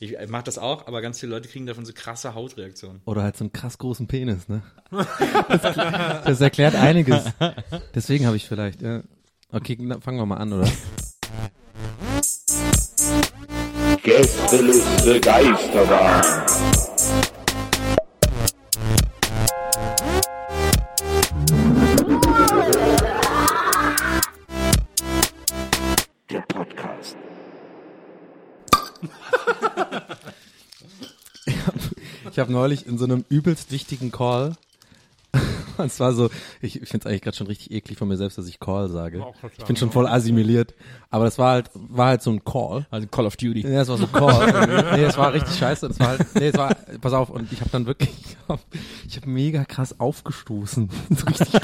Ich mach das auch, aber ganz viele Leute kriegen davon so krasse Hautreaktionen. Oder halt so einen krass großen Penis, ne? Das, das erklärt einiges. Deswegen habe ich vielleicht, ja. Okay, na, fangen wir mal an, oder? Gästeliste Geisterbahn. Habe neulich in so einem übelst wichtigen Call, und zwar so, ich finde es eigentlich gerade schon richtig eklig von mir selbst, dass ich Call sage. Ich bin schon voll assimiliert, aber das war halt, war halt so ein Call. Also Call of Duty. Ja, das war so Call. nee, es war richtig scheiße. Das war halt, nee, es war, pass auf, und ich habe dann wirklich, ich habe hab mega krass aufgestoßen. So richtig,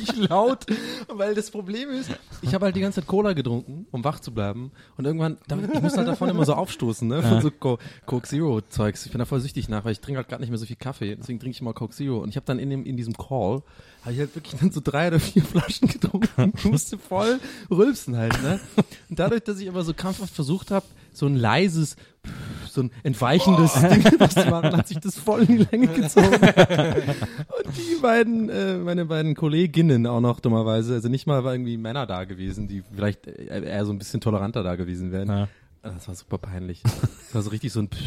richtig laut. Weil das Problem ist, ich habe halt die ganze Zeit Cola getrunken, um wach zu bleiben. Und irgendwann, ich muss halt davon immer so aufstoßen, ne? Von so Co Coke Zero Zeugs. Ich bin da voll süchtig nach, weil ich trinke halt gerade nicht mehr so viel Kaffee. Deswegen trinke ich immer Coke Zero. Und ich habe dann in, dem, in diesem Call, habe ich halt wirklich dann so drei oder vier Flaschen getrunken. Ich musste voll rülpsen halt, ne? Und dadurch, dass ich aber so krampfhaft versucht habe, so ein leises, so ein entweichendes Ding was zu machen, hat sich das voll in die Länge gezogen. Und die beiden, äh, meine beiden Kolleginnen auch noch dummerweise, also nicht mal irgendwie Männer da gewesen, die vielleicht äh, eher so ein bisschen toleranter da gewesen wären. Ja. Das war super peinlich. Das war so richtig so ein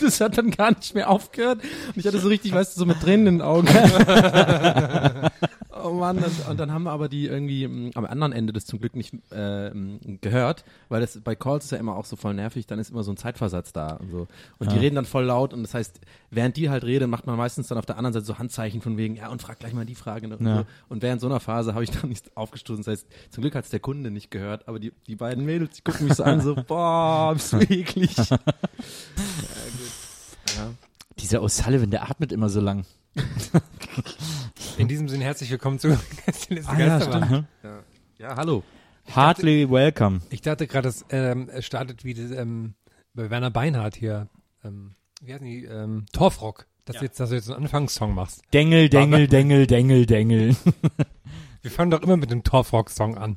Das hat dann gar nicht mehr aufgehört. Und ich hatte so richtig, weißt du, so mit Tränen in den Augen. Mann, und, und dann haben wir aber die irgendwie m, am anderen Ende das zum Glück nicht äh, m, gehört, weil das bei Calls ist ja immer auch so voll nervig, dann ist immer so ein Zeitversatz da und so. Und die reden dann voll laut und das heißt, während die halt reden, macht man meistens dann auf der anderen Seite so Handzeichen von wegen, ja und frag gleich mal die Frage. Ne? Und, Ja. so. und während so einer Phase habe ich dann nicht aufgestoßen. Das heißt, zum Glück hat es der Kunde nicht gehört, aber die, die beiden Mädels, die gucken mich so an, so, boah, bist du eklig. ja, gut. Ja. Dieser O'Sullivan, der atmet immer so lang. In diesem Sinne herzlich willkommen zu Gästeliste Ah, ja, Geisterbahn. Ja. ja, hallo. Heartily welcome. Ich dachte gerade, es ähm, es startet wie das, ähm, bei Werner Beinhardt hier. Ähm, wie heißen die? Ähm, Torfrock. Dass, du jetzt, dass du jetzt einen Anfangssong machst. Dengel, Dengel, Dengel, Dengel, Dengel. Wir fangen doch immer mit dem Torfrock-Song an.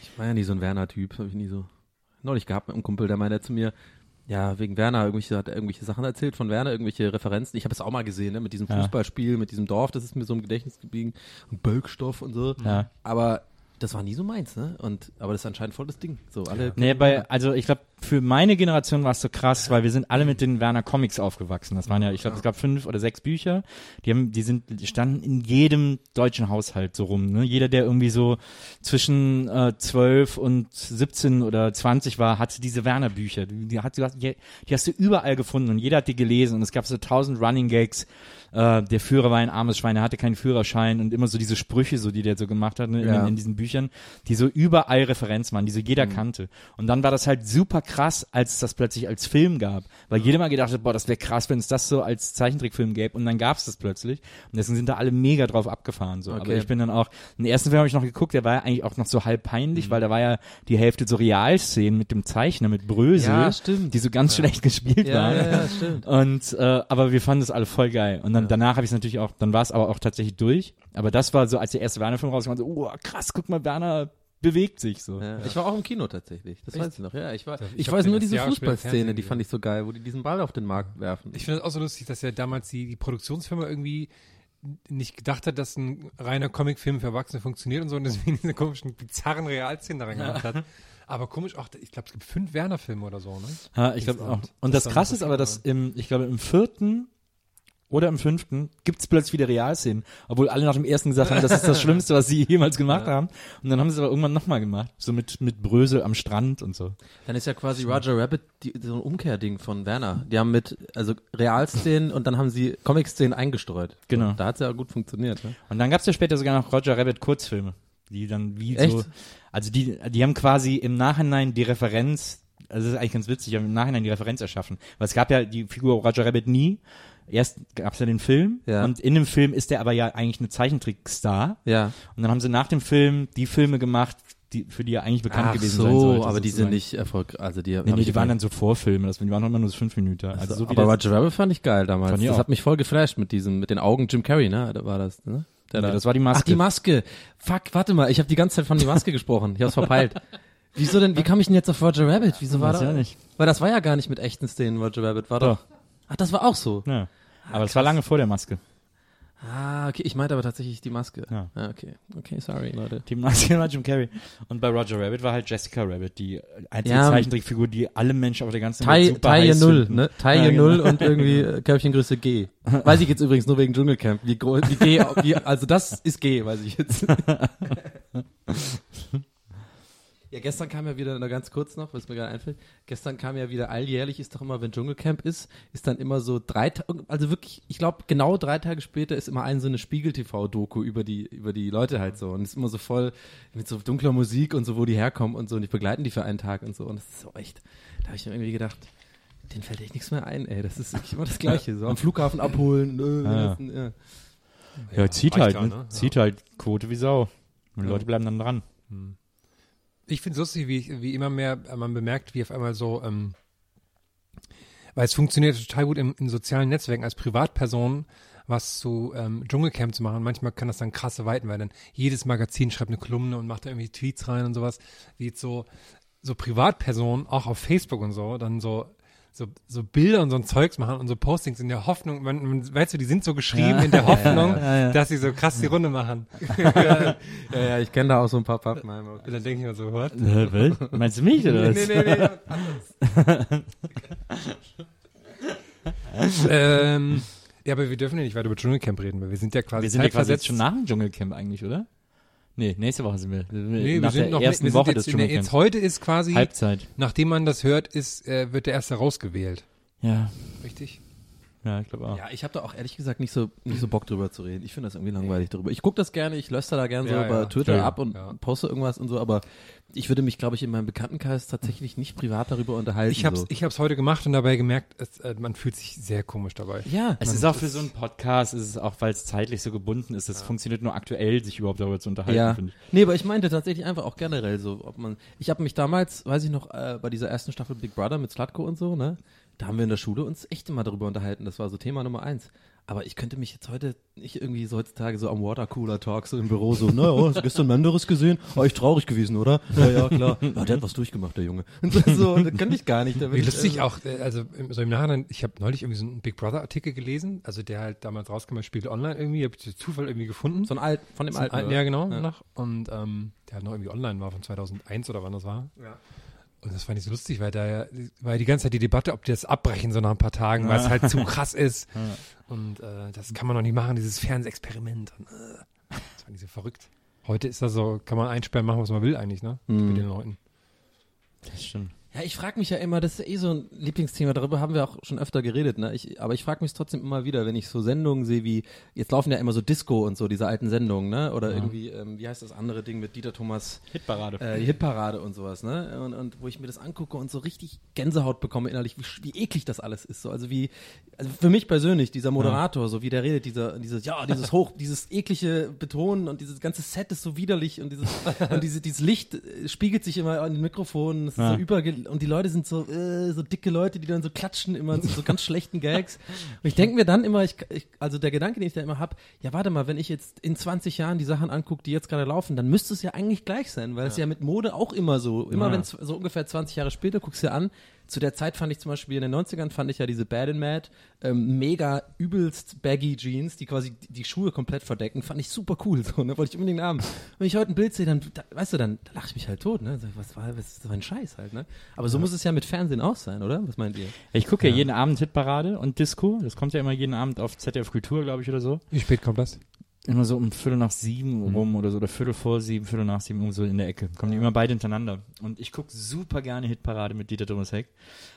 Ich war ja nie so ein Werner-Typ, habe ich nie so neulich gehabt mit einem Kumpel, der meinte zu mir, ja, wegen Werner, irgendwelche, hat er irgendwelche Sachen erzählt von Werner, irgendwelche Referenzen. Ich habe es auch mal gesehen, ne, mit diesem. Fußballspiel, mit diesem Dorf, das ist mir so im Gedächtnis geblieben. Und Bölkstoff und so. Ja. Aber das war nie so meins, ne? Und, aber das ist anscheinend voll das Ding. So, alle. Nee, bei, also ich glaube, für meine Generation war es so krass, weil wir sind alle mit den Werner Comics aufgewachsen. Das waren ja, ich glaube, es gab fünf oder sechs Bücher. Die haben, die sind, die standen in jedem deutschen Haushalt so rum. Ne? Jeder, der irgendwie so zwischen äh, 12 und 17 oder 20 war, hatte diese Werner Bücher. Die, die, hat, die, hast- die hast du überall gefunden und jeder hat die gelesen und es gab so tausend Running Gags. Äh, der Führer war ein armes Schwein, er hatte keinen Führerschein und immer so diese Sprüche, so die der so gemacht hat ne, in, Ja. den- in diesen Büchern, die so überall Referenz waren, die so jeder kannte. Und dann war das halt super krass, als es das plötzlich als Film gab, weil jeder mal gedacht hat, boah, das wäre krass, wenn es das so als Zeichentrickfilm gäbe und dann gab es das plötzlich und deswegen sind da alle mega drauf abgefahren so. Aber Okay. ich bin dann auch, den ersten Film habe ich noch geguckt, der war ja eigentlich auch noch so halb peinlich, weil da war ja die Hälfte so Realszenen mit dem Zeichner, mit Brösel, Ja, die so ganz schlecht gespielt ja, waren. ja, ja, stimmt. Und äh, aber wir fanden das alle voll geil. Und dann danach habe ich es natürlich auch, dann war es aber auch tatsächlich durch. Aber das war so, als der erste Werner-Film rauskam, so, oh krass, guck mal, Werner bewegt sich so. Ja. Ich war auch im Kino tatsächlich. Das weiß ich noch. Ja, ich war. Ich, hab weiß nur diese Fußballszene, die fand ich so geil, wo die diesen Ball auf den Markt werfen. Ich finde es auch so lustig, dass ja damals die, die Produktionsfirma irgendwie nicht gedacht hat, dass ein reiner Comicfilm für Erwachsene funktioniert und so und deswegen diese komischen, bizarren Realszenen daran gemacht hat. Aber komisch auch, ich glaube, es gibt fünf Werner-Filme oder so, ne? Ja, ich glaube auch. Und Das das, ist Krasse ist aber, dass im, ich glaube, im vierten oder im fünften gibt's plötzlich wieder Realszenen, obwohl alle nach dem ersten gesagt haben, das ist das Schlimmste, was sie jemals gemacht haben. Und dann haben sie es aber irgendwann nochmal gemacht, so mit mit Brösel am Strand und so. Dann ist ja quasi Roger Rabbit die, so ein Umkehrding von Werner. Die haben mit, also Realszenen und dann haben sie Comic-Szenen eingestreut. Genau. Und da hat's ja gut funktioniert. Ne? Und dann gab's ja später sogar noch Roger Rabbit Kurzfilme, die dann wie so, Echt? also die, die haben quasi im Nachhinein die Referenz, also das ist eigentlich ganz witzig, haben im Nachhinein die Referenz erschaffen, weil es gab ja die Figur Roger Rabbit nie. Erst gab's ja den Film Ja. und in dem Film ist der aber ja eigentlich eine Zeichentrickstar. Ja. Und dann haben sie nach dem Film die Filme gemacht, die, für die er eigentlich bekannt Ach gewesen so, sein sollte. aber die sind nicht erfolgreich. Also die, Nee, nee, die waren dann so Vorfilme, das, die waren immer nur so fünf Minuten. Also so aber Roger Rabbit fand ich geil damals. Fand ich Das auch. hat mich voll geflasht mit diesem, mit den Augen Jim Carrey, ne? Da war das, ne? Der Nee, da- das war die Maske. Ach, die Maske. Fuck, warte mal, ich habe die ganze Zeit von die Maske gesprochen. Ich hab's verpeilt. Wieso denn, wie kam ich denn jetzt auf Roger Rabbit? Wieso war das? ja nicht. Weil das war ja gar nicht mit echten Szenen, Roger Rabbit, war doch. Doch. Ach, das war auch so. Ja. Aber es war lange vor der Maske. Ah, okay, ich meinte aber tatsächlich die Maske. Ja. Ah, okay. Okay, sorry, Leute. Die Maske war Jim Carrey. Und bei Roger Rabbit war halt Jessica Rabbit, die einzige Ja. Zeichentrickfigur, die alle Menschen auf der ganzen Welt super Taille heiß Null, finden. ne? Taille Ja, genau. Null und irgendwie äh, Körbchengröße G. Weiß ich jetzt übrigens nur wegen Dschungelcamp. Wie, wie G, wie, also das ist G, weiß ich jetzt. Ja, gestern kam ja wieder, noch ganz kurz noch, was mir gerade einfällt, gestern kam ja wieder alljährlich, ist doch immer, wenn Dschungelcamp ist, ist dann immer so drei, Ta- also wirklich, ich glaube, genau drei Tage später ist immer ein so eine Spiegel-TV-Doku über die, über die Leute halt so und ist immer so voll mit so dunkler Musik und so, wo die herkommen und so und die begleiten die für einen Tag und so und das ist so echt, da habe ich mir irgendwie gedacht, denen fällt echt nichts mehr ein, ey, das ist wirklich immer das Gleiche, so am Flughafen abholen, äh, Ja. ja. Ja, zieht halt, ne? ne? Zieht halt Quote wie Sau. Und Leute bleiben dann dran. Ich finde es lustig, wie, wie immer mehr äh, man bemerkt, wie auf einmal so, ähm, weil es funktioniert total gut in, in sozialen Netzwerken als Privatperson was zu ähm, Dschungelcamp zu machen. Manchmal kann das dann krasse Weiten, weil dann jedes Magazin schreibt eine Kolumne und macht da irgendwie Tweets rein und sowas. Wie jetzt so, so Privatpersonen, auch auf Facebook und so, dann so so, so Bilder und so ein Zeugs machen und so Postings in der Hoffnung, man, man weißt du, die sind so geschrieben in der Hoffnung, ja, ja. dass sie so krass die Runde machen. ja, ja, ich kenne da auch so ein paar Pappenheimer. Und dann denke ich mir so, what? Äh, was? Meinst du mich oder was? Nee, nee, nee, ähm, ja, aber wir dürfen ja nicht weiter über Dschungelcamp reden, weil wir sind ja quasi Wir sind ja quasi jetzt schon nach dem Dschungelcamp eigentlich, oder? Nee, nächste Woche sind wir. Nee, nach wir sind der noch ersten wir Woche sind des jetzt, in der- Dschungelcamps. jetzt heute ist quasi, Halbzeit. nachdem man das hört, ist, äh, wird der erste rausgewählt. Ja, Richtig? Ja, ich glaube auch. Ja, ich habe da auch ehrlich gesagt nicht so nicht so Bock drüber zu reden. Ich finde das irgendwie langweilig darüber. Ich gucke das gerne, ich löstere da gerne so Ja, bei ja. Twitter Ja, ab und ja. poste irgendwas und so, aber ich würde mich, glaube ich, in meinem Bekanntenkreis tatsächlich nicht privat darüber unterhalten. Ich hab's, so. ich hab's heute gemacht und dabei gemerkt, es, äh, man fühlt sich sehr komisch dabei. ja, Es ist auch für so einen Podcast, es ist auch, weil es zeitlich so gebunden ist, es funktioniert nur aktuell, sich überhaupt darüber zu unterhalten, ja. finde ich. Nee, aber ich meinte tatsächlich einfach auch generell so, ob man. Ich habe mich damals, weiß ich noch, äh, bei dieser ersten Staffel Big Brother mit Slatko und so, ne? Da haben wir in der Schule uns echt immer darüber unterhalten. Das war so Thema Nummer eins. Aber ich könnte mich jetzt heute nicht irgendwie so heutzutage so am Watercooler Talk so im Büro so, naja, hast du gestern Menderes gesehen? War echt traurig gewesen, oder? Ja, ja, klar. Ja, der hat was durchgemacht, der Junge. Und so, das könnte ich gar nicht. Wie ich, lustig äh, auch, äh, also im- so im Nachhinein, ich habe neulich irgendwie so einen Big Brother Artikel gelesen, also der halt damals rauskam, bei Spiegel Online irgendwie, habe ich Zufall irgendwie gefunden. So ein alt, von dem So alten. alten, ja, genau, Ja. noch. Und ähm, der halt noch irgendwie online war von 2001 oder wann das war. Und das fand ich so lustig, weil da ja, war die ganze Zeit die Debatte, ob die das abbrechen, so nach ein paar Tagen, weil es halt zu krass ist. Und äh, das kann man noch nicht machen, dieses Fernsehexperiment. Und, äh, das fand ich so verrückt. Heute ist das so, kann man einsperren, machen, was man will eigentlich, ne? Mhm. Mit den Leuten. Das stimmt. Ja, ich frage mich ja immer, das ist ja eh so ein Lieblingsthema, darüber haben wir auch schon öfter geredet, ne? Ich, aber ich frage mich trotzdem immer wieder, wenn ich so Sendungen sehe wie, jetzt laufen ja immer so Disco und so, diese alten Sendungen, ne? Oder irgendwie, ähm, wie heißt das andere Ding mit Dieter Thomas, Hitparade. äh, Hitparade und sowas, ne? Und, und wo ich mir das angucke und so richtig Gänsehaut bekomme innerlich, wie, wie eklig das alles ist. So, also wie, also für mich persönlich, dieser Moderator, so wie der redet, dieser, dieses, ja, dieses hoch, dieses eklige Betonen und dieses ganze Set ist so widerlich und dieses, und diese, dieses Licht äh, spiegelt sich immer an den Mikrofonen, es ist Ja. so und die Leute sind so, äh, so dicke Leute, die dann so klatschen immer zu so ganz schlechten Gags. Und ich denke mir dann immer, ich, ich, also der Gedanke, den ich da immer habe, ja, warte mal, wenn ich jetzt in 20 Jahren die Sachen angucke, die jetzt gerade laufen, dann müsste es ja eigentlich gleich sein, weil es ja mit Mode auch immer so, immer Ja. wenn es so ungefähr 20 Jahre später guckst du dir an, zu der Zeit fand ich zum Beispiel in den 90ern fand ich ja diese Bad and Mad ähm, mega übelst baggy Jeans, die quasi die, Schuhe komplett verdecken, fand ich super cool, so, ne, wollte ich unbedingt haben. Wenn ich heute ein Bild sehe, dann, da, weißt du, dann da lache ich mich halt tot, ne, Sag ich, was war, was ist so ein Scheiß halt, ne. Aber so muss es ja mit Fernsehen auch sein, oder? Was meint ihr? Ich gucke ja. jeden Abend Hitparade und Disco. Das kommt ja immer jeden Abend auf ZDF Kultur, glaube ich, oder so. Wie spät kommt das? Immer so um Viertel nach sieben Mhm. rum oder so, oder Viertel vor sieben, Viertel nach sieben, irgendwo so in der Ecke. Kommen die immer beide hintereinander. Und ich gucke super gerne Hitparade mit Dieter Thomas Heck,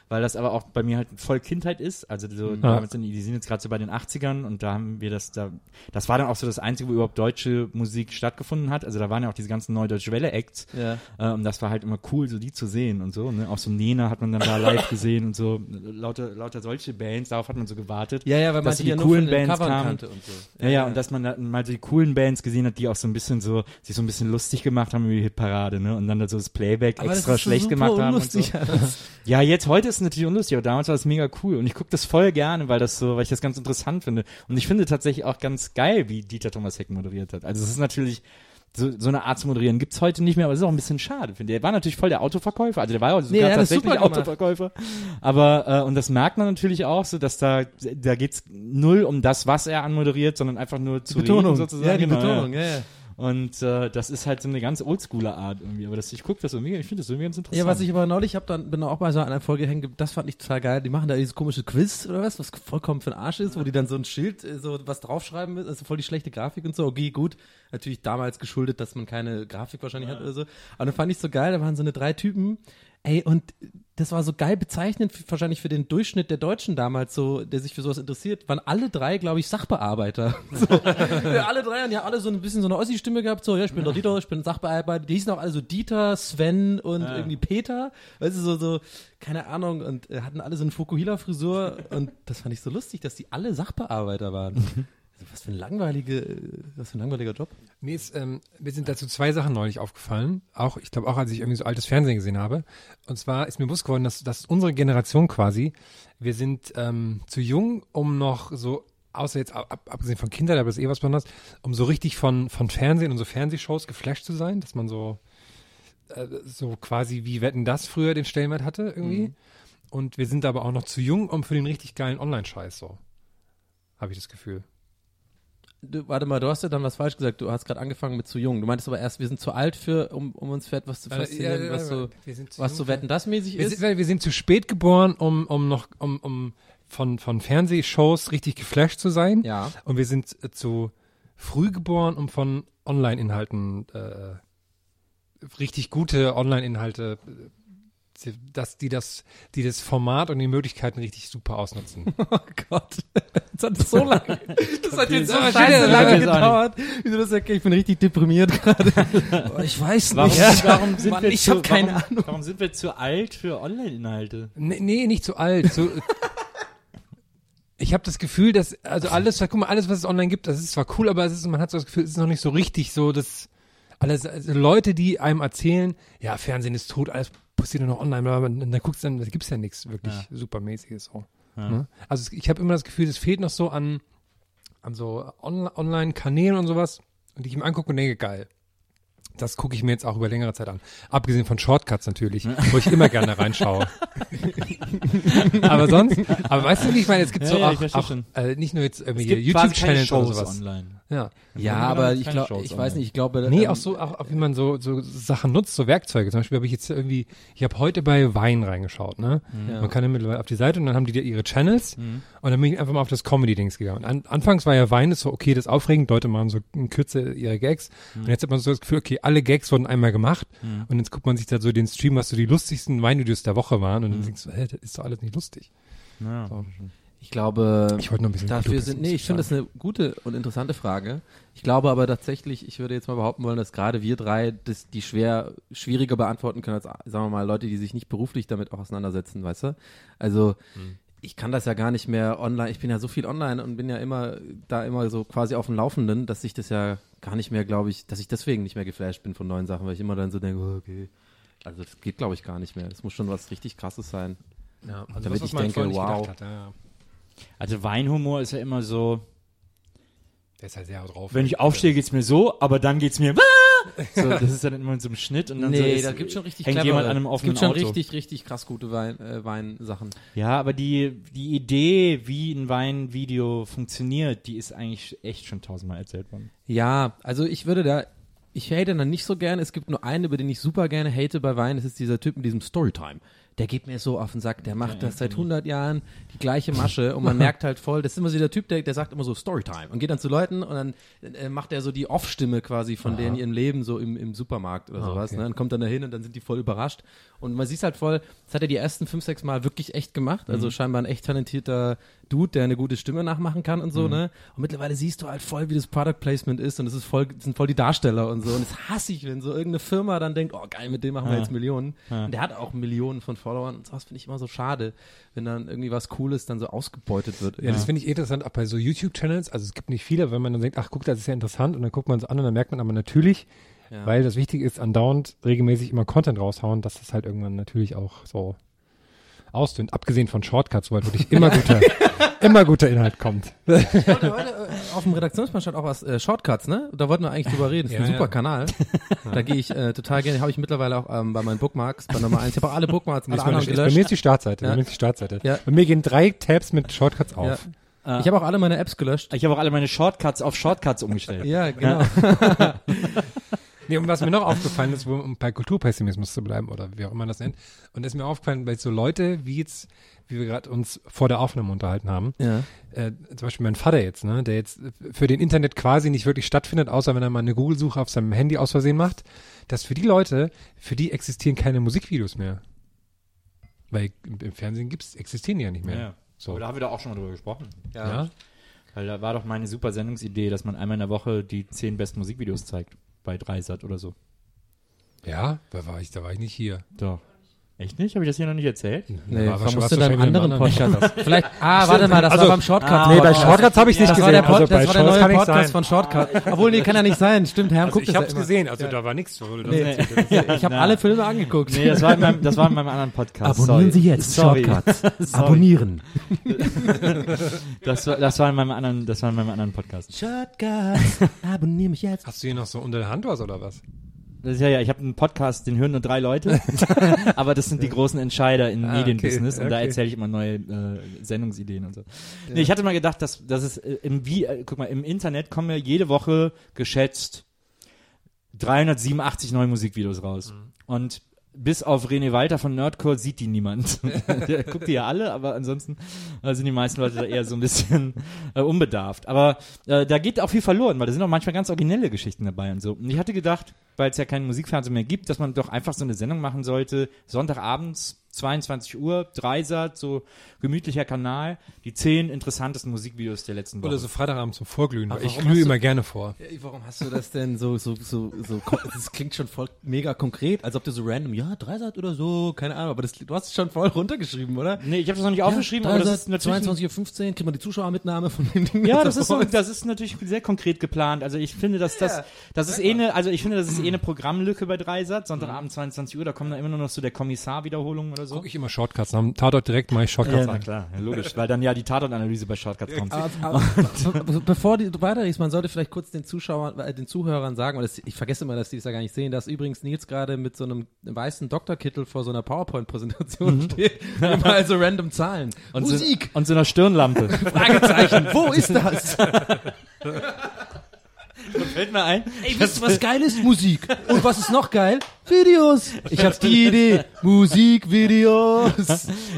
weil das aber auch bei mir halt voll Kindheit ist. Also so, Mhm. damals sind, die sind jetzt gerade so bei den 80ern und da haben wir das da, das war dann auch so das Einzige, wo überhaupt deutsche Musik stattgefunden hat. Also da waren ja auch diese ganzen Neudeutsche Welle-Acts. Ja. Äh, und das war halt immer cool, so die zu sehen und so. Ne? Auch so Nena hat man dann da live gesehen und so. Lauter, lauter solche Bands, darauf hat man so gewartet. Ja, ja, weil Dass man die ja coolen Bands kamen. so. Ja, ja, und dass man da mal so die coolen Bands gesehen hat, die auch so ein bisschen so, sich so ein bisschen lustig gemacht haben über die Hitparade, ne? Und dann da so das Playback Aber das extra ist so schlecht gemacht haben. Und so. Ja, jetzt, heute ist es natürlich unlustig, aber damals war es mega cool. Und ich gucke das voll gerne, weil das so, weil ich das ganz interessant finde. Und ich finde tatsächlich auch ganz geil, wie Dieter Thomas Heck moderiert hat. Also es ist natürlich, so, so eine Art zu moderieren gibt's heute nicht mehr, aber das ist auch ein bisschen schade, finde ich. Der war natürlich voll der Autoverkäufer, also der war ja sogar Nee, das tatsächlich. Autoverkäufer. Aber, äh, und das merkt man natürlich auch so, dass da, da geht's null um das, was er anmoderiert, sondern einfach nur zu reden sozusagen. Ja, die Genau, Betonung, ja, ja. Und äh, das ist halt so eine ganz oldschooler Art irgendwie. Aber das, ich gucke das irgendwie, ich finde das irgendwie ganz interessant. Ja, was ich aber neulich habe, dann bin auch bei so einer Folge hängen, das fand ich total geil. Die machen da dieses komische Quiz oder was, was vollkommen für den Arsch ist, wo die dann so ein Schild, äh, so was draufschreiben müssen, also voll die schlechte Grafik und so. Okay, gut. Natürlich damals geschuldet, dass man keine Grafik wahrscheinlich hat oder so. Aber dann fand ich so geil, da waren so eine drei Typen. Ey, und das war so geil bezeichnend, wahrscheinlich für den Durchschnitt der Deutschen damals, so, der sich für sowas interessiert, waren alle drei, glaube ich, Sachbearbeiter. So, ja, alle drei haben ja alle so ein bisschen so eine Ossi-Stimme gehabt, so, ja, ich bin der Dieter, ich bin Sachbearbeiter. Die hießen auch alle so Dieter, Sven und irgendwie Peter. Weißt du, so, so, keine Ahnung, und äh, hatten alle so eine Fukuhila-Frisur und das fand ich so lustig, dass die alle Sachbearbeiter waren. Also, was für ein langweilige, äh, was für ein langweiliger Job. Mir ist, ähm, mir sind dazu zwei Sachen neulich aufgefallen. Auch, ich glaube auch, als ich irgendwie so altes Fernsehen gesehen habe. Und zwar ist mir bewusst geworden, dass, dass unsere Generation quasi, wir sind ähm, zu jung, um noch so, außer jetzt ab, ab- abgesehen von Kindern, aber das ist eh was Besonderes, um so richtig von, von Fernsehen und so Fernsehshows geflasht zu sein, dass man so, äh, so quasi wie Wetten das früher den Stellenwert hatte irgendwie. Und wir sind aber auch noch zu jung, um für den richtig geilen Online-Scheiß so. Habe ich das Gefühl. Du, warte mal, du hast ja dann was falsch gesagt. Du hast gerade angefangen mit zu jung. Du meintest aber erst, wir sind zu alt für, um, um uns für etwas zu faszinieren, was so, wir sind zu was so wetten das mäßig Wir ist. sind, wir sind zu spät geboren, um, um noch, um, um von, von Fernsehshows richtig geflasht zu sein. Ja. Und wir sind äh, zu früh geboren, um von Online-Inhalten, äh, richtig gute Online-Inhalte, äh, die- dass die das, die das Format und die Möglichkeiten richtig super ausnutzen. Oh Gott. Das hat so lange, das hat jetzt so scheiße lange gedauert. Wieso das okay, ich bin richtig deprimiert gerade. Ich weiß Warum, nicht. warum sind Mann, wir ich zu, hab keine warum, Ahnung. Warum sind wir zu alt für Online-Inhalte? nee, nee, nicht zu alt. So, ich habe das Gefühl, dass, also alles, guck mal, alles, was es online gibt, das ist zwar cool, aber es ist, man hat so das Gefühl, es ist noch nicht so richtig so, dass alles, also Leute, die einem erzählen, ja, Fernsehen ist tot, alles passiert nur noch online, aber dann guckst dann, da gibt's ja nichts wirklich Ja. supermäßiges so. Ja. Ne? Also es, ich habe immer das Gefühl, es fehlt noch so an, an so On Online-Kanälen und sowas, die ich mir angucke und denke, geil. Das gucke ich mir jetzt auch über längere Zeit an. Abgesehen von Shortcuts natürlich, wo ich immer gerne reinschaue. aber sonst, aber weißt du, wie ich meine, es gibt Ja, so auch, auch äh, nicht nur jetzt irgendwie Es gibt YouTube-Channels oder sowas. online. Ja. Ja, aber ich glaube, ich weiß nicht, ich glaube. Nee, ähm, auch so, auch, auch wie man so, so Sachen nutzt, so Werkzeuge. Zum Beispiel habe ich jetzt irgendwie, ich habe heute bei Wein reingeschaut, ne? Ja. Man kann ja mittlerweile auf die Seite und dann haben die da ihre Channels Mhm. und dann bin ich einfach mal auf das Comedy-Dings gegangen. An, anfangs war ja Wein ist so, okay, das ist aufregend, Leute machen so in Kürze ihre Gags. Und jetzt hat man so das Gefühl, okay, alle Gags wurden einmal gemacht Mhm. und jetzt guckt man sich da so den Stream, was so die lustigsten Weinvideos der Woche waren und dann denkst du, hä, das ist doch alles nicht lustig. Ja. So. Ich glaube, Ich wollte nur ein bisschen dafür sind, nee, ich finde das eine gute und interessante Frage. Ich glaube aber tatsächlich, ich würde jetzt mal behaupten wollen, dass gerade wir drei das, die schwer, schwieriger beantworten können als, sagen wir mal, Leute, die sich nicht beruflich damit auch auseinandersetzen, weißt du? Also, ich kann das ja gar nicht mehr online, ich bin ja so viel online und bin ja immer, da immer so quasi auf dem Laufenden, dass ich das ja gar nicht mehr, glaube ich, dass ich deswegen nicht mehr geflasht bin von neuen Sachen, weil ich immer dann so denke, oh, okay. Also das geht, glaube ich, gar nicht mehr. Das muss schon was richtig krasses sein. Ja, also Damit was, was ich denke, wow. gedacht Hat, ja, ja. Also Weinhumor ist ja immer so, Der ist halt sehr drauf. wenn ich aufstehe, geht's mir so, aber dann geht's mir so, das ist ja dann immer in so einem Schnitt und dann so nee, ist, da gibt schon richtig hängt clevere. jemand an einem Es offenen gibt schon Auto. richtig, richtig krass gute Wein, äh, Weinsachen. Ja, aber die, die Idee, wie ein Weinvideo funktioniert, die ist eigentlich echt schon tausendmal erzählt worden. Ja, also ich würde da, ich hate dann nicht so gerne. Es gibt nur einen, über den ich super gerne hate bei Wein. Das ist dieser Typ mit diesem Storytime. Der geht mir so auf den Sack. Der macht das seit Anthony. 100 Jahren, die gleiche Masche. Und man merkt halt voll, das ist immer so der Typ, der, der sagt immer so Storytime. Und geht dann zu Leuten und dann äh, macht er so die Off-Stimme quasi von denen ihrem Leben so im, im Supermarkt oder Ah, sowas. okay. Ne? Dann kommt dann dahin und dann sind die voll überrascht. Und man sieht halt voll, das hat er die ersten fünf, sechs Mal wirklich echt gemacht. Also scheinbar ein echt talentierter Dude, der eine gute Stimme nachmachen kann und so, ne? Und mittlerweile siehst du halt voll, wie das Product Placement ist und es ist voll, sind voll die Darsteller und so. Und das hasse ich, wenn so irgendeine Firma dann denkt, oh geil, mit dem machen wir Ja. jetzt Millionen. Ja. Und der hat auch Millionen von Followern und sowas finde ich immer so schade, wenn dann irgendwie was Cooles dann so ausgebeutet wird. Ja, das finde ich interessant, auch bei so YouTube-Channels. Also es gibt nicht viele, wenn man dann denkt, ach guck, das ist ja interessant und dann guckt man es an und dann merkt man aber natürlich, Ja. weil das Wichtige ist, andauernd regelmäßig immer Content raushauen, dass das halt irgendwann natürlich auch so ausdünnt, abgesehen von Shortcuts, wo halt wirklich immer guter, immer guter Inhalt kommt. heute, heute äh, auf dem Redaktionsplan stand auch was, äh, Shortcuts, ne? Da wollten wir eigentlich drüber reden. Das ist Ja, ein super ja. Kanal. Da gehe ich äh, total gerne, habe ich mittlerweile auch ähm, bei meinen Bookmarks, bei Nummer 1. Ich habe auch alle Bookmarks, meine, anderen ist bei mir gelöscht. ist die Startseite. Ja. Bei mir ist die Startseite. Ja. Bei mir gehen drei Tabs mit Shortcuts auf. Ja. Ich habe auch alle meine Apps gelöscht. Ich habe auch alle meine Shortcuts auf Shortcuts umgestellt. Ja, genau. Nee, und was mir noch aufgefallen ist, um bei Kulturpessimismus zu bleiben oder wie auch immer man das nennt, und ist mir aufgefallen, weil so Leute wie jetzt, wie wir gerade uns vor der Aufnahme unterhalten haben, Ja. äh, zum Beispiel mein Vater jetzt, ne, der jetzt für den Internet quasi nicht wirklich stattfindet, außer wenn er mal eine Google-Suche auf seinem Handy aus Versehen macht, dass für die Leute, für die existieren keine Musikvideos mehr. Weil im, Fernsehen gibt's, existieren die ja nicht mehr. Ja. So. Aber da haben wir doch auch schon mal drüber gesprochen. ja. Weil da war doch meine super Sendungsidee, dass man einmal in der Woche die zehn besten Musikvideos zeigt. Bei Dreisat oder so. Ja, da war ich, da war ich nicht hier. Doch. Echt nicht? Habe ich das hier noch nicht erzählt? Nee, war warum musst du in in anderen einem Podcast? Vielleicht, ah, warte mal, das Also- war beim Shortcut. Ah, Nee, bei Shortcuts habe ich nicht das gesehen. war der, Pod, also das war der neue Podcast sein. von Shortcut. Obwohl, nee, kann ja nicht sein. Stimmt, Herr Also guckt ich das habe ja es gesehen, also da war nichts. wo du das Nee. erzählt hast. Ich habe Ja. alle Filme angeguckt. Nee, das war in meinem, das war in meinem anderen Podcast. Abonnieren Sorry. Sie jetzt Sorry. Shortcuts. Sorry. Abonnieren. Das war, das war in meinem anderen, das war in meinem anderen Podcast. Shortcuts. Abonniere mich jetzt. Hast du hier noch so unter der Hand was oder was? Das ist ja, ja, ich habe einen Podcast, den hören nur drei Leute, aber das sind die großen Entscheider im Ah, Medienbusiness okay, und da okay. erzähle ich immer neue äh, Sendungsideen und so. Nee, ich hatte mal gedacht, dass, dass es äh, im wie, äh, guck mal, im Internet kommen ja jede Woche geschätzt 387 neue Musikvideos raus. Mhm. Und bis auf René Walter von Nerdcore sieht die niemand. Der guckt die ja alle, aber ansonsten äh, sind die meisten Leute da eher so ein bisschen äh, unbedarft. Aber äh, da geht auch viel verloren, weil da sind auch manchmal ganz originelle Geschichten dabei und so. Und ich hatte gedacht, weil es ja keinen Musikfernsehen mehr gibt, dass man doch einfach so eine Sendung machen sollte, Sonntagabends, 22 Uhr, Dreisat, so gemütlicher Kanal, die zehn interessantesten Musikvideos der letzten Woche. Oder so Freitagabend zum Vorglühen. weil Aber ich warum glühe immer gerne vor. Ja, Warum hast du das denn so, so, so, so, das klingt schon voll mega konkret, als ob du so random, ja, Dreisat oder so, keine Ahnung, aber das, du hast es schon voll runtergeschrieben, oder? nee, ich habe das noch nicht aufgeschrieben, aber das ist natürlich ein- 22.15 Uhr, kriegt man die Zuschauermitnahme von dem Ding. Ja, das das ist, so, das ist natürlich sehr konkret geplant. Also ich finde, dass das, das ist eh eine, also ich finde, das ist eh eine Programmlücke bei Dreisat. Sonntagabend 22 Uhr, da kommen da immer nur noch so der Kommissar-Wiederholungen oder so. Guck ich immer Shortcuts. Dem Tatort direkt mache ich Shortcuts Ja, na an. klar, ja, logisch, weil dann ja die Tatortanalyse bei Shortcuts kommt. Aber, aber, be- bevor du weitergehst, man sollte vielleicht kurz den Zuschauern, äh, den Zuhörern sagen, weil das, ich vergesse immer, dass die das ja gar nicht sehen, dass übrigens Nils gerade mit so einem weißen Doktorkittel vor so einer PowerPoint-Präsentation steht, immer also random Zahlen. Und Musik! So, und so einer Stirnlampe. Fragezeichen, wo ist das? Fällt mir ein. Ey, wisst ihr, was geil ist? Musik. Und was ist noch geil? Videos. Ich hab die Idee. Musik, Videos.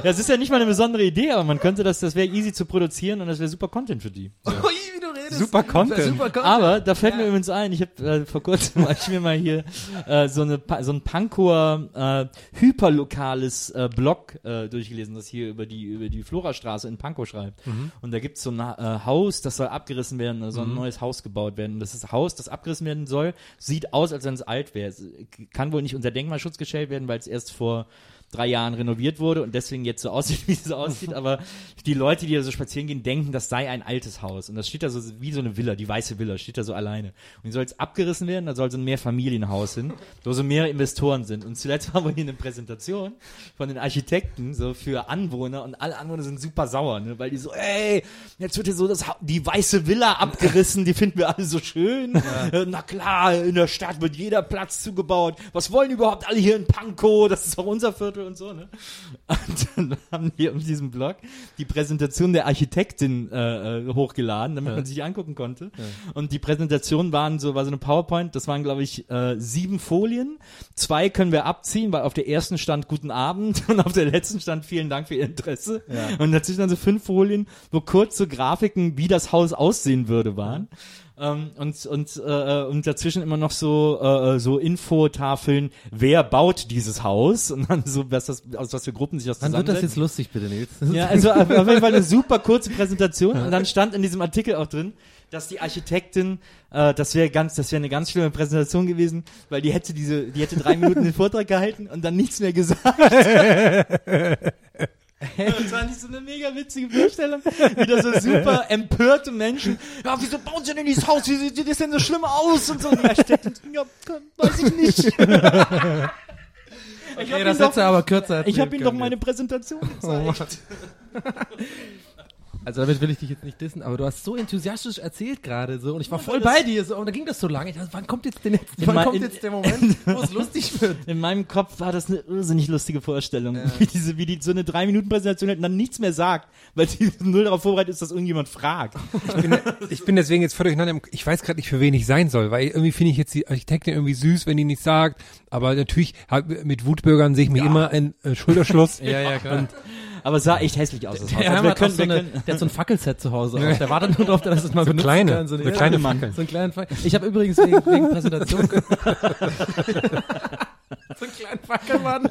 Ja, es ist ja nicht mal eine besondere Idee, aber man könnte das, das wäre easy zu produzieren und das wäre super Content für die. Du redest. Super Content. Super Content. Aber da fällt mir übrigens ein, ich habe äh, vor kurzem hab ich mir mal hier äh, so eine so ein Pankower äh, hyperlokales äh, Blog äh, durchgelesen, das hier über die über die Florastraße in Pankow schreibt. Und da gibt's so ein äh, Haus, das soll abgerissen werden, also ein neues Haus gebaut werden. Und das ist Haus, das abgerissen werden soll, sieht aus, als wenn es alt wäre. Kann wohl nicht unter Denkmalschutz gestellt werden, weil es erst vor drei Jahren renoviert wurde und deswegen jetzt so aussieht, wie es so aussieht, aber die Leute, die da so spazieren gehen, denken, das sei ein altes Haus. Und das steht da so wie so eine Villa, die weiße Villa, steht da so alleine. Und die soll jetzt abgerissen werden, da soll so ein Mehrfamilienhaus hin, wo so mehrere Investoren sind. Und zuletzt war wohl hier eine Präsentation von den Architekten so für Anwohner. Und alle Anwohner sind super sauer, ne, weil die so, ey, jetzt wird hier so das, Ha- die weiße Villa abgerissen, die finden wir alle so schön, Äh, na klar, in der Stadt wird jeder Platz zugebaut, was wollen überhaupt alle hier in Pankow, das ist doch unser Viertel und so, ne? Und dann haben die auf diesem Blog die Präsentation der Architektin äh, äh, hochgeladen, damit man sich angucken konnte. Und die Präsentation waren so, war so eine PowerPoint, das waren, glaube ich, äh, sieben Folien. Zwei können wir abziehen, weil auf der ersten stand Guten Abend und auf der letzten stand Vielen Dank für Ihr Interesse. Und dazwischen dann so fünf Folien, wo kurz so Grafiken, wie das Haus aussehen würde, waren. Ähm, und und äh, und dazwischen immer noch so äh, so Infotafeln, wer baut dieses Haus und dann so was das aus was für Gruppen sich das Wann wird das jetzt lustig, bitte, Nils? Ja, also auf auf jeden Fall eine super kurze Präsentation und dann stand in diesem Artikel auch drin, dass die Architektin, äh, das wäre ganz, das wäre eine ganz schlimme Präsentation gewesen, weil die hätte diese, die hätte drei Minuten den Vortrag gehalten und dann nichts mehr gesagt. Das war nicht so eine mega witzige Vorstellung. Wieder so super empörte Menschen. Ja, wieso bauen sie denn dieses Haus? Wie sieht das denn so schlimm aus? Und so. Und die Architektin, ja, weiß ich nicht. Okay, das hättest du aber kürzer Ich habe ihm doch meine. Präsentation gezeigt. Also damit will ich dich jetzt nicht dissen, aber du hast so enthusiastisch erzählt gerade so und ich war voll bei dir so und da ging das so lange. Ich dachte, wann kommt jetzt, denn jetzt, wann kommt in- jetzt der Moment, wo es lustig wird? In meinem Kopf war das eine irrsinnig lustige Vorstellung, wie diese, wie die so eine drei Minuten Präsentation hält und dann nichts mehr sagt, weil sie null darauf vorbereitet ist, dass irgendjemand fragt. Ich bin, ich bin deswegen jetzt völlig durcheinander. Ich weiß gerade nicht, für wen ich sein soll, weil irgendwie finde ich jetzt die Architektin irgendwie süß, wenn die nichts sagt. Aber natürlich, mit Wutbürgern sehe ich mich immer in äh, Schulterschluss. Ja, ja, klar. Aber es sah echt hässlich aus. Das Haus. Der, Also wir können, so wir eine, können, der hat so ein Fackelset zu Hause. Auch. Der wartet nur drauf, dass es mal benutzen kleine, kann. so eine kleine ja, Fackeln. So einen kleinen Fackel. Ich habe übrigens wegen, wegen Präsentation so einen kleinen Fackelmann.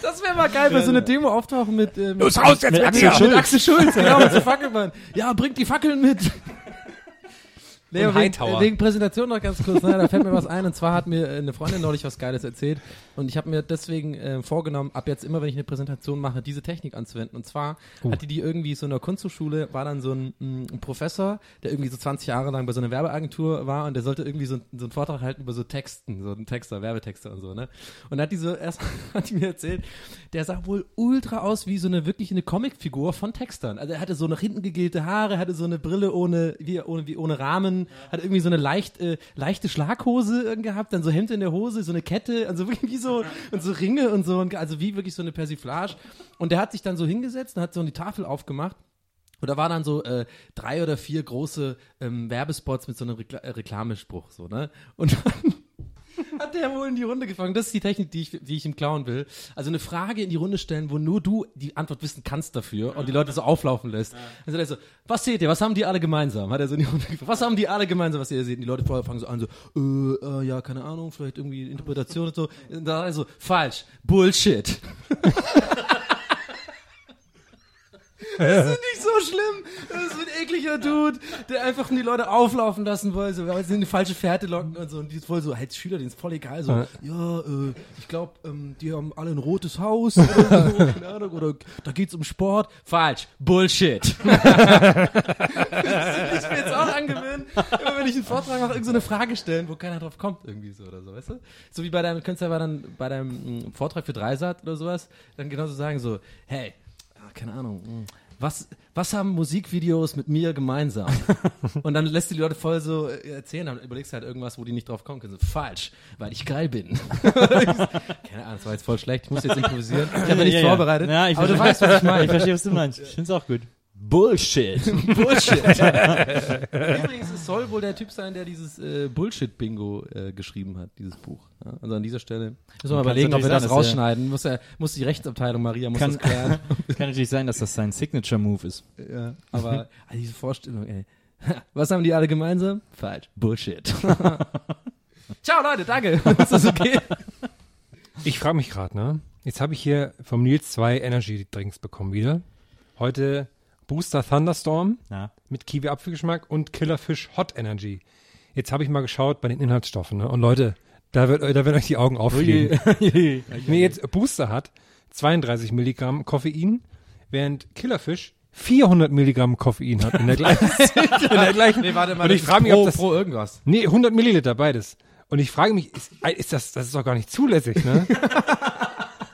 das wäre mal geil, wenn so eine Demo auftauchen mit, äh, mit, raus jetzt mit mit Axel! Schulz. mit Axel Schulz. Genau, mit so Fackelmann. Ja, bringt die Fackeln mit. Nee, Und wegen, wegen Präsentation noch ganz kurz, ne, da fällt mir was ein. Und zwar hat mir äh, eine Freundin neulich was Geiles erzählt. Und ich habe mir deswegen äh, vorgenommen, ab jetzt immer, wenn ich eine Präsentation mache, diese Technik anzuwenden. Und zwar Oh. hatte die irgendwie so in der Kunsthochschule, war dann so ein, mh, ein Professor, der irgendwie so 20 Jahre lang bei so einer Werbeagentur war und der sollte irgendwie so, so einen Vortrag halten über so Texten, so einen Texter, Werbetexter und so, ne? Und da hat die so, erst hat die mir erzählt, der sah wohl ultra aus wie so eine wirklich eine Comicfigur von Textern. Also er hatte so nach hinten gegelte Haare, hatte so eine Brille ohne, wie, ohne, wie ohne Rahmen, hat irgendwie so eine leicht, äh, leichte Schlaghose gehabt, dann so Hemd in der Hose, so eine Kette, also wirklich wie so, und so Ringe und so, und, also wie wirklich so eine Persiflage. Und der hat sich dann so hingesetzt und hat so die Tafel aufgemacht. Und da waren dann so äh, drei oder vier große ähm, Werbespots mit so einem Rekla äh, Reklamespruch, so, ne? Und dann hat der wohl in die Runde gefangen. Das ist die Technik, die ich, die ich ihm klauen will. Also eine Frage in die Runde stellen, wo nur du die Antwort wissen kannst dafür und die Leute so auflaufen lässt. Also der so, was seht ihr, was haben die alle gemeinsam? Hat er so in die Runde gefragt. Was haben die alle gemeinsam, was ihr seht? Und die Leute vorher fangen so an, so, äh, äh, ja, keine Ahnung, vielleicht irgendwie Interpretation und so. Und da also, falsch, Bullshit. Das ist nicht so schlimm. Das ist ein ekliger Dude, der einfach die Leute auflaufen lassen wollte, weil sie in die falsche Fährte locken und so. Und die ist voll so, als Schüler, denen ist voll egal. So, ja, äh, ich glaube, ähm, die haben alle ein rotes Haus oder so, keine Ahnung, oder da geht's um Sport. Falsch. Bullshit. ich will jetzt auch angewöhnen, immer wenn ich einen Vortrag mache, irgendeine so Frage stellen, wo keiner drauf kommt, irgendwie so oder so, weißt du? So wie bei deinem, könntest du ja bei deinem, bei deinem mh, Vortrag für Dreisat oder sowas, dann genauso sagen so, hey, ah, keine Ahnung, mh, was, was haben Musikvideos mit mir gemeinsam? Und dann lässt du die Leute voll so äh, erzählen, dann überlegst du halt irgendwas, wo die nicht drauf kommen können. So, falsch, weil ich geil bin. Keine Ahnung, das war jetzt voll schlecht. Ich muss jetzt improvisieren. Ich habe ja nichts vorbereitet. Ja, ich aber du verstehe- weißt, was ich meine. Ich verstehe, was du meinst. Ich finde es auch gut. Bullshit. Bullshit. Übrigens, es soll wohl der Typ sein, der dieses äh, Bullshit-Bingo äh, geschrieben hat, dieses Buch. Ja, also an dieser Stelle müssen wir mal überlegen, ob wir das rausschneiden. Muss, er, muss die Rechtsabteilung, Maria, muss Kann- das klären. Kann natürlich sein, dass das sein Signature-Move ist. ja, aber also diese Vorstellung, ey. Was haben die alle gemeinsam? Falsch. Bullshit. Ciao, Leute, danke. Ist das okay? Ich frage mich gerade, ne? Jetzt habe ich hier vom Nils zwei Energy Drinks bekommen wieder. Heute Booster Thunderstorm Ja. mit Kiwi-Apfelgeschmack und Killerfish Hot Energy. Jetzt habe ich mal geschaut bei den Inhaltsstoffen, ne? Und Leute, da, wird, da werden euch die Augen auffliegen. Mir jetzt Booster hat 32 Milligramm Koffein, während Killerfish 400 Milligramm Koffein hat in der gleichen, in der gleichen. Nee, warte Und ich frage mich, ob das, pro irgendwas. nee, 100 Milliliter beides. Und ich frage mich, ist, ist das, das ist doch gar nicht zulässig, ne?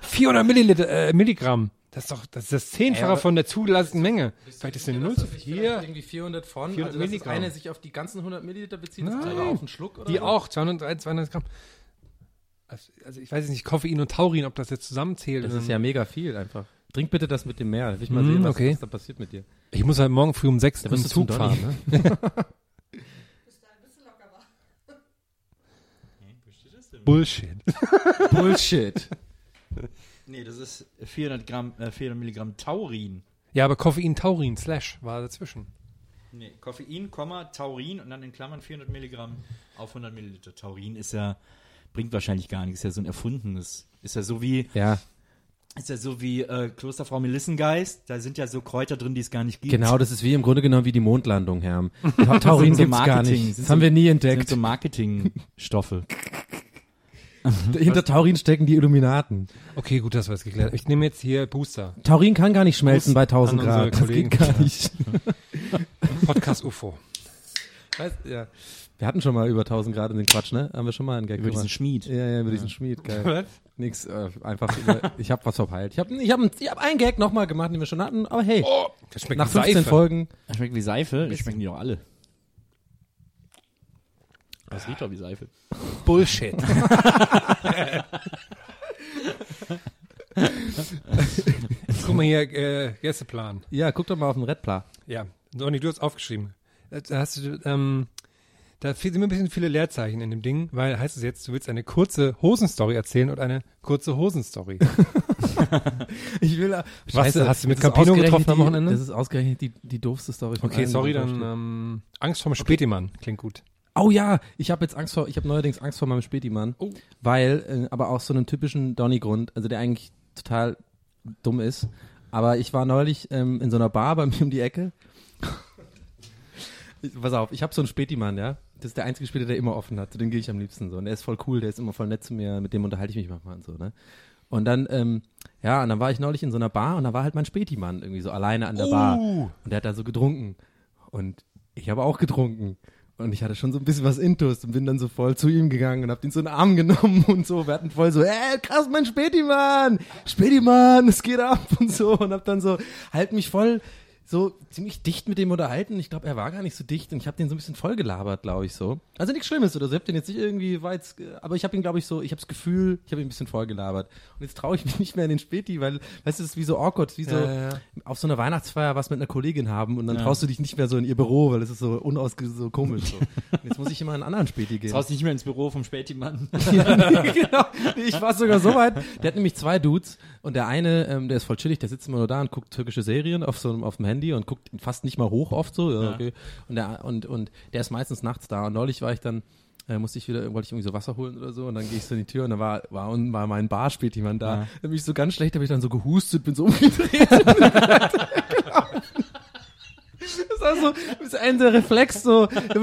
400 Milliliter, äh, Milligramm. Das ist doch, das ist das Zehnfache von der zulassenden Menge. Vielleicht ist eine Null zu viel. Hier, Irgendwie 400 von, 400 also dass eine sich auf die ganzen 100 Milliliter bezieht, das Nein. andere auf einen Schluck oder die so? auch, 200, 200 Gramm. Also, also ich weiß nicht, Koffein und Taurin, ob das jetzt zusammenzählt. Das ist ja mega viel einfach. Trink bitte das mit dem Meer. Will ich mal Mm, sehen, was, okay. was da passiert mit dir. Ich muss halt morgen früh um sechs Da im Zug fahren. Ne? Bullshit. Bullshit. Nee, das ist 400 Gramm, äh, 400 Milligramm Taurin. Ja, aber Koffein, Taurin, Slash war dazwischen. Nee, Koffein, Komma, Taurin und dann in Klammern 400 Milligramm auf 100 Milliliter. Taurin ist ja, bringt wahrscheinlich gar nichts, ist ja so ein erfundenes. Ist ja so wie, Ja, ist ja so wie äh, Klosterfrau Melissengeist, da sind ja so Kräuter drin, die es gar nicht gibt. genau, das ist wie im Grunde genommen wie die Mondlandung, Herr. Ta- Taurin so gibt's gar Marketing, nicht. sind Das so- haben wir nie Das sind entdeckt. so Marketingstoffe. Hinter Taurin stecken die Illuminaten. Okay, gut, das war jetzt geklärt. Ich nehme jetzt hier Booster. Taurin kann gar nicht schmelzen Gruß bei 1000 an unsere Grad. Das Kollegen. geht gar nicht. Podcast UFO. Weißt, ja. Wir hatten schon mal über 1000 Grad in den Quatsch, ne? Haben wir schon mal einen Gag Über diesen gemacht. Schmied. Ja, ja, über diesen Schmied, geil. Was? Nix, äh, einfach, über, ich habe was verpeilt. Ich habe ich hab, ich hab einen Gag nochmal gemacht, den wir schon hatten, aber hey, Das schmeckt nach wie 15 Seife. Folgen, Das schmeckt wie Seife. Das schmecken die doch alle. Das riecht doch wie Seife. Bullshit. Guck mal hier, äh, Gästeplan. ja, guck doch mal auf den Redplan. Ja, Sonny, du hast aufgeschrieben. Äh, Da hast du, ähm, da fehlt immer ein bisschen viele Leerzeichen in dem Ding, weil heißt es jetzt, du willst eine kurze Hosenstory erzählen und eine kurze Hosenstory. Ich will, Was, hast du mit Campino getroffen am die, Wochenende? Das ist ausgerechnet die, die doofste Story von Okay, allen, sorry, mir dann ähm, Angst vorm Spätimann. Klingt gut. Oh ja, ich habe jetzt Angst vor, ich habe neuerdings Angst vor meinem Spätimann, Oh. weil, äh, aber aus so einem typischen Donny-Grund, also der eigentlich total dumm ist. Aber ich war neulich ähm, in so einer Bar bei mir um die Ecke. Ich- Pass auf, ich habe so einen Spätimann, ja. Das ist der einzige Späti, der immer offen hat. Zu dem gehe ich am liebsten so. Und der ist voll cool, der ist immer voll nett zu mir, mit dem unterhalte ich mich manchmal und so, ne? Und dann, ähm, ja, und dann war ich neulich in so einer Bar und da war halt mein Spätimann irgendwie so alleine an der Bar. Und der hat da so getrunken. Und ich habe auch getrunken. Und ich hatte schon so ein bisschen was Intus und bin dann so voll zu ihm gegangen und hab ihn so in den Arm genommen und so. Wir hatten voll so, ey, krass, mein Spätimann! Spätimann, es geht ab und so. Und hab dann so, halt mich voll so ziemlich dicht mit dem unterhalten. Ich glaube, er war gar nicht so dicht und ich habe den so ein bisschen voll gelabert, glaube ich so. Also nichts Schlimmes oder so. Ich hab den jetzt nicht irgendwie weit, aber ich habe ihn, glaube ich, so, ich habe das Gefühl, ich habe ihn ein bisschen voll gelabert. Und jetzt traue ich mich nicht mehr in den Späti, weil, weißt du, das ist wie so awkward, wie so Ja, ja, ja. auf so einer Weihnachtsfeier was mit einer Kollegin haben und dann traust du dich nicht mehr so in ihr Büro, weil es ist so unausge so komisch. So. Und jetzt muss ich immer in einen anderen Späti gehen. Traust dich nicht mehr ins Büro vom Spätimann. Ja, nee, genau. Ich war sogar so weit. Der hat nämlich zwei Dudes und der eine, ähm, der ist voll chillig, der sitzt immer nur da und guckt türkische Serien auf so einem auf dem Handy und guckt fast nicht mal hoch oft so. Ja, okay. Und der und und der ist meistens nachts da. Und neulich war ich dann äh, musste ich wieder, wollte ich irgendwie so Wasser holen oder so und dann gehe ich so in die Tür und da war, war unten war mein Bar spielt jemand da. Ja. Da bin ich so ganz schlecht, habe ich dann so gehustet, bin so umgedreht. Das so, ist ein der Reflex so, so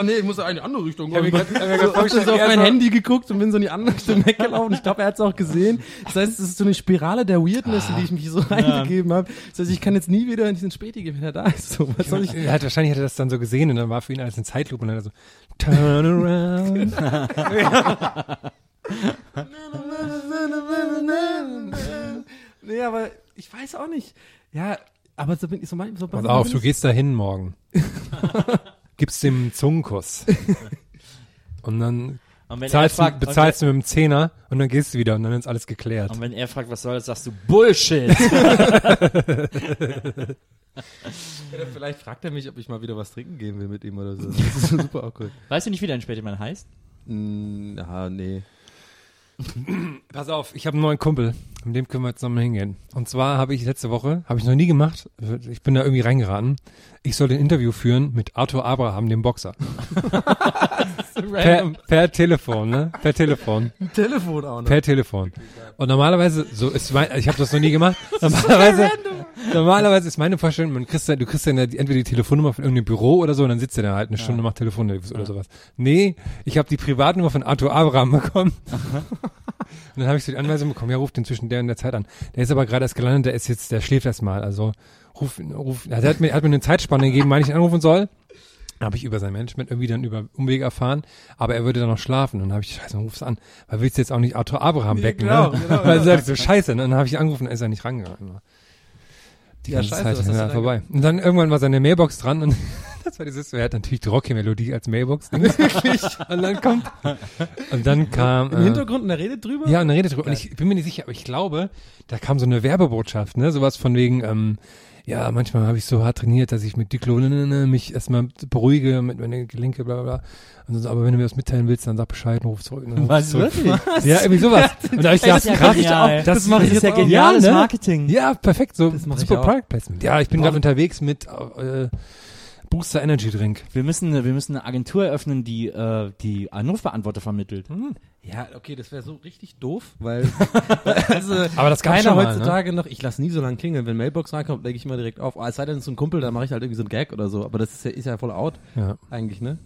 oh nee, ich muss in eine andere Richtung. hab mir grad- hab mir grad so, hab so auf mein Handy geguckt und bin so in die andere Richtung weggelaufen. Ich glaube, er hat es auch gesehen. Das heißt, es ist so eine Spirale der Weirdness, in die ich mich so reingegeben habe. Das heißt, ich kann jetzt nie wieder in diesen Späti gehen, wenn er da ist. So, was soll ich? Er hat, wahrscheinlich hat er das dann so gesehen und dann war für ihn alles eine Zeitlupe und dann hat so, turn around. nee, aber ich weiß auch nicht. Ja, aber so bin ich so manchmal so Pass auf, du gehst da hin morgen. Gibst dem einen Zungenkuss. Und dann Und wenn zahlst, er fragt, du, bezahlst du mit dem Zehner und dann gehst du wieder und dann ist alles geklärt. Und, wenn er fragt, was soll das, sagst du Bullshit. Vielleicht fragt er mich, ob ich mal wieder was trinken gehen will mit ihm oder so. Das ist super awkward. weißt du nicht, wie dein Spätimann heißt? Mm, ja, nee. Pass auf, ich habe einen neuen Kumpel, mit dem können wir zusammen hingehen. Und zwar habe ich letzte Woche, habe ich noch nie gemacht, ich bin da irgendwie reingeraten, ich soll ein Interview führen mit Arthur Abraham, dem Boxer. per, per Telefon, ne? Per Telefon. Telefon auch noch. Per Telefon. Und normalerweise, so ist mein, ich habe das noch nie gemacht. Normalerweise, normalerweise ist meine Vorstellung, man kriegst ja, du kriegst dann ja entweder die Telefonnummer von irgendeinem Büro oder so, und dann sitzt er da halt eine Stunde, macht Telefoninterviews oder sowas. Nee, ich habe die Privatnummer von Arthur Abraham bekommen. Und dann habe ich so die Anweisung bekommen, ja, ruft den zwischen der und der Zeit an. Der ist aber gerade erst gelandet, der ist jetzt, der schläft erst mal. Also ruf, ruf, also er hat mir, er hat mir eine Zeitspanne gegeben, wann ich ihn anrufen soll. Habe ich über sein Management irgendwie dann über Umwege erfahren, aber er würde dann noch schlafen. Und dann habe ich, scheiße, dann ruf's an. Weil willst du jetzt auch nicht Arthur Abraham Nee, wecken, genau, ne? genau, Weil genau. ich so, scheiße. Und dann habe ich angerufen, dann ist er nicht rangegangen. Die Ja, ganze scheiße, Zeit ja, du dann vorbei. Und dann irgendwann war seine Mailbox dran und das war dieses, er hat natürlich die Rocky-Melodie als Mailbox. Wirklich? und dann kommt, und dann kam, Im äh, Hintergrund und er redet drüber? ja, und dann redet drüber. Und ich bin mir nicht sicher, aber ich glaube, da kam so eine Werbebotschaft, ne? Sowas von wegen, ähm, ja, manchmal habe ich so hart trainiert, dass ich mit Diklonine mich erstmal beruhige, mit meine Gelenke, bla bla bla. Und so, aber wenn du mir das mitteilen willst, dann sag Bescheid, ruf zurück. Dann ruf Was, zurück. wirklich? Ja, irgendwie sowas. Und da hab ich gedacht, ist ja krass, das, Das mache ich ist jetzt ja geniales ne? Marketing. Ja, perfekt, so super auch. Product Placement. Ja, ich bin gerade unterwegs mit äh, Booster Energy Drink. Wir müssen, wir müssen eine Agentur eröffnen, die, äh, die Anrufbeantworter vermittelt. Ja, okay, das wäre so richtig doof, weil also, Aber das keiner schon mal, ne? heutzutage noch, ich lasse nie so lange klingeln. Wenn Mailbox reinkommt, lege ich immer direkt auf. Oh, es sei denn, es ist so ein Kumpel, dann mache ich halt irgendwie so einen Gag oder so. Aber das ist ja, ist ja voll out Ja. eigentlich, ne?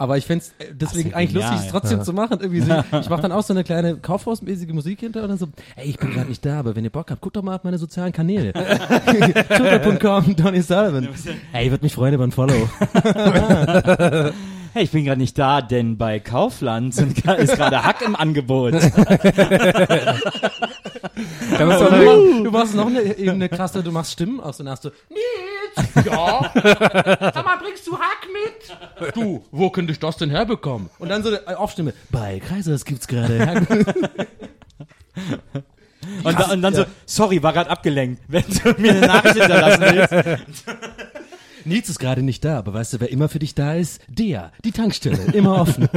Aber ich fänd's äh, deswegen ja eigentlich genial. lustig, es trotzdem zu machen. Irgendwie so, ich mache dann auch so eine kleine Kaufhausmäßige Musik hinter und dann so, ey, ich bin gerade nicht da, aber wenn ihr Bock habt, guckt doch mal auf meine sozialen Kanäle. Twitter.com, Donny Sullivan. Ey, ich würde mich freuen über ein Follow. Hey, ich bin gerade nicht da, denn bei Kaufland sind, ist gerade Hack im Angebot. Du machst noch eine, eine krasse, du machst Stimmen aus und hast du, Nils, ja, sag mal, bringst du Hack mit? Du, wo könnte ich das denn herbekommen? Und dann so eine Aufstimme, bei Kreisers gibt's gerade Hack. Und, da, und dann so, sorry, war gerade abgelenkt. Wenn du mir eine Nachricht hinterlassen willst. Nils ist gerade nicht da, aber weißt du, wer immer für dich da ist? Der, die Tankstelle, immer offen.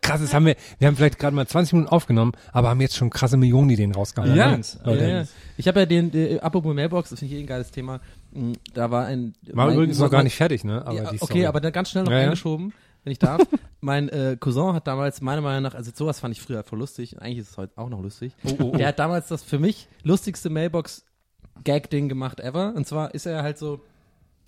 krass, das haben wir, wir haben vielleicht gerade mal 20 Minuten aufgenommen, aber haben jetzt schon krasse Millionenideen rausgehauen. Ja, ja, ja. Ich habe ja den, äh, apropos Mailbox, das finde ich eh ein geiles Thema. Mm, Da war ein. War mein- übrigens noch gar nicht fertig, ne? Aber ja, okay, Story. aber dann ganz schnell noch Ja, ja. eingeschoben, wenn ich darf. mein äh, Cousin hat damals, meiner Meinung nach, also sowas fand ich früher voll lustig, und eigentlich ist es heute auch noch lustig. Oh, Der hat damals das für mich lustigste Mailbox-Gag-Ding gemacht ever. Und zwar ist er halt so,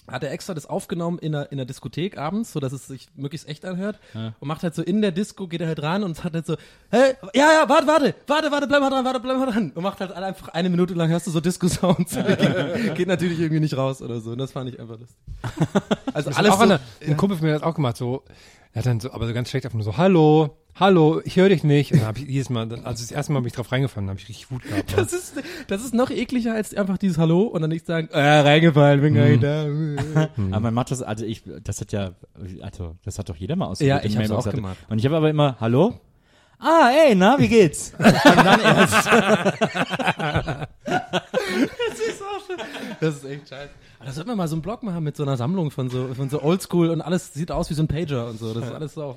hat er extra das aufgenommen in einer, in einer Diskothek abends, so dass es sich möglichst echt anhört. Und macht halt so in der Disco, geht er halt ran und hat halt so, hey, ja, ja, warte, warte, warte, warte, bleib mal dran, warte, bleib mal dran. Und macht halt einfach eine Minute lang hörst du so Disco-Sounds. geht, geht natürlich irgendwie nicht raus oder so. Und das fand ich einfach lustig. Also alles auch so, eine, ein Kumpel von mir hat das auch gemacht, so, er hat dann so, aber so ganz schlecht einfach nur so, hallo, hallo, ich höre dich nicht. Und dann habe ich jedes Mal, also das erste Mal bin ich drauf reingefallen, habe ich richtig Wut gehabt. Das ist, das ist noch ekliger als einfach dieses Hallo und dann nicht sagen, äh, reingefallen, bin gar nicht da. Aber man macht das, also ich, das hat ja, also das hat doch jeder mal Ja, ausprobiert. ich in hab's Mailbox auch gemacht. Und ich habe aber immer, hallo? Ah, ey, na, wie geht's? Und dann erst. Das ist echt scheiße. Aber da sollten wir mal so einen Blog machen mit so einer Sammlung von so, von so Oldschool und alles sieht aus wie so ein Pager und so. Das ist alles so.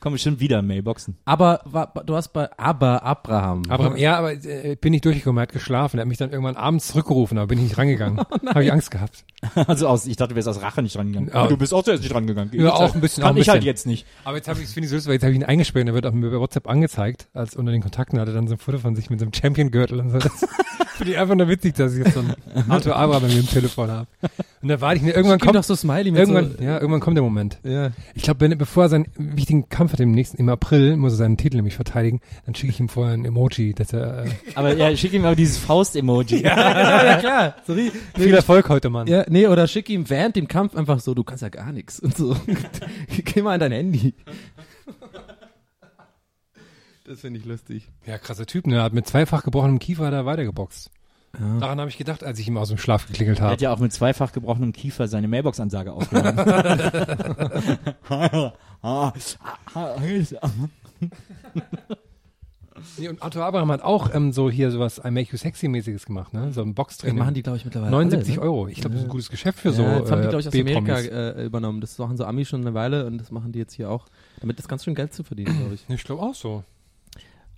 Kommen bestimmt wieder Mailboxen. Aber war, du hast bei Aber Abraham. Aber ja, aber äh, bin nicht durchgekommen, er hat geschlafen, er hat mich dann irgendwann abends zurückgerufen, aber bin ich nicht rangegangen. Habe ich Angst gehabt. Also aus, ich dachte, du wärst aus Rache nicht rangegangen. Ja. Aber du bist auch zuerst nicht rangegangen. Ja, auch ein bisschen, Kann auch ein ich halt bisschen. jetzt nicht. Aber jetzt habe ich, finde ich so lustig, weil jetzt habe ich ihn eingesperrt und er wird auch mir bei WhatsApp angezeigt, als unter den Kontakten hat er dann so ein Foto von sich mit so einem Champion-Gürtel und so. Das finde ich einfach nur witzig, dass ich jetzt so einen Arthur Abraham bei mir im Telefon habe. Und da warte ich mir, irgendwann kommt, doch so Smiley mit irgendwann, so, ja, irgendwann kommt der Moment. ja. Ich glaube, bevor er seinen wichtigen Kampf hat im nächsten, im April, muss er seinen Titel nämlich verteidigen, dann schicke ich ihm vorher ein Emoji, dass er, äh, Aber ja, schick ihm aber dieses Faust-Emoji. ja, ja, klar. Sorry. viel Erfolg heute, Mann. Ja, nee, oder schick ihm während dem Kampf einfach so, du kannst ja gar nichts und so. Geh mal an dein Handy. Das finde ich lustig. Ja, krasser Typ, ne? Hat mit zweifach gebrochenem Kiefer da weitergeboxt. Daran habe ich gedacht, als ich ihm aus dem Schlaf geklingelt Er habe. hat ja auch mit zweifach gebrochenem Kiefer seine Mailbox-Ansage aufgenommen. Nee, und Arthur Abraham hat auch ähm, so hier sowas I Make You Sexy-mäßiges gemacht, ne? So ein Das Boxtraining. machen die, glaube ich, mittlerweile 79 alle, ne? Euro. Ich glaube, das ist ein gutes Geschäft für so ja, das haben die, äh, glaube ich, aus Amerika äh, übernommen. Das machen so Ami schon eine Weile und das machen die jetzt hier auch. Damit ist ganz schön Geld zu verdienen, glaube ich. Ich glaube auch so.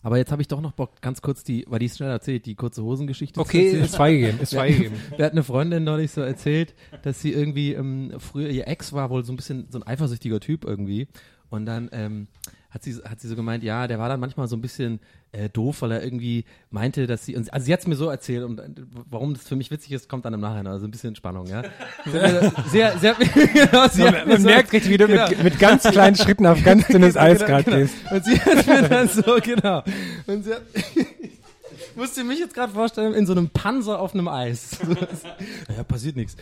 Aber jetzt habe ich doch noch Bock, ganz kurz die, weil die ist schnell erzählt, die kurze Hosengeschichte. zu Okay, ist freigegeben, ist freigegeben. Wir hatten eine Freundin neulich so erzählt, dass sie irgendwie ähm, früher, ihr Ex war wohl so ein bisschen so ein eifersüchtiger Typ irgendwie. Und dann ähm, hat sie hat sie so gemeint, ja, der war dann manchmal so ein bisschen äh, doof, weil er irgendwie meinte, dass sie, und, also sie hat es mir so erzählt und äh, warum das für mich witzig ist, kommt dann im Nachhinein, also ein bisschen Spannung, ja. Sehr, sehr, genau, sie mir Man so- merkt richtig, wie du genau. mit, mit ganz kleinen Schritten auf ganz dünnes Eis gerade genau. gehst. Und sie hat mir dann so, genau. Und sie hat, musste mich jetzt gerade vorstellen, in so einem Panzer auf einem Eis. Ja, passiert nichts.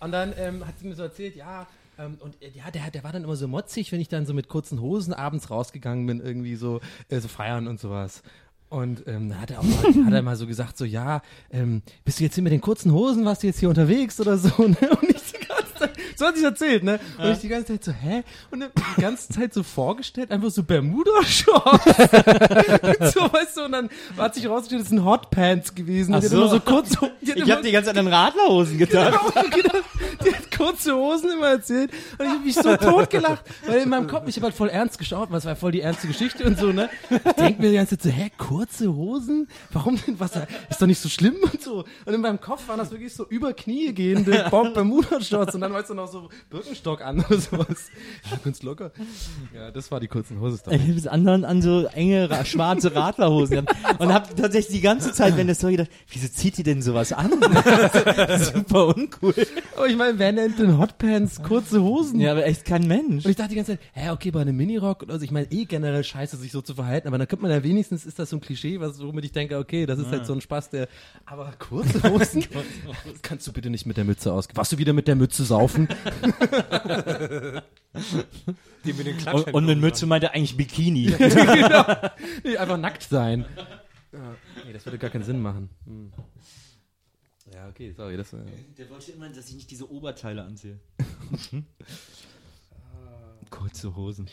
Und dann ähm, hat sie mir so erzählt, ja, ähm, und äh, ja, der, der war dann immer so motzig, wenn ich dann so mit kurzen Hosen abends rausgegangen bin, irgendwie so, äh, so feiern und sowas. Und ähm, dann hat er auch mal, hat er mal so gesagt, so, ja, ähm, bist du jetzt hier mit den kurzen Hosen, warst du jetzt hier unterwegs oder so? Ne? Und ich die ganze Zeit, so hat sie erzählt, ne? Und ich die ganze Zeit so, hä? Und dann die ganze Zeit so vorgestellt, einfach so Bermuda-Shorts. so, weißt du, und dann hat sich rausgestellt, das sind Hotpants gewesen. Ach die so. so kurz, die Ich habe die ganze Zeit an Radlerhosen gedacht. Genau. Die hat kurze Hosen immer erzählt und ich habe mich so tot gelacht, weil in meinem Kopf, ich habe halt voll ernst geschaut, weil es war voll die ernste Geschichte und so, ne? Ich denke mir die ganze Zeit so, hä, kurze Hosen? Warum denn, was, ist doch nicht so schlimm und so. Und in meinem Kopf waren das wirklich so über Knie gehende Bob Bermuda-Shorts und dann weißt du noch so Birkenstock an oder sowas. Ja, ganz locker. Ja, das war die kurzen Hose. Ich habe das anderen an so enge, schwarze Radlerhosen und habe tatsächlich die ganze Zeit, wenn das so gedacht, wieso zieht die denn sowas an? Super uncool. Aber ich meine, wenn permanent in Hotpants, kurze Hosen. Ja, aber echt kein Mensch. Und ich dachte die ganze Zeit, hä, okay, bei einem Minirock oder so, ich meine eh generell scheiße, sich so zu verhalten, aber dann könnte man ja wenigstens, ist das so ein Klischee, was, womit ich denke, okay, das ist halt so ein Spaß, der, aber kurze Hosen? Kannst du bitte nicht mit der Mütze aus, warst du wieder mit der Mütze saufen? Die mit den Und, und mit Mütze meint er eigentlich Bikini. Nee, einfach nackt sein. Ja, nee, das würde gar keinen Sinn machen. Hm. Ja, okay, sorry, das, äh, Der wollte immer, dass ich nicht diese Oberteile anziehe. Kurze Hosen.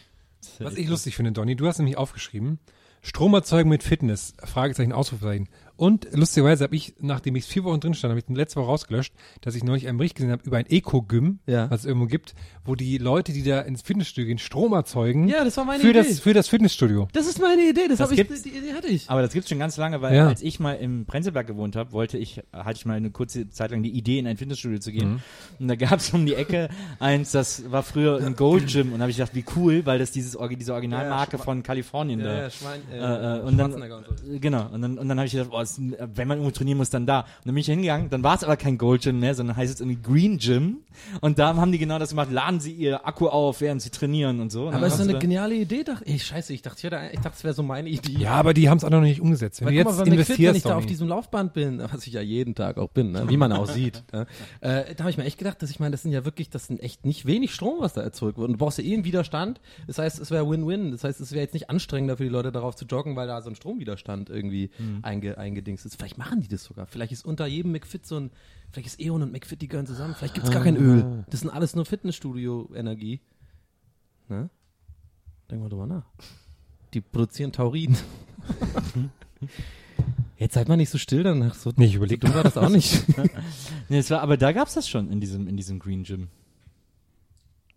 Was ich lustig finde, Donny, du hast nämlich aufgeschrieben, Stromerzeugen mit Fitness, Fragezeichen, Ausrufezeichen. Und lustigerweise habe ich, nachdem ich vier Wochen drin stand, habe ich den letzte Woche rausgelöscht, dass ich neulich einen Bericht gesehen habe über ein Eco-Gym, Ja. was es irgendwo gibt, wo die Leute, die da ins Fitnessstudio gehen, Strom erzeugen Ja, das war meine für, Idee. das, für das Fitnessstudio. Das ist meine Idee, das, Das habe ich, die Idee hatte ich. Aber das gibt's schon ganz lange, weil Ja. als ich mal im Prenzlberg gewohnt habe, wollte ich, hatte ich mal eine kurze Zeit lang die Idee, in ein Fitnessstudio zu gehen. Und da gab's um die Ecke eins, das war früher ein Gold Gym und da habe ich gedacht, wie cool, weil das dieses diese Originalmarke von Kalifornien da. Schwein, Äh, äh, und dann, und so. äh, genau, und dann, und dann habe ich gedacht, boah, ein- wenn man irgendwo trainieren muss, dann da. Und dann bin ich hingegangen, dann war es aber kein Gold Gym mehr, sondern heißt es irgendwie Green Gym. Und da haben die genau das gemacht, laden sie ihr Akku auf, während sie trainieren und so. Und Aber ist so eine geniale Idee, dachte ich. Scheiße, ich dachte, ich, dachte, es wäre so meine Idee. Ja, aber die haben es auch noch nicht umgesetzt. Wenn Weil, du jetzt mal, bei McFit, wenn ich investierst, da auf diesem Laufband bin, was ich ja jeden Tag auch bin, ne? wie man auch sieht, ne? äh, da habe ich mir echt gedacht, dass ich meine, das sind ja wirklich, das sind echt nicht wenig Strom, was da erzeugt wird. Und du brauchst ja eh einen Widerstand. Das heißt, es wäre Win-Win. Das heißt, es wäre jetzt nicht anstrengender für die Leute darauf zu joggen, weil da so ein Stromwiderstand irgendwie einge, eingedingst ist. Vielleicht machen die das sogar. Vielleicht ist unter jedem McFit so ein, vielleicht ist E.ON und McFit, die gehören zusammen. Vielleicht gibt's gar kein Öl. Das sind alles nur Fitnessstudio-Energie. Ne? Denk mal drüber nach. Die produzieren Taurin. Jetzt seid mal nicht so still danach. So, Nee, ich überleg so dumm war das auch nicht. Nee, es war, aber da gab's das schon in diesem, in diesem Green Gym.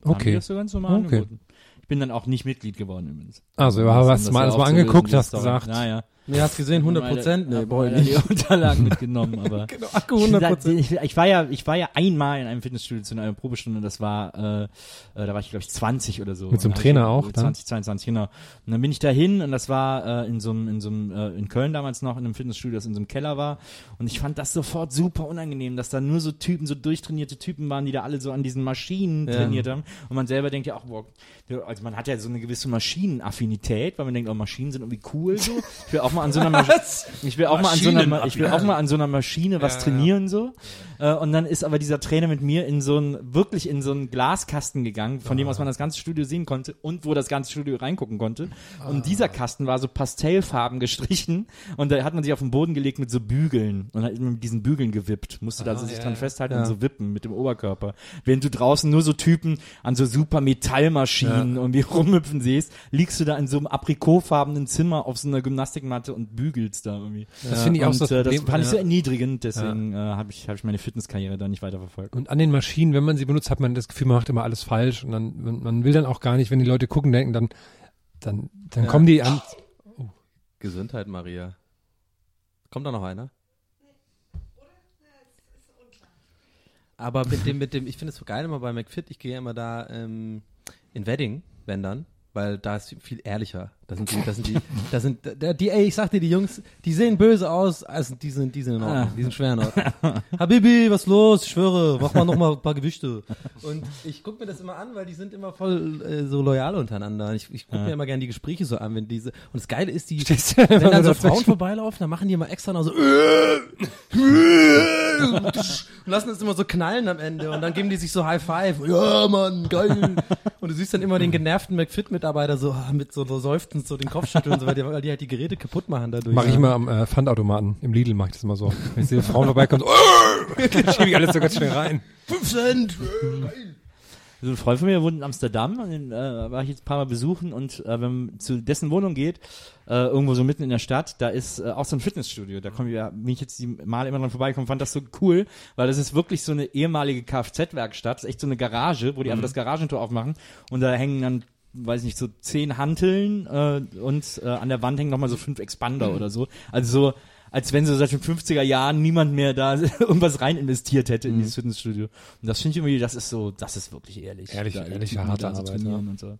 Da haben die Okay. das so ganz normal Okay. angeboten. Ich bin dann auch nicht Mitglied geworden übrigens. Also, aber hast du mal angeguckt, hast gesagt. Naja. Nee, hast gesehen, 100 Prozent. Nee, brauch ich die nicht. Unterlagen mitgenommen, aber. Genau, Akku Ich, 100 sag, Prozent. ich, ich war ja, ich war ja einmal in einem Fitnessstudio zu einer Probestunde, das war, äh, äh, da war ich glaube ich 20 oder so. Mit so einem Trainer ich, auch, äh, dann? 20, 22, genau. Und dann bin ich da hin und das war äh, in so einem, in so einem, äh, in Köln damals noch, in einem Fitnessstudio, das in so einem Keller war. Und ich fand das sofort super unangenehm, dass da nur so Typen, so durchtrainierte Typen waren, die da alle so an diesen Maschinen Ja. trainiert haben. Und man selber denkt ja auch, boah, also man hat ja so eine gewisse Maschinenaffinität, weil man denkt, oh, Maschinen sind irgendwie cool so. Ich will auch mal an so einer Maschine, ich will auch mal an so einer, ich will auch mal an so einer Maschine was Ja, ja. trainieren so. Äh, und dann ist aber dieser Trainer mit mir in so ein, wirklich in so einen Glaskasten gegangen, von dem aus man das ganze Studio sehen konnte und wo das ganze Studio reingucken konnte. Und dieser Kasten war so pastellfarben gestrichen und da hat man sich auf den Boden gelegt mit so Bügeln und hat mit diesen Bügeln gewippt. Musste da so sich ja, dran ja. festhalten Ja. und so wippen mit dem Oberkörper. Während du draußen nur so Typen an so super Metallmaschinen irgendwie rumhüpfen siehst, liegst du da in so einem aprikotfarbenen Zimmer auf so einer Gymnastikmatte und bügelst da irgendwie. Das finde ich auch und, so das äh, das fand ich so erniedrigend, deswegen äh, habe ich, hab ich meine Fitnesskarriere da nicht weiterverfolgt. Und an den Maschinen, wenn man sie benutzt, hat man das Gefühl, man macht immer alles falsch. Und dann, man, will dann auch gar nicht, wenn die Leute gucken, denken, dann, dann, dann Ja. kommen die an. Gesundheit, Maria. Kommt da noch einer? Aber mit dem, mit dem, ich finde es so geil immer bei McFit, ich gehe immer da ähm, in Wedding, wenn dann, weil da ist viel ehrlicher. Da sind die, da sind die, da sind, da, die, ey, ich sag dir, die Jungs, die sehen böse aus, also die sind, die sind in Ordnung, die sind schwer in Ordnung. Habibi, was los? Ich schwöre, mach mal noch mal ein paar Gewichte. Und ich guck mir das immer an, weil die sind immer voll äh, so loyal untereinander. Ich, ich guck mir immer gerne die Gespräche so an, wenn diese, und das Geile ist, die, wenn dann so? Frauen vorbeilaufen, dann machen die immer extra noch so und lassen es immer so knallen am Ende und dann geben die sich so High Five. Ja, Mann, geil. Und du siehst dann immer den genervten McFit-Mitarbeiter so ah, mit so, so seufzend so den Kopf schütteln und so weiter, weil die halt die Geräte kaputt machen dadurch. Mache ich immer am äh, Pfandautomaten. Im Lidl mache ich das immer so. Wenn ich sehe, Frauen vorbeikommen, so, schiebe ich alles so ganz schnell rein. 5 Cent. So ein Freund von mir wohnt in Amsterdam, und den äh, war ich jetzt ein paar Mal besuchen und äh, wenn man zu dessen Wohnung geht, äh, irgendwo so mitten in der Stadt, da ist äh, auch so ein Fitnessstudio. Da komm ich, ja, bin ich jetzt die Mal immer dran vorbeigekommen, fand das so cool, weil das ist wirklich so eine ehemalige Kfz-Werkstatt, das ist echt so eine Garage, wo die einfach das Garagentor aufmachen und da hängen dann weiß nicht, so zehn Hanteln äh, und äh, an der Wand hängen nochmal so fünf Expander oder so. Also so, als wenn so seit den 50er Jahren niemand mehr da irgendwas rein investiert hätte in dieses Fitnessstudio. Und das finde ich irgendwie, das ist so, das ist wirklich ehrlich. Ehrlich- Da, ehrliche, die harte Arbeit, und so.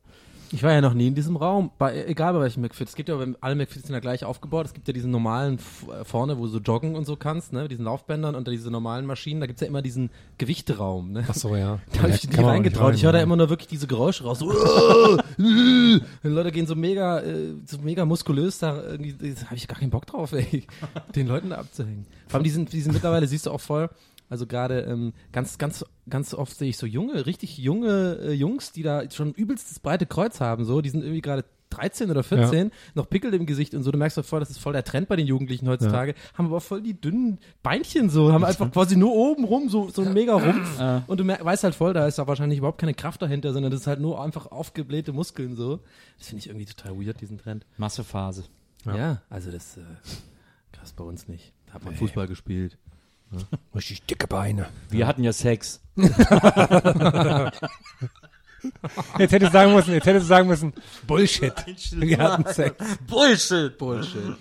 Ich war ja noch nie in diesem Raum, bei, egal bei welchem McFit. Es gibt ja, alle McFits sind ja gleich aufgebaut. Es gibt ja diesen normalen äh, vorne, wo du so joggen und so kannst, ne, mit diesen Laufbändern und diese normalen Maschinen. Da gibt's ja immer diesen Gewichteraum, ne. Ach so, ja. Da habe Ja, ich man auch reingetraut. nicht Ich höre da immer nur wirklich diese Geräusche raus. So, die Leute gehen so mega, äh, so mega muskulös da irgendwie. Da habe ich gar keinen Bock drauf, ey, den Leuten da abzuhängen. Vor allem die sind, die sind mittlerweile siehst du auch voll. Also gerade ähm, ganz, ganz, ganz oft sehe ich so junge, richtig junge äh, Jungs, die da schon übelstes breite Kreuz haben. So, die sind irgendwie gerade 13 oder 14, noch Pickel im Gesicht und so. Du merkst doch voll, das ist voll der Trend bei den Jugendlichen heutzutage. Haben aber voll die dünnen Beinchen so, haben einfach quasi nur oben rum so, so ein mega Rumpf. Äh, Und du weißt halt voll, da ist da wahrscheinlich überhaupt keine Kraft dahinter, sondern das ist halt nur einfach aufgeblähte Muskeln so. Das finde ich irgendwie total weird, diesen Trend. Massephase. Ja, also das äh, krass bei uns nicht. Da hat man Fußball gespielt. Richtig dicke Beine. Wir hatten ja Sex. Jetzt hättest du sagen müssen, jetzt hättest du sagen müssen, Bullshit. Wir hatten Sex. Bullshit. Bullshit.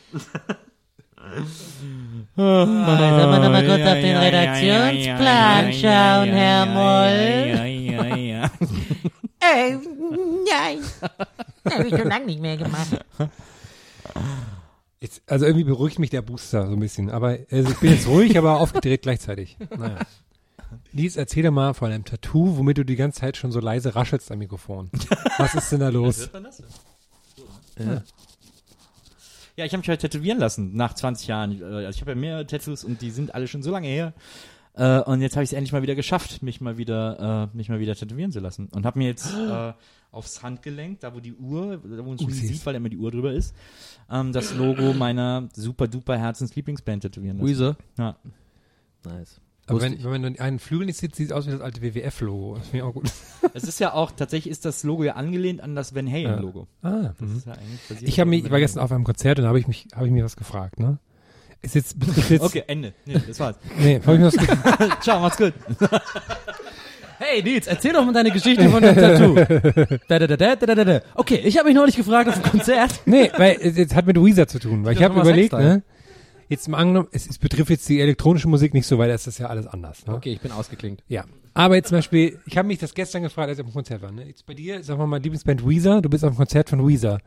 Sollen wir noch mal kurz auf den Redaktionsplan schauen, Herr Moll? Äh, nein. Habe ich schon lange nicht mehr gemacht. Jetzt, also irgendwie beruhigt mich der Booster so ein bisschen. Aber also ich bin jetzt ruhig, aber aufgedreht gleichzeitig. Naja. Lies, erzähl doch mal von einem Tattoo, womit du die ganze Zeit schon so leise raschelst am Mikrofon. Was ist denn da los? Ja. Ja, ich habe mich halt tätowieren lassen nach 20 Jahren. Äh, Also ich habe ja mehrere Tattoos und die sind alle schon so lange her. Äh, und jetzt habe ich es endlich mal wieder geschafft, mich mal wieder, äh, mich mal wieder tätowieren zu lassen. Und habe mir jetzt äh, aufs Handgelenk, da wo die Uhr, da wo man es Oh, sieht, weil immer die Uhr drüber ist, ähm, das Logo meiner super duper Herzenslieblingsband tätowieren lassen. Weezer. Ja. Nice. Aber wenn, wenn man einen Flügel nicht sieht, sieht es aus wie das alte WWF-Logo. Das finde ich auch gut. Es ist ja auch, tatsächlich ist das Logo ja angelehnt an das Van Halen Logo. Ah, Das mhm. ist ja eigentlich basiert Ich habe auf mich, ich war gestern auf einem Konzert und da habe ich mich, habe ich mir was gefragt, ne? Ist jetzt, betrifft jetzt, Okay, Ende. Nee, das war's. nee, habe ich mir was gefragt. Ciao, macht's gut. Hey Nils, erzähl doch mal deine Geschichte von deinem Tattoo. Da, da, da, da, da, da. Okay, ich habe mich neulich gefragt auf dem Konzert. Nee, weil es jetzt hat mit Weezer zu tun, weil ich Ja, habe überlegt, ne? Jetzt mal angenommen, es, es betrifft jetzt die elektronische Musik nicht so, weil das ist ja alles anders. Ne? Okay, ich bin ausgeklingt. Ja. Aber jetzt zum Beispiel, ich habe mich das gestern gefragt, als ich auf dem Konzert war. Ne? Jetzt bei dir, sagen wir mal, Lieblingsband Weezer, du bist auf dem Konzert von Weezer.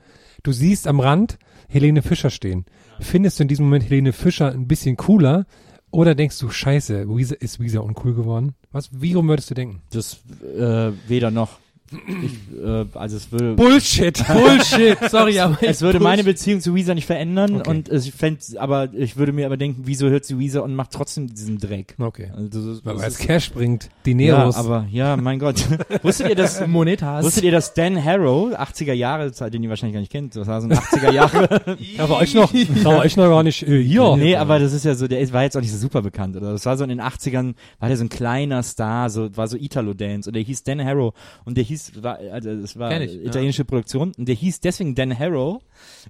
Du siehst am Rand Helene Fischer stehen. Findest du in diesem Moment Helene Fischer ein bisschen cooler oder denkst du, scheiße, Weezer, ist Weezer uncool geworden? Was, wie rum würdest du denken? Das äh, weder noch. Ich, äh, also es würde, Bullshit! Bullshit, sorry, aber es würde meine Beziehung zu Weezer nicht verändern Okay. und ich fänd, aber ich würde mir aber denken, wieso hört sie Weezer und macht trotzdem diesen Dreck? Okay. Also, das, Weil es Cash bringt, ja, Dineros. aber ja, mein Gott. wusstet ihr das? Monetas. Wusstet ihr, dass Dan Harrow, 80er Jahre, Zeit, den ihr wahrscheinlich gar nicht kennt, das war so ein 80er Jahre. da war ich noch, da war ich noch gar nicht äh, hier. nee, aber das ist ja so, der war jetzt auch nicht so super bekannt, oder? Das war so in den 80ern, war der so ein kleiner Star, so, war so Italo-Dance, und der hieß Dan Harrow, und der hieß, war, also, es war ich, italienische Produktion, und der hieß deswegen Dan Harrow,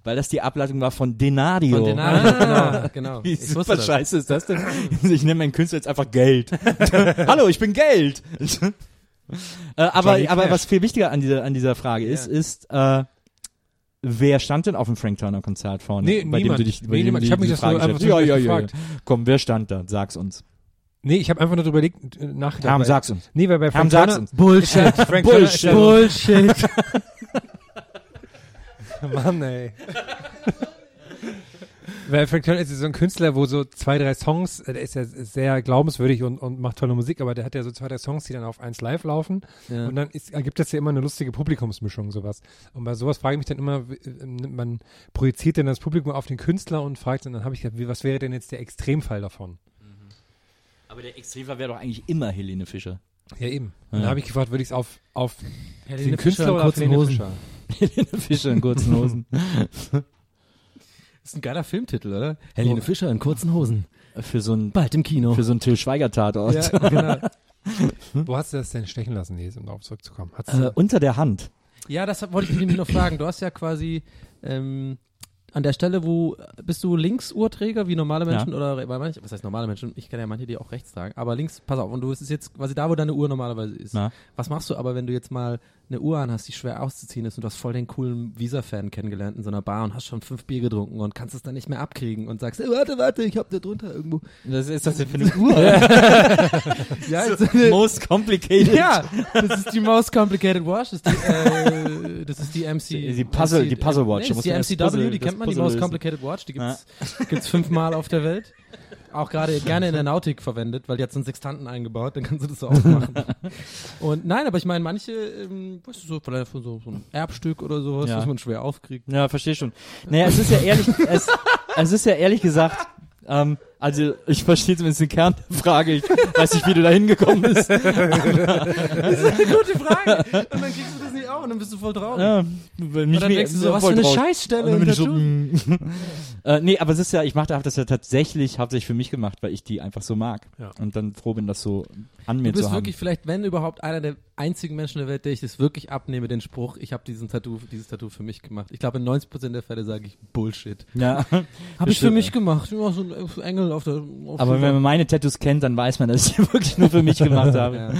weil das die Ableitung war von Denario. Von den ah, genau, genau. Wie Ich super das. scheiße ist das denn? Ich nenne meinen Künstler jetzt einfach Geld. Hallo, ich bin Geld. äh, aber aber was viel wichtiger an dieser, an dieser Frage ist, ist, äh, wer stand denn auf dem Frank Turner Konzert vorne? Nee, bei dem niemand. du dich, bei Nee, dem niemand. du Ich hab mich das nur Frage einfach stellst. so ja, ja, ja, ja. gefragt. Komm, wer stand da? Sag's uns. Nee, ich habe einfach nur drüber überlegt, äh, nachgedacht. Herm, sag's uns. Nee, weil bei Herm, Frank sag's Turner, uns. Bullshit. Frank Bullshit. Bullshit. Mann, ey. Weil Frank Turner ist ja so ein Künstler, wo so zwei, drei Songs, äh, der ist ja sehr glaubenswürdig und, und macht tolle Musik, aber der hat ja so zwei, drei Songs, die dann auf eins live laufen. Ja. Und dann ist, ergibt das ja immer eine lustige Publikumsmischung, sowas. Und bei sowas frage ich mich dann immer, äh, man projiziert dann das Publikum auf den Künstler und fragt, und dann habe ich gedacht, was wäre denn jetzt der Extremfall davon? Aber der Extremer wäre doch eigentlich immer Helene Fischer. Ja, eben. Und Ja. dann habe ich gefragt, würde ich es auf, auf Helene den Künstler Fischer in oder kurzen Helene Hosen. Fischer? Helene Fischer in kurzen Hosen. Das ist ein geiler Filmtitel, oder? Helene Fischer in kurzen Hosen. für so ein, Bald im Kino. für so ein Till Schweiger Tatort. ja, genau. Wo hast du das denn stechen lassen, Nils, um darauf zurückzukommen? Äh, unter der Hand. ja, das wollte ich nämlich noch fragen. Du hast ja quasi ähm, an der Stelle, wo bist du Linksuhrträger wie normale Menschen oder weil manche, was heißt normale Menschen? Ich kenne ja manche, die auch rechts tragen. Aber links, pass auf, und du es ist jetzt quasi da, wo deine Uhr normalerweise ist. Na? Was machst du aber, wenn du jetzt mal eine Uhr an hast, die schwer auszuziehen ist und du hast voll den coolen Visa-Fan kennengelernt in so einer Bar und hast schon fünf Bier getrunken und kannst es dann nicht mehr abkriegen und sagst, "Ey, warte, warte, ich hab da drunter irgendwo. Das ist das denn für eine Uhr? Ja, so eine, Most complicated. ja, das ist die most complicated watch. Das ist die, äh, das ist die MC. Die Puzzle- MC die Puzzle Watch. Nee, Da das ist die MCW, Puzzle- die kennt man, die Most. Complicated Watch. Die gibt's, gibt's fünfmal auf der Welt. Auch gerade gerne in der Nautik verwendet, weil die hat so einen Sextanten eingebaut, dann kannst du das so aufmachen. Und nein, aber ich meine, manche, ähm, weißt du, so vielleicht von so, so ein Erbstück oder sowas, Ja. was man schwer aufkriegt. Ja, verstehe schon. Naja, es ist ja ehrlich, es, es ist ja ehrlich gesagt, ähm, also ich verstehe zumindest den Kern der Frage. Ich weiß nicht, wie du da hingekommen bist. Das ist eine gute Frage. Und dann kriegst du das nicht auf und dann bist du voll traurig. Ja, mich, Und dann denkst du so, was für eine Scheißstelle Und dann so, mm. äh, nee, aber es ist ja, ich mache das ja tatsächlich hauptsächlich für mich gemacht, weil ich die einfach so mag. Ja. Und dann froh bin, das so an mir Du bist zu haben. wirklich vielleicht, wenn überhaupt, einer der einzigen Menschen der Welt, der ich das wirklich abnehme, den Spruch, ich habe diesen Tattoo, dieses Tattoo für mich gemacht. Ich glaube, in 90% der Fälle sage ich Bullshit. ja. Habe ich für mich gemacht. Ich mach so einen Engel auf der auf Aber wenn man meine Tattoos kennt, dann weiß man, dass ich die wirklich nur für mich gemacht habe. ja.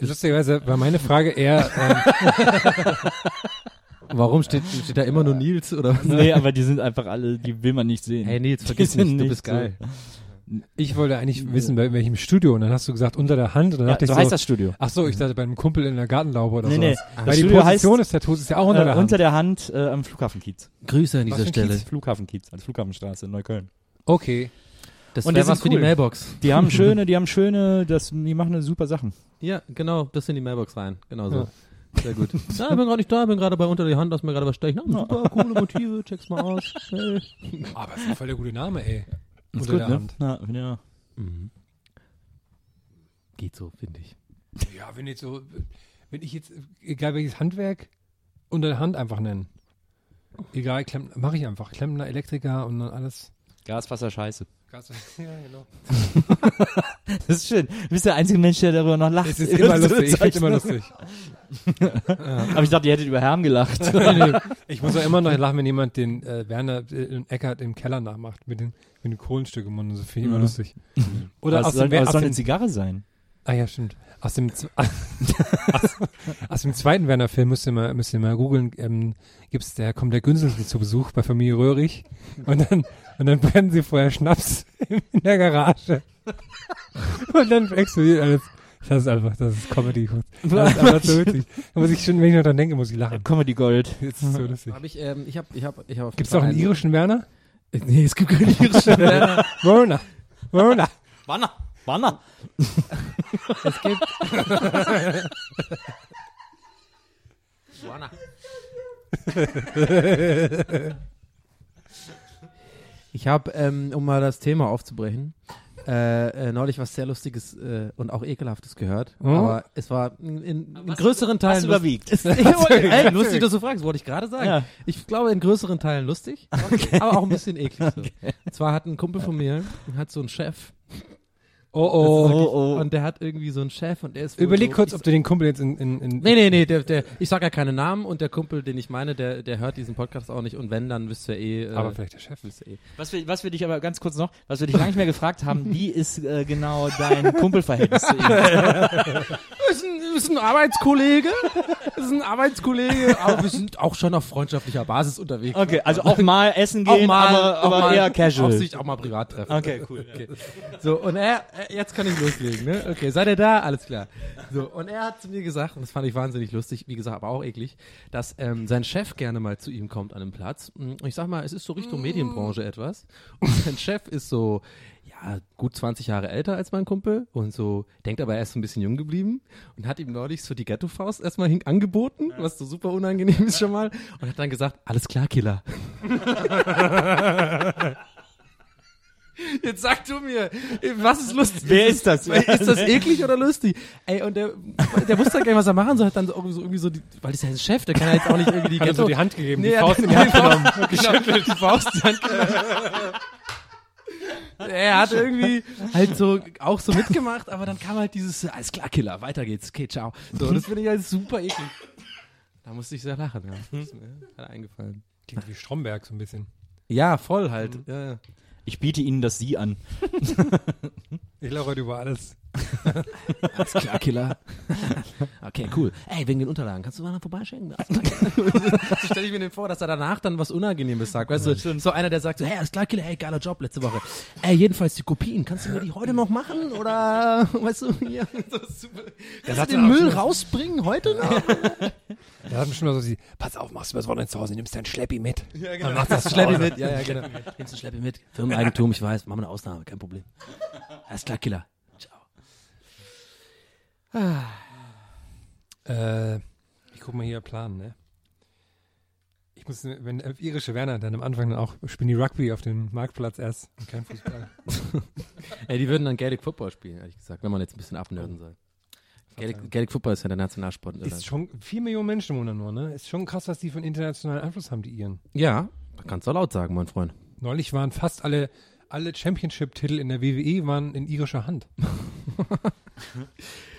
Lustigerweise war meine Frage eher, ähm, Warum steht, steht da immer nur Nils oder was? Nee, aber die sind einfach alle, die will man nicht sehen. Hey Nils, vergiss nicht, du nicht bist so. geil. ich wollte eigentlich wissen, bei welchem Studio. Und dann hast du gesagt, unter der Hand. Und dann Ja, dachte ich so so, heißt das Studio. ach so, ich dachte bei einem Kumpel in der Gartenlaube oder Nee, nee. sowas. Das Weil die Studio Position heißt, des Tattoos ist ja auch unter äh, der Hand. unter der Hand äh, am Flughafenkiez. Grüße an dieser Stelle. Kiez? Flughafenkiez, also Flughafenstraße in Neukölln. Okay. Das Und wäre was sind für die cool. Mailbox. Die haben schöne, die haben schöne, das, die machen eine super Sachen. Ja, genau, das in die Mailbox rein. Genau so. Ja. Sehr gut. Ja, ich bin gerade nicht da, bin gerade bei unter die Hand, lass mir gerade was stechen. Ah, super, coole Motive, check's mal aus. Hey. Aber es ist voll der gute Name, ey. Ist Unter gut, der ne? Hand. Ja, ja. Mhm. Geht so, finde ich. Ja, wenn jetzt so, wenn ich jetzt, egal welches Handwerk, unter der Hand einfach nennen. Egal, mache ich einfach. Klempner, Elektriker und dann alles. Gaswasser scheiße. Gas- Ja, genau. Das ist schön. Du bist der einzige Mensch, der darüber noch lacht. Es ist immer lustig, ich find's immer lustig. Aber ich dachte, ihr hättet über Herm gelacht. Ich muss auch immer noch lachen, wenn jemand den äh, Werner äh, Eckert im Keller nachmacht mit den, mit den Kohlenstück im Mund. Das finde ich immer Ja. lustig. Oder Was aus soll, dem, was aus soll eine Zigarre sein? Ah ja, stimmt. Aus dem, aus, aus dem zweiten Werner-Film müsst ihr mal, müsst ihr mal googeln, ähm, gibt's, der kommt der Günzel zu Besuch bei Familie Röhrig und dann, und dann brennen sie vorher Schnaps in der Garage. Und dann explodiert alles. Das ist einfach, das ist Comedy. Das ist einfach so witzig. Da muss ich schon, wenn ich noch dran denke, muss ich lachen. Comedy Gold. Das ist so lustig. Hab ich, ähm, ich habe, ich habe, ich habe. Gibt's auch einen irischen Werner? Nee, es gibt keinen irischen Werner. Werner. Werner. Wanner. Wanner. Es gibt. Ich habe, ähm, um mal das Thema aufzubrechen, äh, äh, neulich was sehr Lustiges äh, und auch Ekelhaftes gehört. Oh. Aber es war in, in, in größeren Teilen. Was überwiegt? Ist, ey, lustig, dass du fragst, wollte ich gerade sagen. Ja. Ich glaube, in größeren Teilen lustig, aber auch ein bisschen eklig. So. Und zwar hat ein Kumpel von mir, hat so einen Chef. Oh, Das oh. wirklich- oh. Und der hat irgendwie so einen Chef und der ist Überleg so, kurz, ich, ob du den Kumpel jetzt in, in, in Nee, nee, nee, der, der, ich sag ja keine Namen und der Kumpel, den ich meine, der, der hört diesen Podcast auch nicht und wenn, dann wisst ihr eh. Äh, aber vielleicht der Chef. wisst ihr eh. Was wir, was wir dich aber ganz kurz noch, was wir dich lange nicht mehr gefragt haben, wie ist äh, genau dein Kumpelverhältnis zu ihm? Ist ein, ist ein Arbeitskollege, ist ein Arbeitskollege, aber wir sind auch schon auf freundschaftlicher Basis unterwegs. Okay, also auch mal essen auch gehen, mal, aber, auch aber mal eher casual. Auch sich auch mal privat treffen. Okay, cool. Okay. So, und er, er- jetzt kann ich loslegen, ne? Okay, seid ihr da? Alles klar. So, und er hat zu mir gesagt, und das fand ich wahnsinnig lustig, wie gesagt, aber auch eklig, dass ähm, sein Chef gerne mal zu ihm kommt an einem Platz. Und ich sag mal, es ist so Richtung Medienbranche etwas. Und sein Chef ist so, ja, gut 20 Jahre älter als mein Kumpel und so, denkt aber er ist so ein bisschen jung geblieben und hat ihm neulich so die Ghetto-Faust erstmal angeboten, was so super unangenehm ist schon mal, und hat dann gesagt, alles klar, Killer. Jetzt sag du mir, was ist lustig? Wer ist das? Ist das eklig oder lustig? Ey, und der, der wusste gar nicht, was er machen soll, hat dann so irgendwie so, irgendwie so die, weil das ist ja ein Chef, der kann ja jetzt auch nicht irgendwie die Hat so die Hand gegeben, Nee, die Faust in die Hand genommen. Faust- geschüttelt, die Faust in die Hand genommen. Er hat irgendwie halt so auch so mitgemacht, aber dann kam halt dieses, alles klar, Killer, weiter geht's, okay, ciao. So, das finde ich halt super eklig. Da musste ich sehr lachen, ja. Das ist mir halt eingefallen. Klingt wie Stromberg so ein bisschen. Ja, voll halt. Ja, ja. Ich biete Ihnen das Sie an. Ich lache heute über alles. Alles klar, Killer. okay, cool. Ey, wegen den Unterlagen, kannst du mal vorbeischicken? so stelle ich mir den vor, dass er danach dann was Unangenehmes sagt. Weißt du, so einer, der sagt so, hey, alles klar, Killer, hey, geiler Job letzte Woche. Ey, jedenfalls die Kopien, kannst du mir die heute noch machen? Oder, weißt du, hier. Kannst hat du den er Müll rausbringen heute noch? Da hat bestimmt mal so, sie, pass auf, machst du was Wochenende zu Hause, nimmst dein Schleppi mit. Ja, genau. Dann macht das Schleppi mit. Ja, ja, genau. Nimmst du Schleppi mit. Firmeneigentum, ich weiß, machen wir eine Ausnahme, kein Problem. Alles klar, Killer. Ciao. Äh, ich guck mal hier Plan, ne? Ich muss, wenn äh, irische Werner dann am Anfang dann auch spielen die Rugby auf dem Marktplatz erst und kein Fußball. Ey, die würden dann Gaelic Football spielen, ehrlich gesagt, wenn man jetzt ein bisschen abnörden soll. Gaelic, Gaelic Football ist ja der Nationalsport Irland. Ist schon vier Millionen Menschen Monat nur, ne? Ist schon krass, was die für einen internationalen Einfluss haben, die Iren. Ja, kannst du laut sagen, mein Freund. Neulich waren fast alle, alle Championship-Titel in der WWE waren in irischer Hand.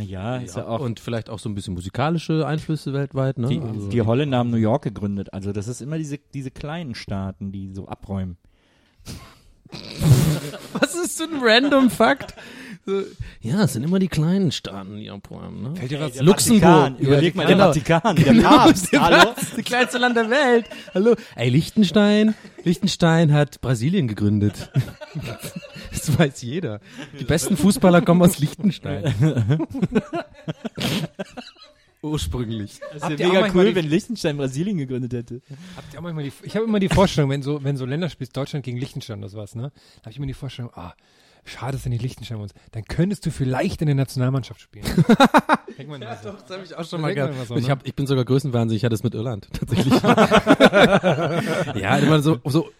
Naja, ist ja auch. Und vielleicht auch so ein bisschen musikalische Einflüsse weltweit, ne? die, also, die Holländer haben New York gegründet. Also das ist immer diese, diese kleinen Staaten, die so abräumen. was ist so ein random Fakt? So, ja, es sind immer die kleinen Staaten, die abräumen, ne? Fällt dir was? Der Luxemburg. Vatikan. Überleg mal, der Genau. Vatikan, der Papst. Hallo? Das kleinste Land der Welt. Hallo. Ey, Liechtenstein. Liechtenstein hat Brasilien gegründet. Das weiß jeder. Die besten Fußballer kommen aus Liechtenstein. Ursprünglich. Das wäre mega cool, die- wenn Liechtenstein Brasilien gegründet hätte. Habt ihr auch manchmal die, ich habe immer die Vorstellung, wenn so, wenn so Länder spielst, Deutschland gegen Liechtenstein oder sowas, ne? Da habe ich immer die Vorstellung, ah, schade, dass er nicht Liechtenstein bei uns. Dann könntest du vielleicht in der Nationalmannschaft spielen. Denkt man immer so. Das habe ich auch schon mal gehabt. gehabt. So, ich, ne? hab, ich bin sogar größenwahnsinnig, ich hatte es mit Irland, tatsächlich. ja, immer so, so,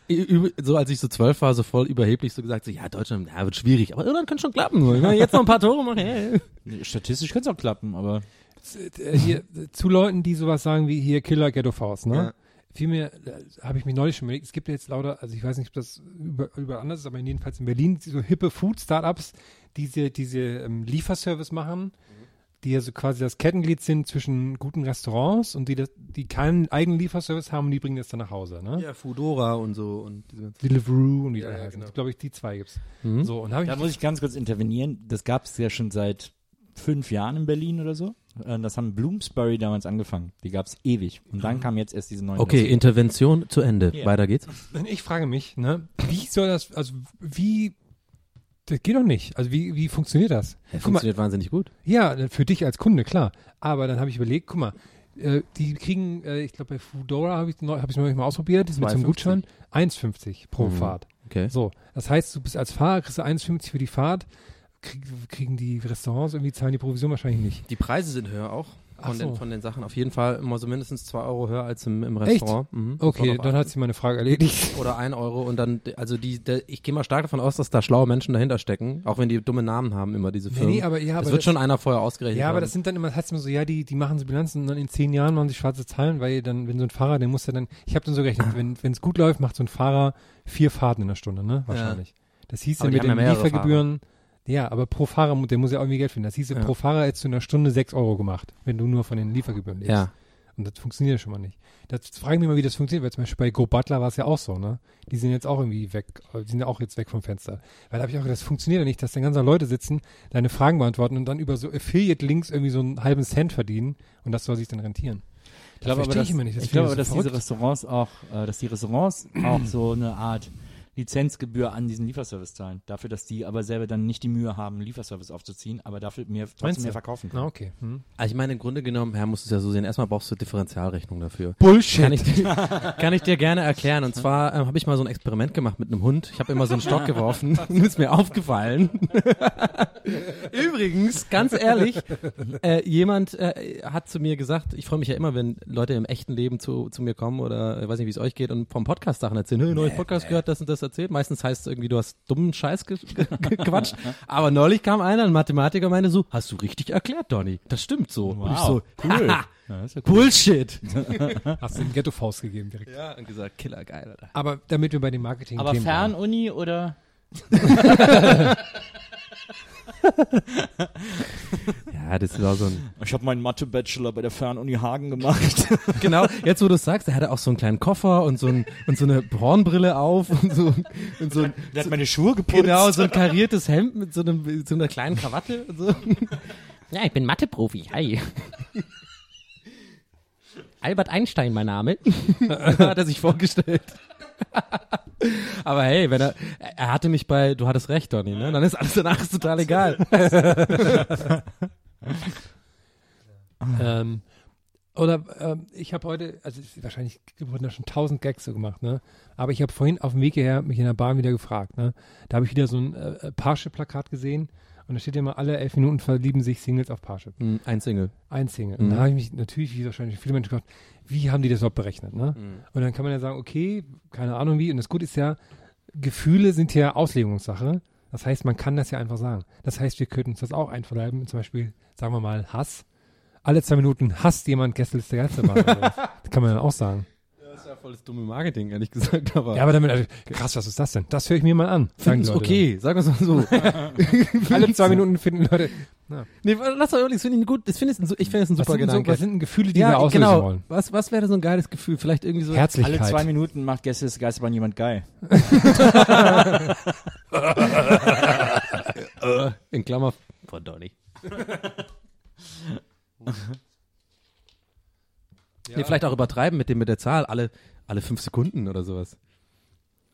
so, als ich so zwölf war, so voll überheblich so gesagt, so, ja, Deutschland, ja, wird schwierig, aber Irland kann schon klappen. So. Ich meine, jetzt noch ein paar Tore machen, hey. Statistisch könnte es auch klappen, aber äh, hier, zu Leuten, die sowas sagen wie hier Killer Ghetto Faust, ne? Ja. Vielmehr äh, habe ich mich neulich schon überlegt, es gibt ja jetzt lauter, also ich weiß nicht, ob das über, überall anders ist, aber jedenfalls in Berlin so hippe Food-Startups, die diese, diese ähm, Lieferservice machen, die ja so quasi das Kettenglied sind zwischen guten Restaurants und die, das, die keinen eigenen Lieferservice haben und die bringen das dann nach Hause, ne? Ja, Foodora und so und diese. Deliveroo und wie die Ja, heißen. genau. Glaube ich, die zwei gibt's. Mhm. So, und habe ich da muss ich ganz kurz intervenieren. Das gab es ja schon seit fünf Jahren in Berlin oder so. Äh, Das haben Bloomsbury damals angefangen. Die gab es ewig. Und dann kam jetzt erst diese neuen. Okay, dazu. Intervention zu Ende. Ja. Weiter geht's. Ich frage mich, ne, wie soll das, also wie, das geht doch nicht. Also wie, wie funktioniert das? Ja, Guck mal, funktioniert wahnsinnig gut. ja, für dich als Kunde, klar. Aber dann habe ich überlegt, guck mal, äh, die kriegen, äh, ich glaube bei Foodora habe ich neu- hab ich neulich mal ausprobiert, mit so einem 2,50. Gutschein, 1,50 pro Mhm. Fahrt. Okay. So, das heißt, du bist als Fahrer, kriegst du 1,50 für die Fahrt, krieg, kriegen die Restaurants irgendwie, zahlen die Provision wahrscheinlich nicht. Die Preise sind höher auch von, so. den, von den Sachen. Auf jeden Fall immer so mindestens zwei Euro höher als im, im Restaurant. Mhm. Okay, dann hat sich meine Frage erledigt. oder ein Euro und dann, also die, der, ich gehe mal stark davon aus, dass da schlaue Menschen dahinter stecken, auch wenn die dumme Namen haben, immer diese Firmen. nee, aber ja, das aber wird das- schon einer vorher ausgerechnet Ja, aber haben. das sind dann immer, das heißt immer so, ja, die, die machen so Bilanzen und dann in zehn Jahren machen sie schwarze Zahlen, weil dann, wenn so ein Fahrer, den muss er dann, ich habe dann so gerechnet, wenn wenn es gut läuft, macht so ein Fahrer vier Fahrten in der Stunde, ne? Wahrscheinlich. Das hieß Aber ja mit ja den Liefergebühren, ja, aber pro Fahrer, der muss ja irgendwie Geld finden. Das hieß ja, pro Fahrer hättest du in einer Stunde sechs Euro gemacht, wenn du nur von den Liefergebühren lebst. ja. Und das funktioniert ja schon mal nicht. Das frage ich mich mal, wie das funktioniert, weil zum Beispiel bei Go Butler war es ja auch so, ne? Die sind jetzt auch irgendwie weg, äh, die sind ja auch jetzt weg vom Fenster. Weil da habe ich auch gedacht, das funktioniert ja nicht, dass dann ganze Leute sitzen, deine Fragen beantworten und dann über so Affiliate-Links irgendwie so einen halben Cent verdienen und das soll sich dann rentieren. Ich glaube aber, dass, ich immer nicht. Das ich glaube ich dass so diese. Restaurants auch, äh, dass die Restaurants auch so eine Art Lizenzgebühr an diesen Lieferservice zahlen. Dafür, dass die aber selber dann nicht die Mühe haben, Lieferservice aufzuziehen, aber dafür mehr, trotzdem mehr verkaufen können. Na, okay. Hm. Also ich meine, im Grunde genommen, Herr, musst du es ja so sehen, erstmal brauchst du Differentialrechnung dafür. Bullshit. Kann ich, dir- kann ich dir gerne erklären. Und zwar ähm, habe ich mal so ein Experiment gemacht mit einem Hund. Ich habe immer so einen Stock geworfen und ist mir aufgefallen. Übrigens, ganz ehrlich, äh, jemand äh, hat zu mir gesagt, ich freue mich ja immer, wenn Leute im echten Leben zu, zu mir kommen oder äh, weiß nicht, wie es euch geht und vom Podcast Sachen erzählen. Hey, neues Podcast gehört, das und das erzählt. Meistens heißt es irgendwie, du hast dummen Scheiß ge ge gequatscht. Aber neulich kam einer, ein Mathematiker, und meinte so, hast du richtig erklärt, Donny. Das stimmt so. Und ich so, cool. haha, Ja, ist ja cool. Bullshit. Hast du den Ghetto-Faust gegeben direkt. Ja, und gesagt, Killer, geil, Alter. Aber damit wir bei den marketing Aber Fernuni oder? Ja, das war so ein. Ich habe meinen Mathe-Bachelor bei der Fernuni Hagen gemacht. Genau, jetzt wo du es sagst, er hatte auch so einen kleinen Koffer und so, ein, und so eine Hornbrille auf und so, und so, ein- Der hat meine Schuhe geputzt. genau, so ein kariertes Hemd mit so, einem, mit so einer kleinen Krawatte und so. Ja, ich bin Mathe-Profi. Hi. Albert Einstein, mein Name. hat er sich vorgestellt. Aber hey, wenn er, er hatte mich bei, du hattest recht, Donny, ne? Dann ist alles danach ist total egal. Ähm, oder ähm, ich habe heute, also wahrscheinlich wurden da schon tausend Gags so gemacht, ne? Aber ich habe vorhin auf dem Weg hierher mich in der Bahn wieder gefragt, ne? Da habe ich wieder so ein äh, Parship-Plakat gesehen und da steht ja immer, alle elf Minuten verlieben sich Singles auf Parship. Hm, Ein Single. Ein Single. Mhm. Und da habe ich mich natürlich, wie wahrscheinlich viele Menschen gefragt, wie haben die das überhaupt berechnet, ne? Mhm. Und dann kann man ja sagen, okay, keine Ahnung wie. Und das Gute ist ja, Gefühle sind ja Auslegungssache. Das heißt, man kann das ja einfach sagen. Das heißt, wir könnten uns das auch einverleiben. Zum Beispiel, sagen wir mal, Hass. Alle zwei Minuten hasst jemand Gästeliste Geisterbahn. oder sowas. das kann man dann auch sagen. Das ist ja voll das dumme Marketing, ehrlich gesagt, aber. Ja, aber damit, also, krass, was ist das denn? Das höre ich mir mal an. Die Leute okay, sagen wir es mal so. dann. Alle zwei Minuten finden Leute. nee, lass doch ehrlich, das finde ich gut, das finde ich, ich finde es ein Was super so, Gedanke. was sind denn Gefühle, die wir ja, auslösen genau. wollen? Was, was wäre so ein geiles Gefühl? Vielleicht irgendwie so. Herzlichkeit. Alle zwei Minuten macht Gäste des Geisterbahn jemand geil. In Klammer von Donny. Nee, vielleicht auch übertreiben mit dem mit der Zahl, alle, alle fünf Sekunden oder sowas.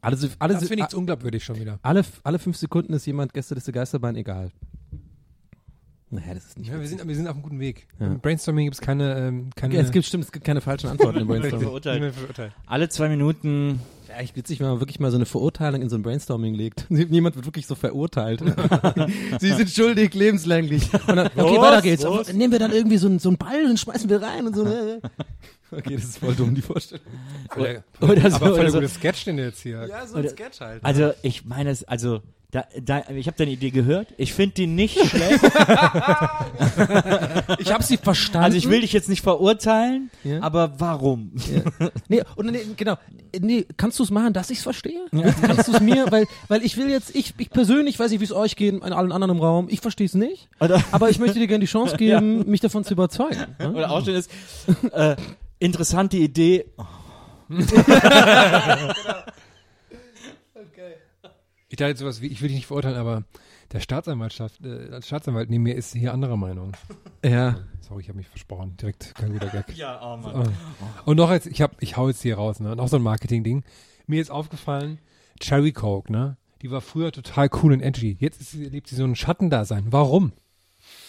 Alle, alle, Das finde ich unglaubwürdig schon wieder. alle, alle fünf Sekunden ist jemand Gästeliste Geisterbahn egal. Naja, das ist nicht. Ja, wir sind, wir sind auf einem guten Weg. Ja. Im Brainstorming gibt es keine, ähm, keine Ja, es gibt stimmt, es gibt keine falschen Antworten im Brainstorming. Alle zwei Minuten. Ja, ich witzig, wenn man wirklich mal so eine Verurteilung in so ein Brainstorming legt. Niemand wird wirklich so verurteilt. Sie sind schuldig, lebenslänglich. Und dann, okay, Was? weiter geht's. Was? Nehmen wir dann irgendwie so einen, so einen Ball und schmeißen wir rein und so. Okay, das ist voll dumm, die Vorstellung. Oder, Oder so, aber voll oder der so. gute Sketch, den du jetzt hier. Ja, so ein Sketch halt. Also ich meine es, also da, da, ich habe deine Idee gehört. Ich finde die nicht schlecht. Ich habe sie verstanden. Also ich will dich jetzt nicht verurteilen, Ja. aber warum? Nee, und nee, genau. Nee, kannst du es machen, dass ich es verstehe? Kannst du es mir, weil, weil ich will jetzt, ich, ich persönlich weiß nicht, wie es euch geht, an allen anderen im Raum. Ich verstehe es nicht. Oder, Aber ich möchte dir gerne die Chance geben, mich davon zu überzeugen. ne? oder auch schön ist, äh, interessante Idee. Ich dachte jetzt sowas wie, ich will dich nicht verurteilen, aber der Staatsanwaltschaft, äh, Staatsanwalt neben mir ist hier anderer Meinung. Ja. Sorry, ich habe mich versprochen. Direkt kein guter Gag. Ja, oh Oh. Und noch jetzt, ich hab, ich hau jetzt hier raus, ne? Noch so ein Marketing-Ding. Mir ist aufgefallen, Cherry Coke, ne? Die war früher total cool und edgy. Jetzt ist, sie- lebt sie so ein Schattendasein. Warum?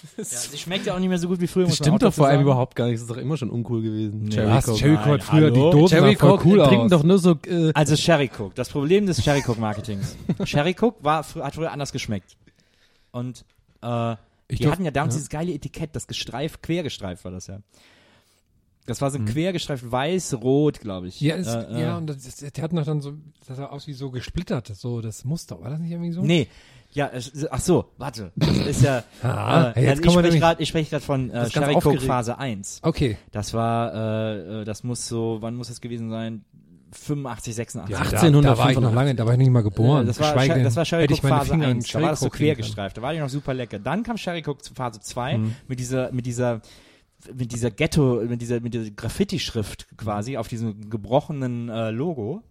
Ja, sie schmeckt ja auch nicht mehr so gut wie früher. Das stimmt doch vor allem sagen. überhaupt gar nicht. Das ist doch immer schon uncool gewesen. Nee, Cherry was? Coke. Cherry Coke früher hallo? die Dosen Cherry Coke cool trinken aus. doch nur so. Äh, Also Sherry Coke. Das Problem des Sherry Coke Marketings. Sherry Coke war, fr- hat früher anders geschmeckt. Und äh, Ich die glaub- hatten ja damals ja. dieses geile Etikett, das gestreift, quergestreift war das ja. Das war so ein Mhm. quergestreift weiß-rot, glaube ich. Ja, ist, Äh, äh, ja, und das, das, die hatten doch dann so, das sah aus wie so gesplittert, so das Muster. War das nicht irgendwie so? Nee. Ja, ach so, warte. Das ist ja. Ah, äh, jetzt ich spreche gerade, gerade von äh, Sherry. Phase 1. Okay. Das war, äh, äh, das muss so, wann muss das gewesen sein? 85, 86. Ja, 1885. Da, da war ich noch lange, da war ich nicht mal geboren. Äh, das, war, denn, das war Sherry meine Phase Finger in 1. Da war das so quergestreift. Da war die noch super lecker. Dann kam Sherry zu Phase 2 Mhm. mit dieser, mit dieser, mit dieser Ghetto, mit dieser, mit dieser Graffiti-Schrift quasi auf diesem gebrochenen äh, Logo.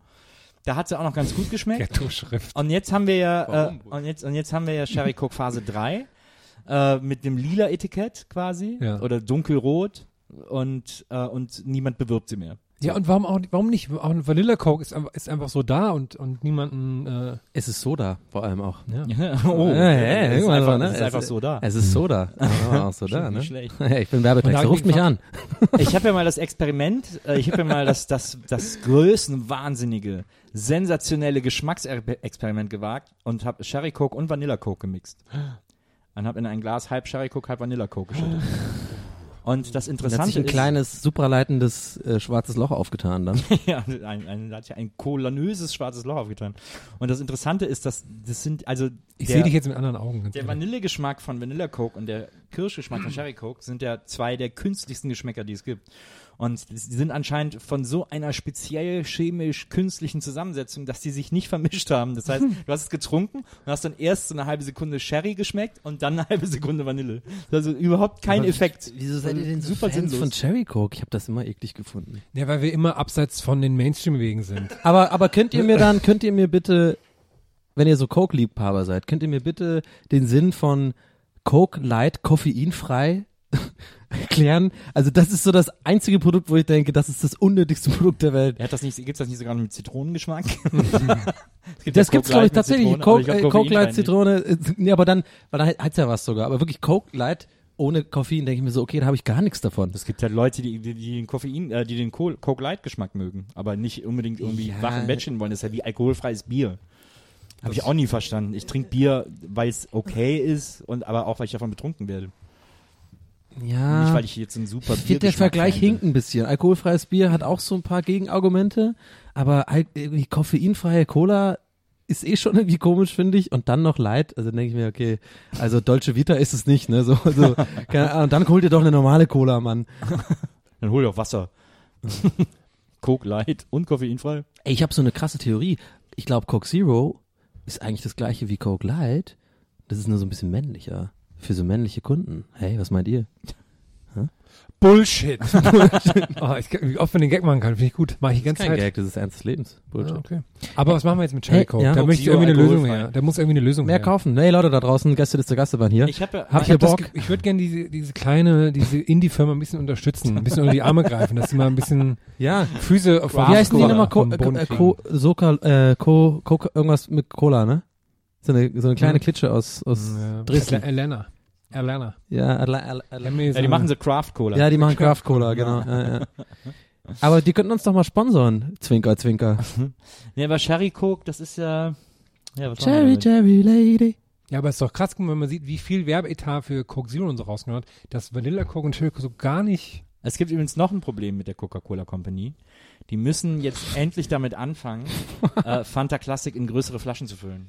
Da hat sie auch noch ganz gut geschmeckt. Ghetto-Schrift. Und jetzt haben wir ja, äh, und jetzt, und jetzt haben wir ja Sherry Coke Phase 3 äh, mit dem lila Etikett quasi Ja. oder dunkelrot und äh, und niemand bewirbt sie mehr. Ja, und warum auch, warum nicht? Auch ein Vanilla Coke ist einfach, ist einfach so da und, und niemanden, äh, es ist Soda, vor allem auch. ja. oh, Ja, ja, das ist einfach, so, ne? ist Es einfach ist- so da. Es ist Soda. Ja, auch Soda, ne? nicht schlecht. Ich bin Werbetexter. Ruft mich an. Ich habe ja mal das Experiment, äh, ich habe ja mal das, das, das größenwahnsinnige, sensationelle Geschmacksexperiment gewagt und habe Sherry Coke und Vanilla Coke gemixt. Und habe in ein Glas halb Sherry Coke, halb Vanilla Coke geschüttet. Und das Da hat Interessante sich ein ist, kleines, supraleitendes äh, schwarzes Loch aufgetan dann. ja, ein, ein, hat ja ein kolanöses schwarzes Loch aufgetan. Und das Interessante ist, dass das sind, also Ich der, sehe dich jetzt mit anderen Augen. Der. Vanillegeschmack von Vanilla Coke und der Kirschgeschmack von Sherry Coke sind ja zwei der künstlichsten Geschmäcker, die es gibt. Und die sind anscheinend von so einer speziell chemisch-künstlichen Zusammensetzung, dass die sich nicht vermischt haben. Das heißt, du hast es getrunken und hast dann erst so eine halbe Sekunde Sherry geschmeckt und dann eine halbe Sekunde Vanille. Also überhaupt kein Aber Effekt. Wieso seid ihr denn so Super Fans sinnlos. von Cherry Coke? Ich habe das immer eklig gefunden. Ja, weil wir immer abseits von den Mainstream-Wegen sind. Aber, aber könnt ihr mir dann, könnt ihr mir bitte, wenn ihr so Coke-Liebhaber seid, könnt ihr mir bitte den Sinn von Coke Light koffeinfrei erklären? Also das ist so das einzige Produkt, wo ich denke, das ist das unnötigste Produkt der Welt. Er hat das nicht, gibt's das nicht sogar mit Zitronengeschmack? es gibt Das gibt's Coke glaube ich tatsächlich. Zitrone, Coke, glaub, äh, Coke Light Zitrone. äh, Nee, aber dann, weil dann hat's ja was sogar. Aber wirklich Coke Light ohne Koffein, denke ich mir so, okay, da habe ich gar nichts davon. Es gibt ja Leute, die, die, die den Koffein, äh, die den Coke Light Geschmack mögen, aber nicht unbedingt irgendwie Ja. wach im Bettchen wollen. Das ist ja wie alkoholfreies Bier. Habe ich auch nie verstanden. Ich trinke Bier, weil es okay ist und aber auch, weil ich davon betrunken werde. Ja. Nicht, weil ich jetzt ein super Ich finde, der Vergleich will. hinkt ein bisschen. Alkoholfreies Bier hat auch so ein paar Gegenargumente, aber irgendwie koffeinfreie Cola ist eh schon irgendwie komisch, finde ich. Und dann noch Light, also denke ich mir, okay, also Dolce Vita ist es nicht, ne? So, so, keine Ahnung. Und dann holt ihr doch eine normale Cola, Mann. Dann hol dir auch Wasser. Coke Light und koffeinfrei. Ey, ich habe so eine krasse Theorie. Ich glaube, Coke Zero ist eigentlich das gleiche wie Coke Light. Das ist nur so ein bisschen männlicher. Für so männliche Kunden. Hey, was meint ihr? Bullshit. oh, ich, wie oft man den Gag machen kann, finde ich gut. Mach ich die ganze Kein Zeit. Gag, das ist Ernst des Lebens. Bullshit. Ah, okay. Aber was machen wir jetzt mit Cherry Hey, Coke? ja. Da möchte ich irgendwie eine Lösung her. Da muss irgendwie eine Lösung Mehr her. kaufen. Hey Leute da draußen, Gäste des Gäste waren hier. Ich habe Habt Ich, ihr hab Bock? ich würde gerne diese, diese kleine, diese Indie-Firma ein bisschen unterstützen, ein bisschen unter die Arme greifen, dass sie mal ein bisschen Ja. Füße auf Wie heißen die nochmal? Co äh, kriegen. Co Soka, äh, Co Co irgendwas mit Cola, ne? So eine, so eine kleine. Klitsche aus, aus Ja, Dresden. Erlerner. Erlerner. Ja, Erla- Ja, die machen so Craft Cola. ja, die machen Craft Cola, genau. Ja, ja. Aber die könnten uns doch mal sponsoren. Zwinker, Zwinker. Nee, aber Sherry Coke, das ist ja. Ja, was Cherry? Cherry Lady. Ja, aber es ist doch krass, wenn man sieht, wie viel Werbeetat für Coke Zero und so rausgenommen hat, dass Vanilla Coke und Cherry Coke so gar nicht. Es gibt übrigens noch ein Problem mit der Coca-Cola Company. Die müssen jetzt endlich damit anfangen, äh, Fanta Classic in größere Flaschen zu füllen.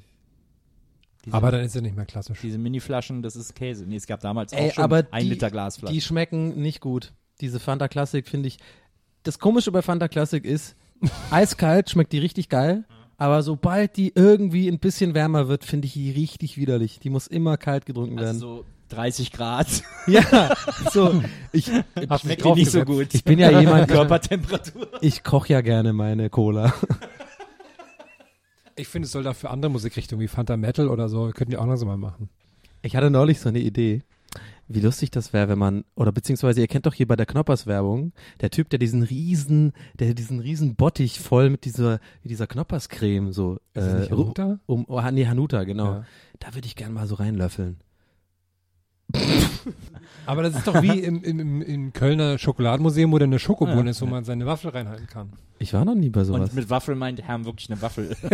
Diese, Aber dann ist er nicht mehr klassisch. diese Mini-Flaschen, das ist Käse. Nee, es gab damals Ey, auch schon aber ein die- Liter Glasflaschen. Die schmecken nicht gut. Diese Fanta Classic finde ich. Das Komische bei Fanta Classic ist, eiskalt schmeckt die richtig geil. Aber sobald die irgendwie ein bisschen wärmer wird, finde ich die richtig widerlich. Die muss immer kalt getrunken werden. also so 30 Grad. Ja, so. Ich, Schmeckt die nicht so gut. ich bin ja jemand, Körpertemperatur. ich koche ja gerne meine Cola. Ich finde, es soll da für andere Musikrichtungen wie Fanta Metal oder so, könnten die auch noch so mal machen. Ich hatte neulich so eine Idee, wie lustig das wäre, wenn man, oder beziehungsweise ihr kennt doch hier bei der Knoppers Werbung, der Typ, der diesen riesen, der diesen riesen Bottich voll mit dieser, mit dieser Knoppers Creme so, Ist das nicht ru- Hanuta? um, oh, nee, Hanuta, genau. Ja. Da würde ich gern mal so reinlöffeln. Aber das ist doch wie im, im, im, im Kölner Schokoladenmuseum, wo da eine Schokobohne Ja. ist, wo man seine Waffel reinhalten kann. Ich war noch nie bei sowas. Und mit Waffel meint Herr wirklich eine Waffel.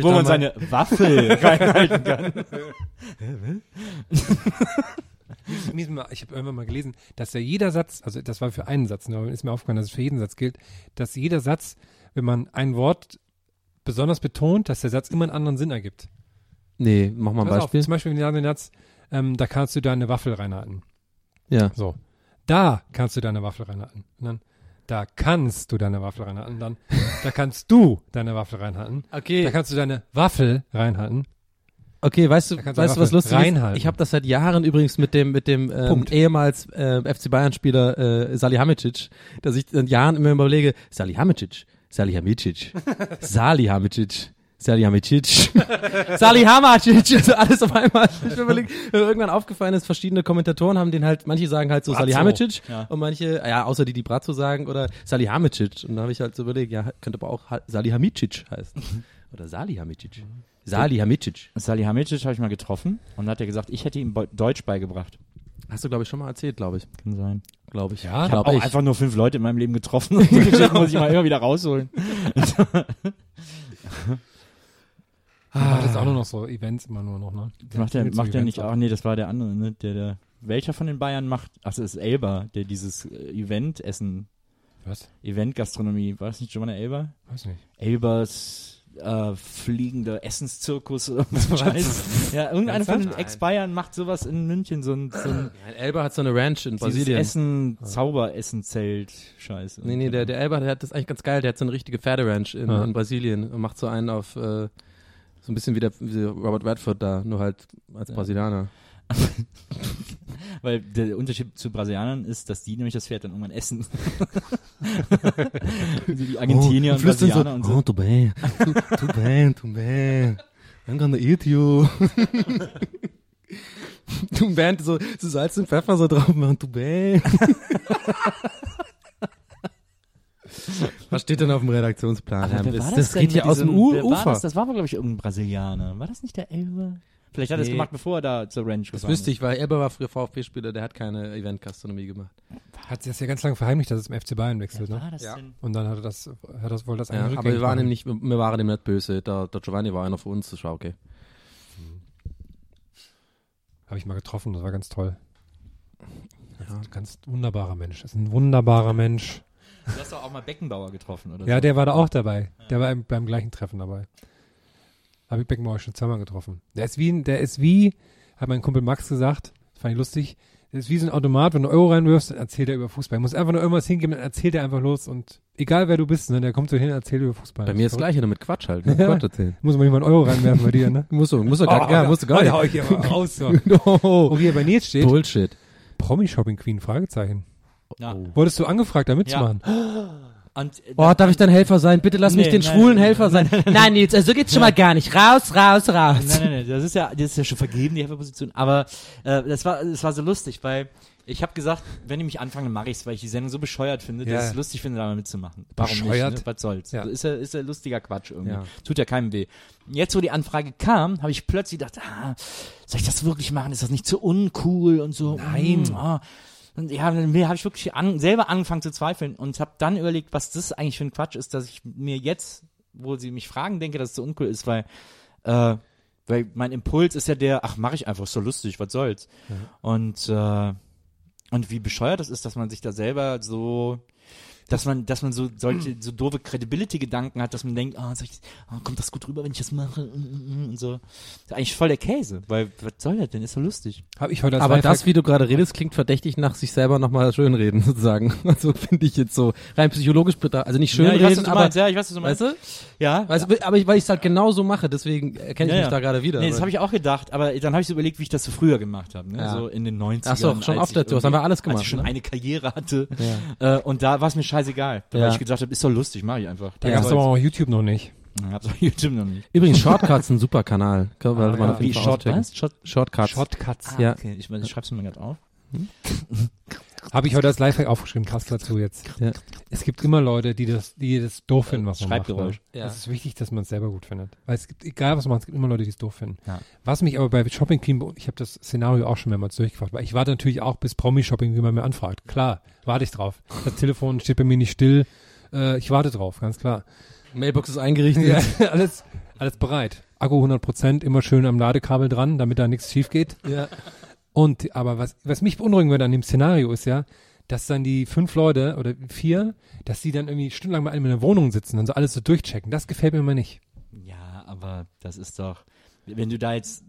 Wo man seine Waffel reinhalten kann. Ich habe irgendwann mal gelesen, dass ja jeder Satz, also das war für einen Satz, ne, aber ist mir aufgefallen, dass es für jeden Satz gilt, dass jeder Satz, wenn man ein Wort besonders betont, dass der Satz immer einen anderen Sinn ergibt. Nee, mach mal ein Pass auf, Beispiel. zum Beispiel, wenn wir sagen den Satz, ähm, da kannst du deine Waffel reinhalten. Ja. So. Da kannst du deine Waffel reinhalten. Und dann, da kannst du deine Waffel reinhalten. Und dann, da kannst du deine Waffel reinhalten. Da Okay. kannst du deine Waffel reinhalten. Okay, weißt du, Da weißt du, was lustig ist? reinhalten. Ich habe das seit Jahren übrigens mit dem mit dem ähm, Punkt. ehemals äh, FC Bayern Spieler äh, Salihamidzic, dass ich seit Jahren immer überlege, Salihamidzic, Salihamidzic, Salihamidzic. Salihamidzic, Salihamidzic, also alles auf einmal. Ich überlegt, mir irgendwann aufgefallen ist, verschiedene Kommentatoren haben den halt, manche sagen halt so Salihamidzic ja. und manche, ja, außer die, die Brazzo sagen oder Salihamidzic. Und da habe ich halt so überlegt, ja, könnte aber auch Ha- Salihamidzic heißen. Oder Salihamidzic. Salihamidzic. Salihamidzic habe ich mal getroffen und hat er gesagt, ich hätte ihm Deutsch beigebracht. Hast du, glaube ich, schon mal erzählt, glaube ich. Kann sein. Glaube ich. Ja, Ich habe auch ich. einfach nur fünf Leute in meinem Leben getroffen und die Geschichte muss ich mal immer wieder rausholen. Ah, macht jetzt auch nur noch so Events immer nur noch, ne? Macht er Mit so macht er Events nicht auch. Nee, das war der andere, ne? Der, der, welcher von den Bayern macht? Ach, das ist Elber, der dieses äh, Event-Essen, Was? Event-Gastronomie, war das nicht Giovanna Elber? Weiß nicht. Elbers äh, fliegender Essenszirkus oder was. Ja, irgendeiner von den? Ex-Bayern macht sowas in München, so ein, so ein Ein Elber hat so eine Ranch in Brasilien. Essen, Zauberessen-Zelt, Scheiße. Nee, nee, der, der Elber, der hat das eigentlich ganz geil. Der hat so eine richtige Pferderanch in, Ja. in Brasilien und macht so einen auf, äh, so ein bisschen wie der wie Robert Redford da, nur halt als Brasilianer. Weil der Unterschied zu Brasilianern ist, dass die nämlich das Pferd dann irgendwann essen. so die Argentinier und Brasilianer und so. oh, tu bem, tu bem, tu bem, I'm gonna eat you. tu bem, so, so Salz und Pfeffer so drauf machen, tu bem. Was steht denn auf dem Redaktionsplan? Aber das war das denn geht hier mit aus dem U Ufer. Das, das war, glaube ich, irgendein Brasilianer. War das nicht der Elbe? Vielleicht hat er es gemacht, bevor er da zur Ranch Das gefahren wüsste ich, weil Elber war früher VfB-Spieler, der hat keine Event-Gastronomie gemacht. Hat sich das ja ganz lange verheimlicht, dass es im FC Bayern wechselt, Ist. ne? War das Ja. denn? Und dann hat er das, hat das wohl das Ja, aber wir waren ihm nicht, wir waren ihm nicht böse. Der, der Giovanni war einer von uns, das war okay. Habe ich mal getroffen, das war ganz toll. Ja. Ein ganz wunderbarer Mensch. Das ist ein wunderbarer Mensch. Du hast doch auch mal Beckenbauer getroffen, oder Ja, so. der war da auch dabei. Der war im, beim gleichen Treffen dabei. Habe ich Beckenbauer schon zweimal getroffen. Der ist wie, ein- der ist wie, hat mein Kumpel Max gesagt, das fand ich lustig, der ist wie so ein Automat, wenn du Euro reinwirfst, dann erzählt er über Fußball. Er muss einfach nur irgendwas hingeben, dann erzählt er einfach los und egal wer du bist, ne, der kommt so hin und erzählt über Fußball. Bei mir ist das gleiche, nur mit Quatsch halt. Ne? Quatsch erzählen. Muss man nicht mal einen Euro reinwerfen bei dir, ne? Musst du, musst du gar, ja, musst du gar oh, nicht. hau ich hier mal raus, so. Oh, Oh, hier bei Nils steht, Bullshit. Promi-Shopping Queen, Fragezeichen. Ja. Wurdest du angefragt, da mitzumachen? Und, äh, Oh, darf ich dein Helfer sein? Bitte lass mich Nee, den nein, schwulen nein, Helfer sein. Nein, Nils, also geht's schon mal gar nicht. Raus, raus, raus. Nein, nein, nein, das ist ja, das ist ja schon vergeben, die Helferposition. Aber äh, das war, das war so lustig, weil ich habe gesagt, wenn ich mich anfange, mache ich's, weil ich die Sendung so bescheuert finde, dass Ja. ich es lustig finde, da mal mitzumachen. Warum Bescheuert? nicht? Ne? Was soll's? Ja. Ist ja, ist ja lustiger Quatsch irgendwie. Ja. Tut ja keinem weh. Jetzt, wo die Anfrage kam, habe ich plötzlich gedacht, ah, soll ich das wirklich machen? Ist das nicht zu uncool und so? Nein. Mm, ah. Und ja, dann habe ich wirklich an, selber angefangen zu zweifeln und habe dann überlegt, was das eigentlich für ein Quatsch ist, dass ich mir jetzt, wo sie mich fragen, denke, dass es so uncool ist, weil äh, weil mein Impuls ist ja der, ach, mache ich einfach, ist so lustig, was soll's. Und äh, und wie bescheuert das ist, dass man sich da selber so dass man, dass man so solche so doofe Credibility-Gedanken hat, dass man denkt, ah, soll ich, ah, kommt das gut rüber, wenn ich das mache und so. Das ist eigentlich voll der Käse, weil was soll das denn? Ist so lustig. Habe ich heute als Aber Lifehack- das, wie du gerade redest, klingt verdächtig nach sich selber nochmal schönreden, sozusagen. Also finde ich jetzt so rein psychologisch betrachtet. Also nicht ja, ich weiß, schönreden, aber, meinst, ja, ich weiß, was du meinst. weißt du? Ja. Weißt du, aber ich, weil ich es halt genau so mache, deswegen erkenne ich Ja, mich ja. da gerade wieder. Nee, das habe ich auch gedacht, aber dann habe ich so überlegt, wie ich das so früher gemacht habe, ne? Ja. so in den 90ern. Ach so, schon oft dazu, das haben wir alles irgendwie- Als gemacht, ich schon ne? eine Karriere hatte Ja. äh, und da war es mir scheißegal, weil Ja. ich gedacht habe, ist doch lustig, mache ich einfach. Da Ja. gab's aber auch YouTube noch nicht. Ich hab's auf YouTube noch nicht. Übrigens, Shortcuts ein super Kanal. Kann Ah, ja. Wie Short Shortcuts. Shortcuts. Ja. Okay, ich, ich schreib's mir mal gerade auf. Habe ich heute als Lifehack aufgeschrieben, passt dazu jetzt. Ja. Es gibt immer Leute, die das, die das doof finden, was man macht. Schreibgeräusch. Ne? Ja. Es ist wichtig, dass man es selber gut findet. Weil es gibt, egal was man macht, es gibt immer Leute, die es doof finden. Ja. Was mich aber bei Shopping Queen, ich habe das Szenario auch schon mehrmals durchgefragt, weil ich warte natürlich auch bis Promi-Shopping, wie man mir anfragt. Klar, warte ich drauf. Das Telefon steht bei mir nicht still. Äh, ich warte drauf, ganz klar. Mailbox ist eingerichtet. Ja, alles, alles bereit. Akku 100 Prozent, immer schön am Ladekabel dran, damit da nichts schief geht. Ja. Und, aber was, was mich beunruhigen würde an dem Szenario ist ja, dass dann die fünf Leute oder vier, dass die dann irgendwie stundenlang bei einem in der Wohnung sitzen und so alles so durchchecken. Das gefällt mir immer nicht. Ja, aber das ist doch, wenn du da jetzt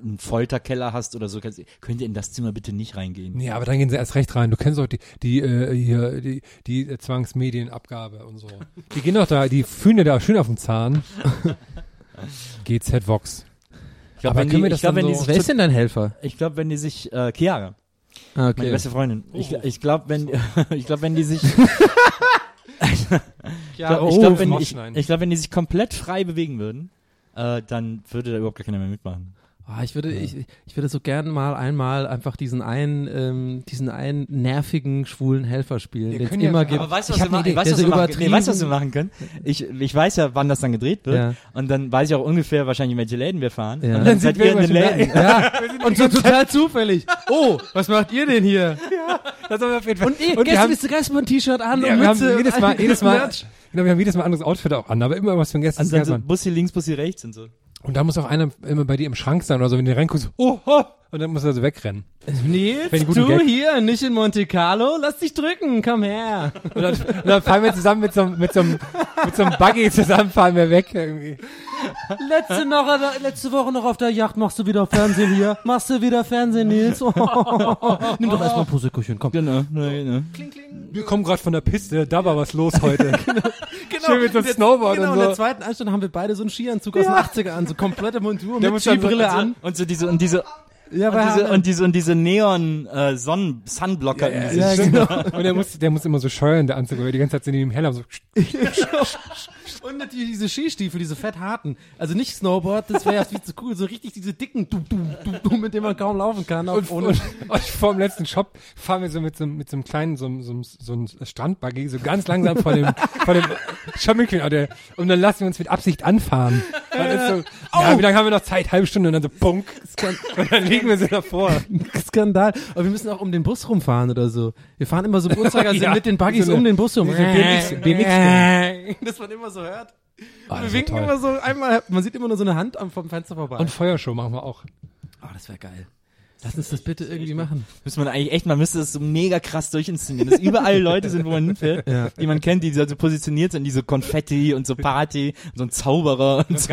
einen Folterkeller hast oder so, kannst, könnt ihr in das Zimmer bitte nicht reingehen. Nee, aber dann gehen sie erst recht rein. Du kennst doch die, die, äh, hier, die, die Zwangsmedienabgabe und so. Die gehen doch da, die fühlen ja da schön auf den Zahn. GZ Vox. Ich glaube, Aber wenn, können die, wir das ich glaub, dann wenn, die so- Wer sich, ist denn dein Helfer? ich glaube, wenn die sich, äh, Chiara, Ah, meine okay. beste Freundin, ich, ich glaube, wenn, ich glaube, wenn die sich, Ja, ich glaube, wenn, Maus ich, ich glaub, wenn die sich komplett frei bewegen würden, äh, dann würde da überhaupt gar keiner mehr mitmachen. Ah, ich würde, ich, ich würde so gern mal einmal einfach diesen einen, ähm, diesen einen nervigen schwulen Helfer spielen, Wir den es können ja- immer gibt. Aber weißt du, Ich was, wir, eine ma- Idee. weißt, was, so wir machen, nee, weißt, was wir machen können? Ich, ich weiß ja, wann das dann gedreht wird. Ja. Und dann weiß ich auch ungefähr wahrscheinlich, in welche Läden wir fahren. Ja. Und Dann dann sind seid wir ihr in den Läden. Ja, und so total zufällig. Oh, was macht ihr denn hier? Das haben wir auf jeden Fall. Und, ihr, wir gestern bist du gestern mal ein T-Shirt an Ja, und wir haben Mütze. jedes und Mal, jedes Mal, genau, wir haben jedes Mal ein anderes Outfit auch an, aber immer was für ein Gäste. Und dann so Bussi links, Bussi rechts und so. Und da muss auch einer immer bei dir im Schrank sein oder so, wenn du reinguckst, oh, oh, und dann muss er so wegrennen. Nils, du Gag- hier, nicht in Monte Carlo, lass dich drücken, komm her. Und dann, und dann fahren wir zusammen mit so, einem- mit so, einem- mit so einem Buggy zusammen, fahren wir weg irgendwie. Letzte, noch, letzte Woche noch auf der Yacht machst du wieder Fernsehen hier. Machst du wieder Fernsehen, Nils? Nimm doch erstmal ein Proseccochen, komm. Genau, ne, ne. Wir kommen gerade von der Piste, da war was los heute. Schön mit so einem Snowboard genau, und in so. der zweiten Anstunde haben wir beide so einen Skianzug aus den 80er an, so komplette Montur Der mit Skibrille und so, an. Und so diese, und diese, Ja, und diese, und diese, und diese Neon, äh, Sonnen, Sunblocker im Gesicht. ja, genau. Und der muss, der muss immer so scheuern, der Anzug, weil wir die ganze Zeit sind in ihm heller so. Und natürlich diese Skistiefel, diese fett harten. Also nicht Snowboard, das wäre ja viel zu cool. So richtig diese dicken, du, du, du, du, mit denen man kaum laufen kann. Und, ohne. und, und vor dem letzten Shop fahren wir so mit so, einem- mit so einem kleinen, so, einem- so, so einem Strandbuggy, so ganz langsam vor dem, vor dem Shopping und dann lassen wir uns mit Absicht anfahren. So, ja, wie lange haben wir noch Zeit? Halbe Stunde und dann so, punk. Und dann liegen wir so davor. Skandal. Aber wir müssen auch um den Bus rumfahren oder so. Wir fahren immer so im Uhrzeigersinn Ja. mit den Buggies So eine- um den Bus rum. so BMX BMX Dass man immer so hört. Oh, wir winken immer so einmal, man sieht immer nur so eine Hand am vom Fenster vorbei. Und Feuershow machen wir auch. oh, das wäre geil. Lass uns das bitte irgendwie machen. Müsste man eigentlich echt, man müsste das so mega krass durchinszenieren, dass überall Leute sind, wo man hinfährt, Ja. die man kennt, die so positioniert sind, die so Konfetti und so Party und so ein Zauberer und so.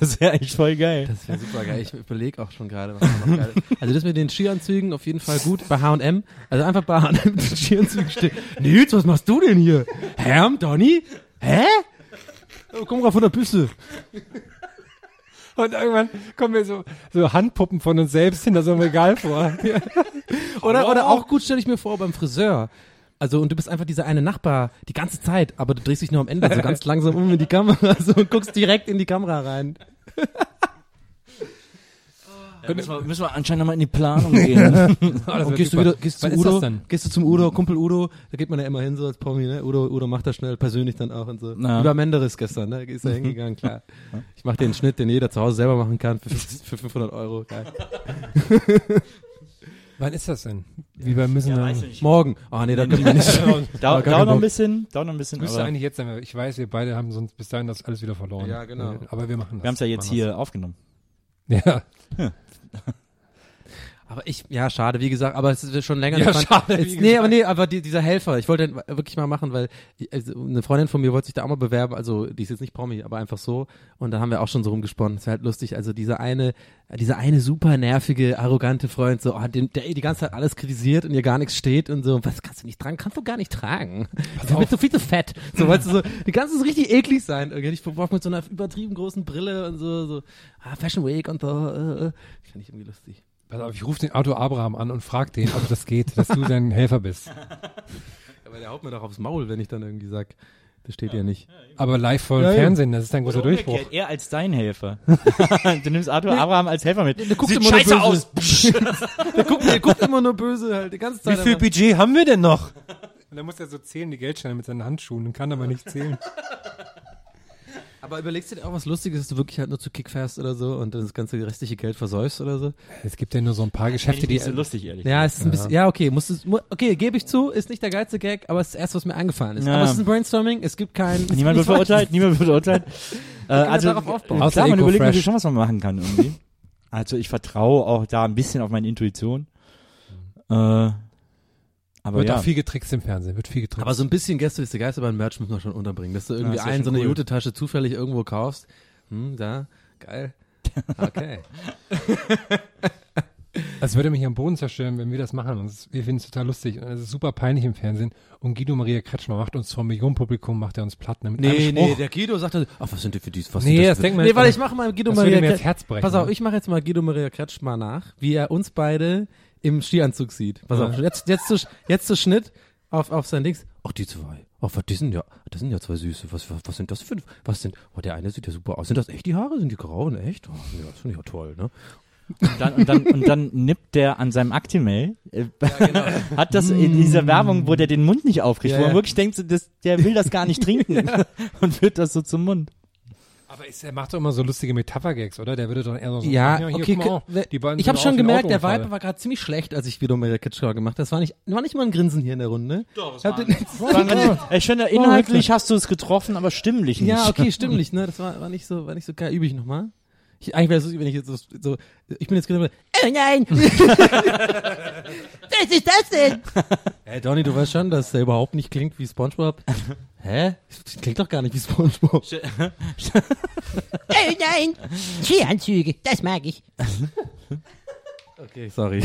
das wäre eigentlich voll geil. Das wäre super geil. Ich überlege auch schon gerade, was da noch geil ist. Also das mit den Skianzügen auf jeden Fall gut. Bei H&M, also einfach bei H&M mit den Skianzügen stehen. Nils, was machst du denn hier? Herm, Donny? Hä? Komm grad von der Büste. Und irgendwann kommen wir so, so Handpuppen von uns selbst hinter so einem Regal vor. Oder, oder auch gut stelle ich mir vor beim Friseur. Also und du bist einfach dieser eine Nachbar die ganze Zeit, aber du drehst dich nur am Ende so ganz langsam um in die Kamera so und guckst direkt in die Kamera rein. Da müssen, wir, müssen wir anscheinend nochmal in die Planung gehen. Und gehst du wieder, gehst zu Udo, gehst du zum Udo, Kumpel Udo, da geht man ja immer hin so als Promi, ne? Udo, Udo macht das schnell persönlich dann auch und so. Na. Über Menderes gestern, ne? Ist da hingegangen, klar. Ich mache den Schnitt, den jeder zu Hause selber machen kann für, für 500 Euro. Geil. Wann ist das denn? Wie wir müssen ja, Morgen. Ah nee, da können wir nicht. Dauert keinen noch ein bisschen, dauert noch ein bisschen, Müsste eigentlich jetzt sein. Ich weiß, wir beide haben sonst bis dahin das alles wieder verloren. Ja, genau. Aber wir machen das. wir haben es ja jetzt Machen hier aufgenommen. Ja. Aber ich, ja, schade, wie gesagt, aber es ist schon länger. Ja, schade, es, nee, aber nee, aber die, dieser Helfer, ich wollte den wirklich mal machen, weil also eine Freundin von mir wollte sich da auch mal bewerben, also die ist jetzt nicht Promi, aber einfach so. Und da haben wir auch schon so rumgesponnen. Es wäre halt lustig, also dieser eine, dieser eine super nervige, arrogante Freund, so, oh, den, der die ganze Zeit alles kritisiert und ihr gar nichts steht und so, was kannst du nicht tragen? Kannst du gar nicht tragen. Du bist so viel zu fett. So, weißt du, so, die ganze so richtig eklig sein. Irgendwie. Ich brauche mit so einer übertrieben großen Brille und so, so, ah, Fashion Week und so, äh, äh. Finde ich irgendwie lustig. Pass auf, ich rufe den Auto Abraham an und frag den, ob das geht, dass du sein Helfer bist. Aber der haut mir doch aufs Maul, wenn ich dann irgendwie sag, das steht ja nicht. Aber live vor dem Ja, ja. Fernsehen, das ist ein großer Durchbruch. Er als dein Helfer. du nimmst Arthur Abraham als Helfer mit. guckt Sieht immer nur scheiße böse. aus. Der guckt, der guckt immer nur böse halt die ganze Zeit. aber- Budget haben wir denn noch? Und dann muss er so zählen, die Geldscheine mit seinen Handschuhen und kann aber nicht zählen. Aber überlegst du dir auch was Lustiges, dass du wirklich halt nur zu Kick fährst oder so und dann das ganze restliche Geld versäufst oder so? Es gibt ja nur so ein paar Geschäfte, die nicht so lustig, ehrlich. Ja, es ist ein bisschen, ja, okay, musst du, okay, gebe ich zu, ist nicht der geilste Gag, aber es ist das erste, was mir eingefallen ist. Ja. Aber es ist ein Brainstorming, es gibt kein, Niemand wird verurteilt, niemand wird verurteilt. äh, also, darauf aufbauen. Außer klar, man überlegt natürlich schon, was man machen kann irgendwie. Also ich vertraue auch da ein bisschen auf meine Intuition. Äh, aber Wird ja. auch viel getrickst im Fernsehen, wird viel getrickst. Aber so ein bisschen Gäste ist der Geisterbahn-Merch muss man schon unterbringen, dass du irgendwie das wär einen so eine cool. Jute-Tasche zufällig irgendwo kaufst. Hm, da, geil. Okay. Es würde mich am Boden zerstören, wenn wir das machen. Und es- wir finden es total lustig. Und es ist super peinlich im Fernsehen. Und Guido Maria Kretschmer macht uns vor Millionenpublikum, macht er uns platt. ne, Mit Nee, einem nee, der Guido sagte, ach, was sind die für die, was Nee, sind das für- denkt man Nee, weil ich mache mal Guido Das Maria mir das Kretsch- Herz brechen. Pass auf, ne? ich mache jetzt mal Guido Maria Kretschmer nach, wie er uns beide im Skianzug sieht. Pass Ja. auf, jetzt, jetzt, zu, jetzt zu Schnitt auf, auf sein Dings. Ach, die zwei. Ach, was, die sind ja, das sind ja zwei Süße. Was, was, was sind das für, was sind, oh, der eine sieht ja super aus. Sind das echt die Haare? Sind die grauen? Echt? Oh, ja, das finde ich ja toll, ne? Und dann, und dann, und dann nippt der an seinem Actimel, äh, hat das in dieser Werbung, wo der den Mund nicht aufkriegt, Ja, wo man ja. wirklich denkt, das, der will das gar nicht trinken und führt das so zum Mund. Aber ist, er macht doch immer so lustige Metapher-Gags, oder? Der würde doch eher so Ja, hier, okay. mal, beiden ich habe schon gemerkt, der. Vibe war gerade ziemlich schlecht, als ich wieder Mega Kitschkau gemacht habe. Das war nicht, war nicht mal ein Grinsen hier in der Runde. Doch, das war Ich finde, inhaltlich hast du es getroffen, aber stimmlich nicht. Ja, okay, stimmlich, ne? Das war, war nicht so, war nicht so geil. Übe ich nochmal. Ich, eigentlich wäre es lustig, wenn ich jetzt so, so ich bin jetzt genau, Oh nein! Was ist das denn? Hey Donny, du weißt schon, dass der überhaupt nicht klingt wie Spongebob. Hä? Das klingt doch gar nicht wie Spongebob. Oh nein! Skianzüge, das mag ich. Okay, sorry.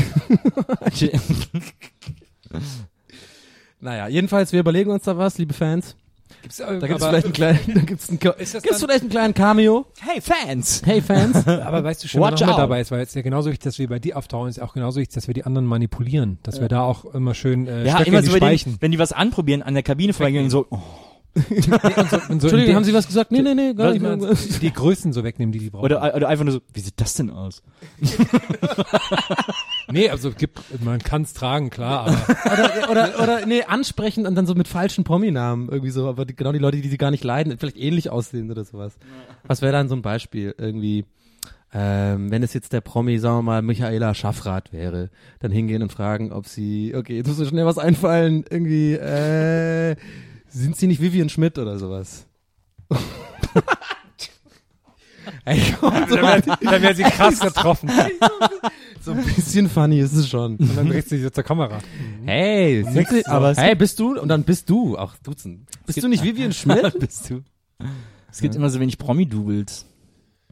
naja, jedenfalls, wir überlegen uns da was, liebe Fans. Gibt's, äh, Da gibt's aber, vielleicht einen kleinen, da gibt's einen, Ist das gibt's vielleicht einen kleinen Cameo. Hey, Fans! Hey Fans. aber weißt du schon, noch mit dabei ist, weil es ja genauso wichtig, dass wir bei dir auftauchen, ist auch genauso wichtig, dass wir die anderen manipulieren, dass wir da auch immer schön äh, Ja, Stöcke immer so, Speichen. wenn die was anprobieren, an der Kabine vorbeigehen und so, oh, Und so Entschuldigung, dem- haben Sie was gesagt? Nee, nee, nee, gar nicht. mal, die Größen so wegnehmen, die die brauchen. oder, oder einfach nur so, wie sieht das denn aus? Nee, also gibt, man kann es tragen, klar, aber oder, oder, oder, nee, ansprechen und dann so mit falschen Promi-Namen irgendwie so, aber die, genau die Leute, die sie gar nicht leiden, vielleicht ähnlich aussehen oder sowas. Was wäre dann so ein Beispiel? Irgendwie, ähm, wenn es jetzt der Promi, sagen wir mal, Michaela Schaffrath wäre, dann hingehen und fragen, ob sie, okay, jetzt muss mir schnell was einfallen, irgendwie, äh, sind sie nicht Vivian Schmidt oder sowas? Ey, komm, so, dann wäre sie krass getroffen. so ein bisschen funny ist es schon. Und dann dreht sie sich zur Kamera. Hey, sind sie, aber hey, bist du, und dann bist du, auch Dutzend. Bist du nicht Vivian Schmidt? bist du? Es gibt immer so wenig Promi-Doubles,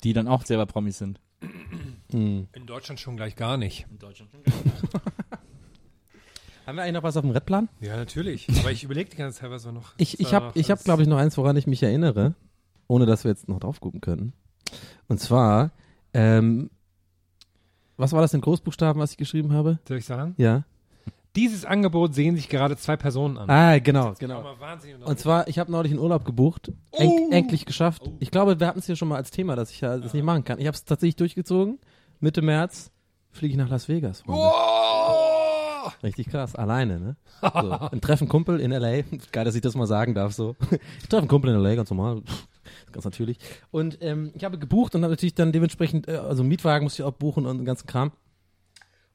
die dann auch selber Promis sind. Hm. In Deutschland schon gleich gar nicht. In Deutschland Haben wir eigentlich noch was auf dem Redplan? Ja, natürlich. Aber ich überlege die ganze Zeit, was wir noch. Ich, ich habe, hab, glaube ich, noch eins, woran ich mich erinnere, ohne dass wir jetzt noch drauf gucken können. Und zwar, ähm, was war das in Großbuchstaben, was ich geschrieben habe? Soll ich sagen? Ja. Dieses Angebot sehen sich gerade zwei Personen an. Ah, genau, genau. Und zwar, ich habe neulich einen Urlaub gebucht, en endlich geschafft. Ich glaube, wir hatten es hier schon mal als Thema, dass ich ja das nicht machen kann. Ich habe es tatsächlich durchgezogen. Mitte März fliege ich nach Las Vegas. Freunde. Oh! Richtig krass, alleine, ne? So, ein Treffen Kumpel in L.A. Geil, dass ich das mal sagen darf, so. Ich treffe einen Kumpel in L.A., ganz normal. Ganz natürlich. Und ähm, ich habe gebucht und habe natürlich dann dementsprechend, äh, also Mietwagen musste ich auch buchen und den ganzen Kram.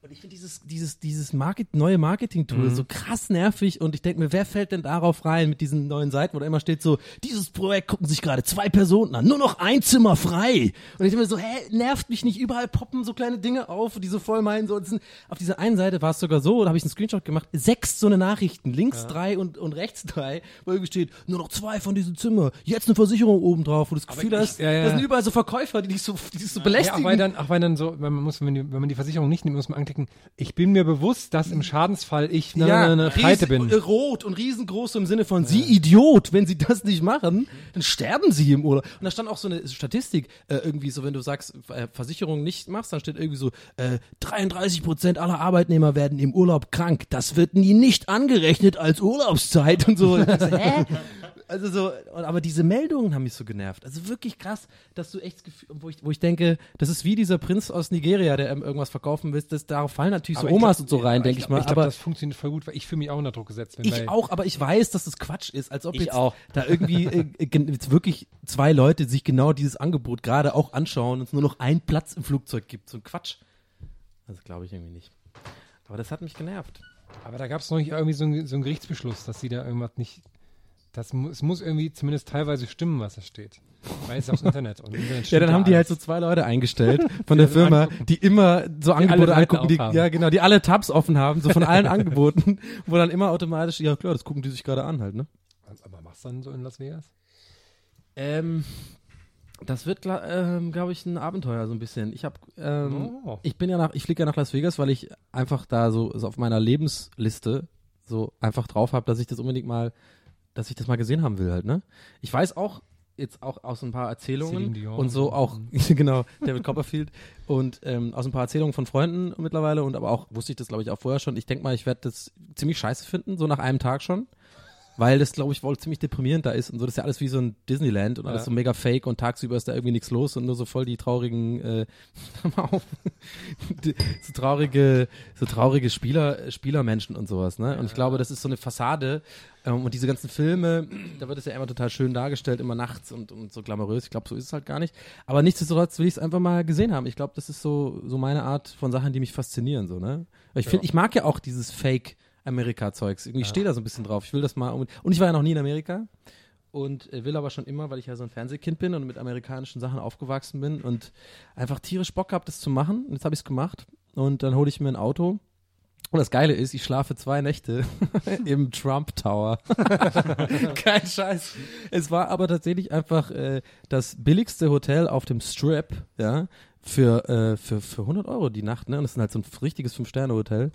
Und ich finde dieses, dieses, dieses Market, neue Marketing-Tool so krass nervig und ich denke mir, wer fällt denn darauf rein mit diesen neuen Seiten, wo da immer steht so, dieses Projekt gucken sich gerade zwei Personen an, nur noch ein Zimmer frei. Und ich denke mir so, hä, nervt mich nicht, überall poppen so kleine Dinge auf, die so voll meinen, so, das sind, auf dieser einen Seite war es sogar so, da habe ich einen Screenshot gemacht, sechs so eine Nachrichten, links drei und, und rechts drei, wo irgendwie steht, nur noch zwei von diesem Zimmer, jetzt eine Versicherung oben drauf, wo du das Gefühl ich- hast, ja, ja. das sind überall so Verkäufer, die dich so, die dich so Ja, belästigen. auch weil dann, auch weil dann so, wenn man muss, wenn, die, wenn man die Versicherung nicht nimmt, muss man anklicken, ich bin mir bewusst, dass im Schadensfall ich eine, eine, eine Pleite riesen- bin. Rot und riesengroß im Sinne von, Sie Idiot, wenn Sie das nicht machen, dann sterben Sie im Urlaub. Und da stand auch so eine Statistik, äh, irgendwie so, wenn du sagst, äh, Versicherung nicht machst, dann steht irgendwie so, äh, 33 Prozent aller Arbeitnehmer werden im Urlaub krank. Das wird nie nicht angerechnet als Urlaubszeit und so. Hä? Also so, aber diese Meldungen haben mich so genervt. Also wirklich krass, dass du echt, das Gefühl- wo ich, wo ich denke, das ist wie dieser Prinz aus Nigeria, der irgendwas verkaufen will. Das, darauf fallen natürlich so Aber ich Omas glaub- und so rein, denke ich mal. Ich glaube, aber das funktioniert voll gut, weil ich fühle mich auch unter Druck gesetzt. Wenn ich auch, aber ich weiß, dass das Quatsch ist, als ob Ich jetzt auch. da irgendwie äh, äh, jetzt wirklich zwei Leute sich genau dieses Angebot gerade auch anschauen und es nur noch einen Platz im Flugzeug gibt. So ein Quatsch. Das glaube ich irgendwie nicht. Aber das hat mich genervt. Aber da gab es noch nicht irgendwie so einen, so einen Gerichtsbeschluss, dass sie da irgendwas nicht. Das es muss irgendwie zumindest teilweise stimmen, was da steht. Weil es aufs Internet. Und Internet Ja, dann haben die halt so zwei Leute eingestellt von der Firma, angucken. die immer so Angebote angucken, die, ja genau, die alle Tabs offen haben, so von allen Angeboten, wo dann immer automatisch, ja klar, das gucken die sich gerade an halt, ne? Aber machst du dann so in Las Vegas? Ähm, das wird, ähm, glaube ich, ein Abenteuer so ein bisschen. Ich habe, ähm, Oh. ich bin ja nach, ich fliege ja nach Las Vegas, weil ich einfach da so, so auf meiner Lebensliste so einfach drauf habe, dass ich das unbedingt mal, dass ich das mal gesehen haben will halt, ne? Ich weiß auch jetzt auch aus ein paar Erzählungen und so auch genau David Copperfield und ähm, aus ein paar Erzählungen von Freunden mittlerweile und aber auch wusste ich das glaube ich auch vorher schon. Ich denke mal, ich werde das ziemlich scheiße finden, so nach einem Tag schon. weil das, glaube ich, wohl ziemlich deprimierend da ist und so. Das ist ja alles wie so ein Disneyland und alles Ja. so mega fake und tagsüber ist da irgendwie nichts los und nur so voll die traurigen, äh, auf, die, so traurige, so traurige Spieler, Spielermenschen und sowas, ne? Und ich glaube, das ist so eine Fassade. Ähm, und diese ganzen Filme, da wird es ja immer total schön dargestellt, immer nachts und, und so glamourös. Ich glaube, so ist es halt gar nicht. Aber nichtsdestotrotz will ich es einfach mal gesehen haben. Ich glaube, das ist so, so meine Art von Sachen, die mich faszinieren, so, ne? Ich finde, ich mag ja auch dieses Fake Amerika-Zeugs. Irgendwie stehe da so ein bisschen drauf. Ich will das mal. Und und ich war ja noch nie in Amerika. Und äh, will aber schon immer, weil ich ja so ein Fernsehkind bin und mit amerikanischen Sachen aufgewachsen bin und einfach tierisch Bock habe, das zu machen. Und jetzt habe ich es gemacht. Und dann hole ich mir ein Auto. Und das Geile ist, ich schlafe zwei Nächte im Trump Tower. Kein Scheiß. Es war aber tatsächlich einfach äh, das billigste Hotel auf dem Strip, ja, für, äh, für, für 100 Euro die Nacht, ne? Und das ist halt so ein richtiges Fünf-Sterne-Hotel.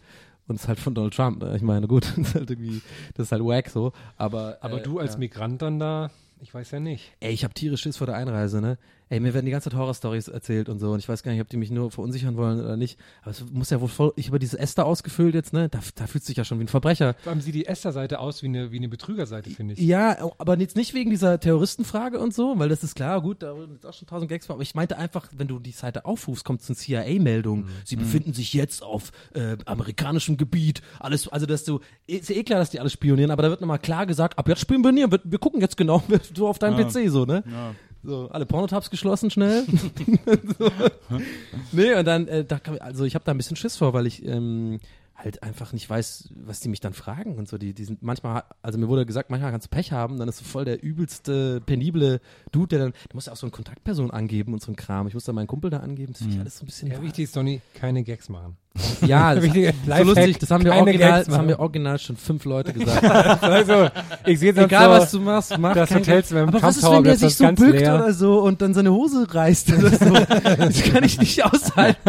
Und es ist halt von Donald Trump. Ne? Ich meine, gut, das ist halt irgendwie, das ist halt wack so. Aber, Aber äh, du als ja. Migrant dann da, ich weiß ja nicht. Ey, ich habe tierisch Schiss vor der Einreise, ne? Ey, mir werden die ganze Zeit Horrorstories erzählt und so und ich weiß gar nicht, ob die mich nur verunsichern wollen oder nicht. Aber es muss ja wohl voll, ich habe dieses Esther ausgefüllt jetzt, ne? Da, da fühlt sich ja schon wie ein Verbrecher. Vor allem sieht die Esther-Seite aus wie eine, wie eine Betrügerseite, finde ich. Ja, aber jetzt nicht wegen dieser Terroristenfrage und so, weil das ist klar, gut, da sind auch schon tausend Gags vor, aber ich meinte einfach, wenn du die Seite aufrufst, kommt so eine CIA-Meldung. Sie befinden sich jetzt auf äh, amerikanischem Gebiet. Alles, also dass du, ist ja eh klar, dass die alles spionieren, aber da wird nochmal klar gesagt, ab jetzt spionieren, wir, wir gucken jetzt genau so auf deinem Ja. PC so, ne? Ja. So, alle Pornotabs geschlossen schnell. so. Nee, und dann, äh, da kam, also ich habe da ein bisschen Schiss vor, weil ich ähm, halt einfach nicht weiß, was die mich dann fragen und so. Die, die sind manchmal, also mir wurde gesagt, manchmal kannst du Pech haben, dann ist so voll der übelste, penible Dude, der dann, der muss ja auch so eine Kontaktperson angeben und so ein Kram. Ich muss da meinen Kumpel da angeben, das finde ich alles so ein bisschen. Ja, wichtig ist, Donny, keine Gags machen. Ja, das, so lustig, das haben wir original, das haben wir original schon fünf Leute gesagt. Also, ich sehe Egal so, was du machst, mach das Hotelzimmer im Aber was ist, wenn der sich so bückt leer. oder so und dann seine Hose reißt oder so? das kann ich nicht aushalten.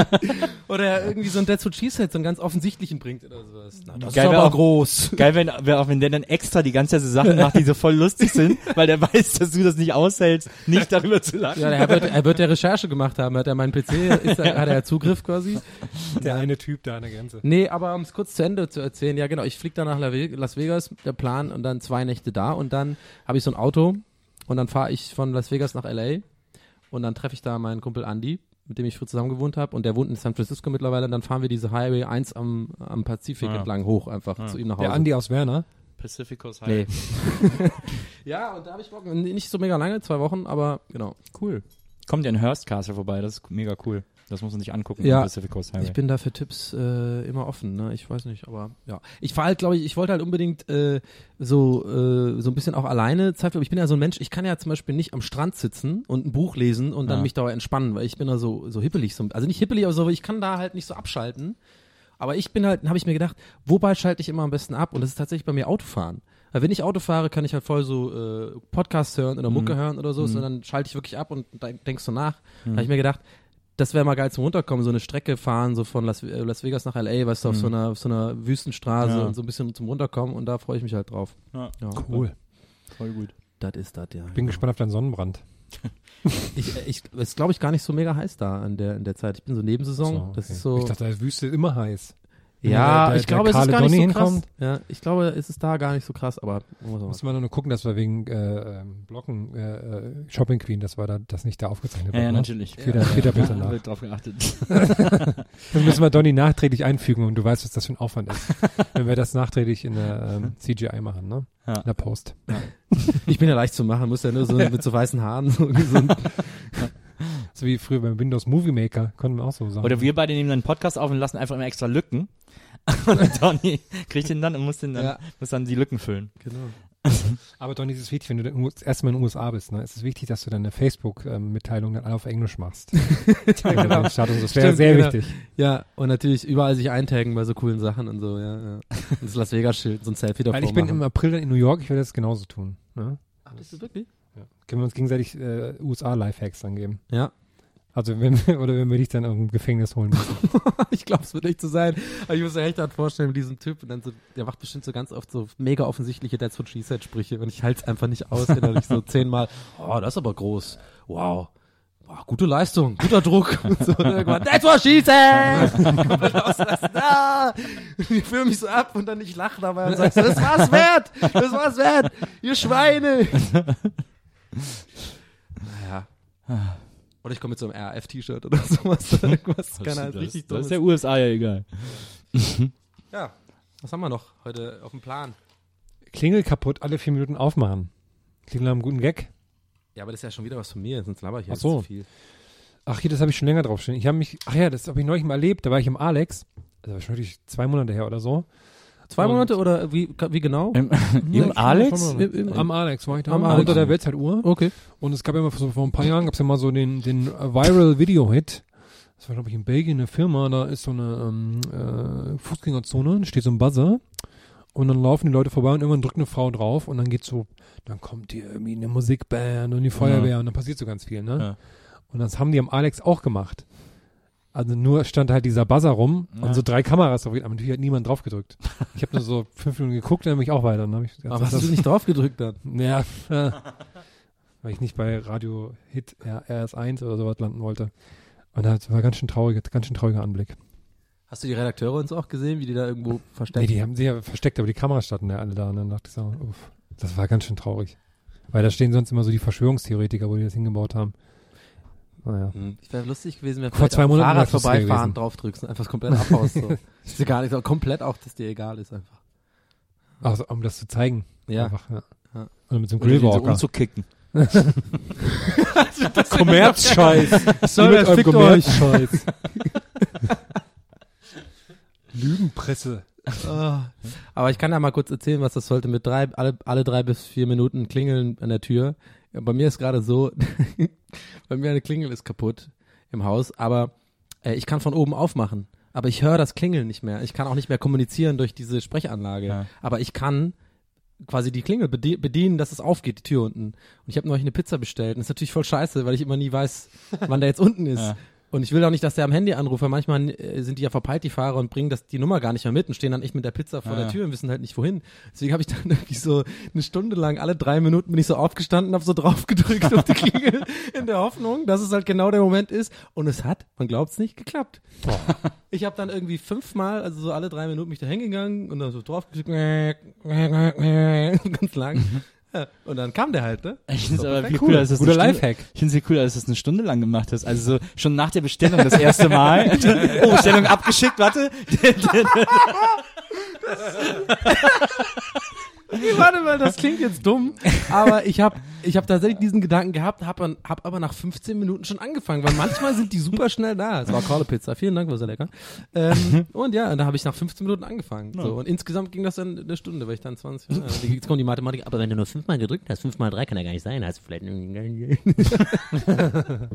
Oder er irgendwie so ein Dead What She Said, so einen ganz offensichtlichen bringt oder sowas. Na, das Geil ist aber auch- groß. Geil, wenn, auch wenn der dann extra die ganze Zeit so Sachen macht, die so voll lustig sind, weil der weiß, dass du das nicht aushältst, nicht darüber zu lachen. Ja, er wird, er wird der Recherche gemacht haben. Hat er meinen PC, ist, er- hat er Zugriff quasi. der eine Typ da an der Grenze. Nee, aber um es kurz zu Ende zu erzählen, ja genau, ich fliege dann nach Las Vegas, der Plan, und dann zwei Nächte da und dann habe ich so ein Auto und dann fahre ich von Las Vegas nach L.A. und dann treffe ich da meinen Kumpel Andy, mit dem ich früher zusammen gewohnt habe und der wohnt in San Francisco mittlerweile und dann fahren wir diese Highway 1 am, am Pazifik Ah. entlang hoch einfach zu ihm nach Hause. Der Andi aus Werner. Pacificos Nee. ja, und da habe ich Bock, nicht so mega lange, zwei Wochen, aber genau. Cool. Kommt ja in Hearst Castle vorbei, das ist mega cool. Das muss man sich angucken, Ja. Pacific Coast Highway. Ich bin da für Tipps äh, immer offen, ne? Ich weiß nicht, aber ja. Ich war halt, glaube ich, ich wollte halt unbedingt äh, so äh, so ein bisschen auch alleine Zeit. Ich bin ja so ein Mensch, ich kann ja zum Beispiel nicht am Strand sitzen und ein Buch lesen und dann Ja. mich da entspannen, weil ich bin da so so hippelig, so, also nicht hippelig, aber so, ich kann da halt nicht so abschalten. Aber ich bin halt, habe ich mir gedacht, wobei schalte ich immer am besten ab? Und das ist tatsächlich bei mir Autofahren. Weil wenn ich Auto fahre, kann ich halt voll so äh, Podcasts hören oder Mucke hören oder so, sondern dann schalte ich wirklich ab und denk- denkst so nach. Da habe ich mir gedacht, das wäre mal geil zum Runterkommen, so eine Strecke fahren, so von Las, äh, Las Vegas nach L.A., weißt du, auf so einer, auf so einer Wüstenstraße Ja. und so ein bisschen zum Runterkommen und da freue ich mich halt drauf. Ja, Ja. Cool. voll gut. Das ist das, ja. Bin gespannt auf deinen Sonnenbrand. Ich, äh, ich, es ist, glaube ich, gar nicht so mega heiß da in der, in der Zeit. Ich bin so Nebensaison. So, Das okay. ist so. Ich dachte, da Wüste ist immer heiß. Ja, der- der- ich glaube, es ist gar nicht so Donny krass. hinkommt. Ja, ich glaube, es ist da gar nicht so krass, aber muss man Muss man nur gucken, dass wir wegen äh, ähm, Blocken, äh, äh, Shopping Queen, dass wir da, das nicht da aufgezeichnet Ja, wird. ja, ne? natürlich. Peter, Peter bitte nach. Wird drauf geachtet. Dann müssen wir Donny nachträglich einfügen und du weißt, was das für ein Aufwand ist. wenn wir das nachträglich in der ähm, CGI machen, ne? Ja. In der Post. Ich bin ja leicht zu machen, muss ja nur so mit so weißen Haaren. So, so ein, So wie früher beim Windows Movie Maker, konnten wir auch so sagen. Oder wir beide nehmen einen Podcast auf und lassen einfach immer extra Lücken. Und Donny kriegt den dann und muss, den dann, Ja. muss dann die Lücken füllen. genau. Aber Donny, es ist wichtig, wenn du dann das erste Mal in den USA bist, ne? Es ist wichtig, dass du deine Facebook-Mitteilung dann alle auf Englisch machst. ja, genau. Das wäre sehr genau. wichtig. Ja, und natürlich überall sich eintaggen bei so coolen Sachen und so, ja. ja. Und das Las Vegas-Schild, so ein Selfie davor Weil ich bin machen. im April dann in New York, ich werde das genauso tun. Ne? Ach, bist du wirklich? Ja. Können wir uns gegenseitig äh, USA-Lifehacks dann geben. Ja. Also wenn wir, oder wenn wir dich dann im Gefängnis holen müssen. ich glaube, es wird echt so sein. Aber ich muss mir echt halt vorstellen, mit diesem Typ, und dann so, der macht bestimmt so ganz oft so mega offensichtliche That's what she said Sprüche und ich halte es einfach nicht aus, innerlich so zehnmal, oh, das ist aber groß. Wow. boah, gute Leistung, guter Druck. Und so, und irgendwann, that's what she said! Ah! Ich fühle mich so ab und dann ich lache dabei und sag so, das war's wert! Das war's wert! Ihr Schweine! naja. Oder ich komme mit so einem RAF-T-Shirt oder sowas. Irgendwas. Keine Ahnung, das, richtig das ist der USA ja egal. Ja. Was haben wir noch heute auf dem Plan? Klingel kaputt, alle vier Minuten aufmachen. Klingel haben einen guten Gag. Ja, aber das ist ja schon wieder was von mir, sonst laber ich jetzt so. zu viel. Ach, hier, das habe ich schon länger draufstehen. Ich habe mich, ach ja, das habe ich neulich mal erlebt. Da war ich im Alex. Das war schon wirklich zwei Monate her oder so. Zwei Und- Monate oder wie, wie genau? Im, Ja, im Alex? Im- im- Am Alex war ich da. Am Alex. Unter der Weltzeituhr. Okay. Und es gab ja mal so vor ein paar Jahren, gab es ja mal so den, den Viral Video Hit. Das war, glaube ich, in Belgien eine Firma, da ist so eine ähm, äh, Fußgängerzone, da steht so ein Buzzer und dann laufen die Leute vorbei und irgendwann drückt eine Frau drauf und dann geht so, dann kommt hier irgendwie eine Musikband und die Feuerwehr und dann passiert so ganz viel, ne? Ja. Und das haben die am Alex auch gemacht. Also nur stand halt dieser Buzzer rum Ja. und so drei Kameras drauf, aber natürlich hat niemand drauf gedrückt. Ich habe nur so fünf Minuten geguckt, dann bin ich auch weiter. Dann ich Aber hast du nicht drauf gedrückt dann? ja, äh, weil ich nicht bei Radio Hit R- RS1 oder sowas landen wollte. Und das war ganz schön traurig, ganz schön trauriger Anblick. Hast du die Redakteure uns auch gesehen, wie die da irgendwo Nee, versteckt die haben sich ja versteckt, aber die Kameras standen ja alle da. Und dann dachte ich so, uff, das war ganz schön traurig. Weil da stehen sonst immer so die Verschwörungstheoretiker, wo die das hingebaut haben. Naja. Hm. Ich wäre lustig gewesen, wenn Vor zwei Monaten Fahrrad vorbeifahren, gewesen. drauf drückst und einfach komplett abhaust. So. ist dir gar nicht, so komplett auch, dass dir egal ist einfach. Also, um das zu zeigen. Ja. Einfach, ja. Ja. Oder mit so einem Oder den so Grillwalker. umzukicken. Kommerzscheiß. Mit das, fickt Kommerzscheiß. Lügenpresse. Ah. Aber ich kann ja mal kurz erzählen, was das sollte mit drei, alle, alle drei bis vier Minuten klingeln an der Tür. Ja, bei mir ist gerade so, bei mir eine Klingel ist kaputt im Haus, aber äh, ich kann von oben aufmachen. Aber ich höre das Klingeln nicht mehr. Ich kann auch nicht mehr kommunizieren durch diese Sprechanlage. Ja. Aber ich kann quasi die Klingel bedie- bedienen, dass es aufgeht, die Tür unten. Und ich habe neulich eine Pizza bestellt. Und das ist natürlich voll scheiße, weil ich immer nie weiß, wann der jetzt unten ist. Ja. Und ich will auch nicht, dass der am Handy anruft, weil manchmal äh, sind die ja verpeilt, die Fahrer, und bringen das, die Nummer gar nicht mehr mit und stehen dann echt mit der Pizza vor Ah, der. Tür und wissen halt nicht wohin. Deswegen habe ich dann irgendwie so eine Stunde lang, alle drei Minuten bin ich so aufgestanden, habe so drauf gedrückt auf die Klingel in der Hoffnung, dass es halt genau der Moment ist. Und es hat, man glaubt's nicht, geklappt. Ich habe dann irgendwie fünfmal, also so alle drei Minuten mich da hingegangen und dann so drauf gedrückt, ganz lang. Ja, und dann kam der halt, ne? Ich finde es aber viel cooler, als das Guter eine Stunde- Lifehack. Ich finde es cooler, du es eine Stunde lang gemacht hast. Also so schon nach der Bestellung das erste Mal. oh, Bestellung abgeschickt, warte. Nee, warte mal, das klingt jetzt dumm, aber ich habe ich hab tatsächlich diesen Gedanken gehabt, habe hab aber nach 15 Minuten schon angefangen, weil manchmal sind die super schnell da. Es war Call Pizza, vielen Dank, war sehr lecker. Ähm, und ja, da habe ich nach 15 Minuten angefangen. So, und insgesamt ging das dann eine Stunde, weil ich dann 20, äh, jetzt kommt die Mathematik, aber wenn du nur fünfmal gedrückt hast, fünfmal drei kann ja gar nicht sein, hast du vielleicht irgendwie...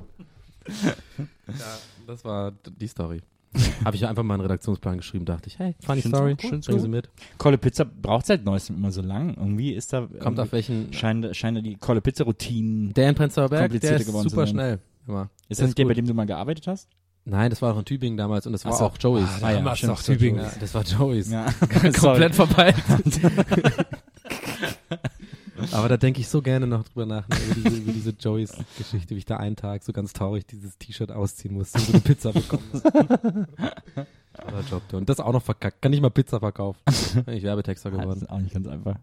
das war die Story. Habe ich einfach mal einen Redaktionsplan geschrieben, dachte ich, hey, funny Find's Story, auch cool, bring sie mit. Kolle Pizza braucht seit neuestem immer so lang. Irgendwie ist da Kommt auf welchen, scheinen, scheinen die Kolle Pizza Routinen. der in Prenzlauer Berg, der komplizierter ist super schnell. Immer. Ist Der das der, bei dem du mal gearbeitet hast? Nein, das war auch in Tübingen damals und das war so. auch Joey's. Ah, ja, Damals stimmt, noch stimmt, Tübingen. Ja, das war Joey's. Ja. Komplett verpeilt. Aber da denke ich so gerne noch drüber nach, ne, über diese, über diese Joeys-Geschichte, wie ich da einen Tag so ganz traurig dieses T-Shirt ausziehen musste und so eine Pizza bekommen Toller Job, du. Und das auch noch verkackt. Kann nicht mal Pizza verkaufen. Bin ich Werbetexter Das geworden. ist auch nicht ganz einfach.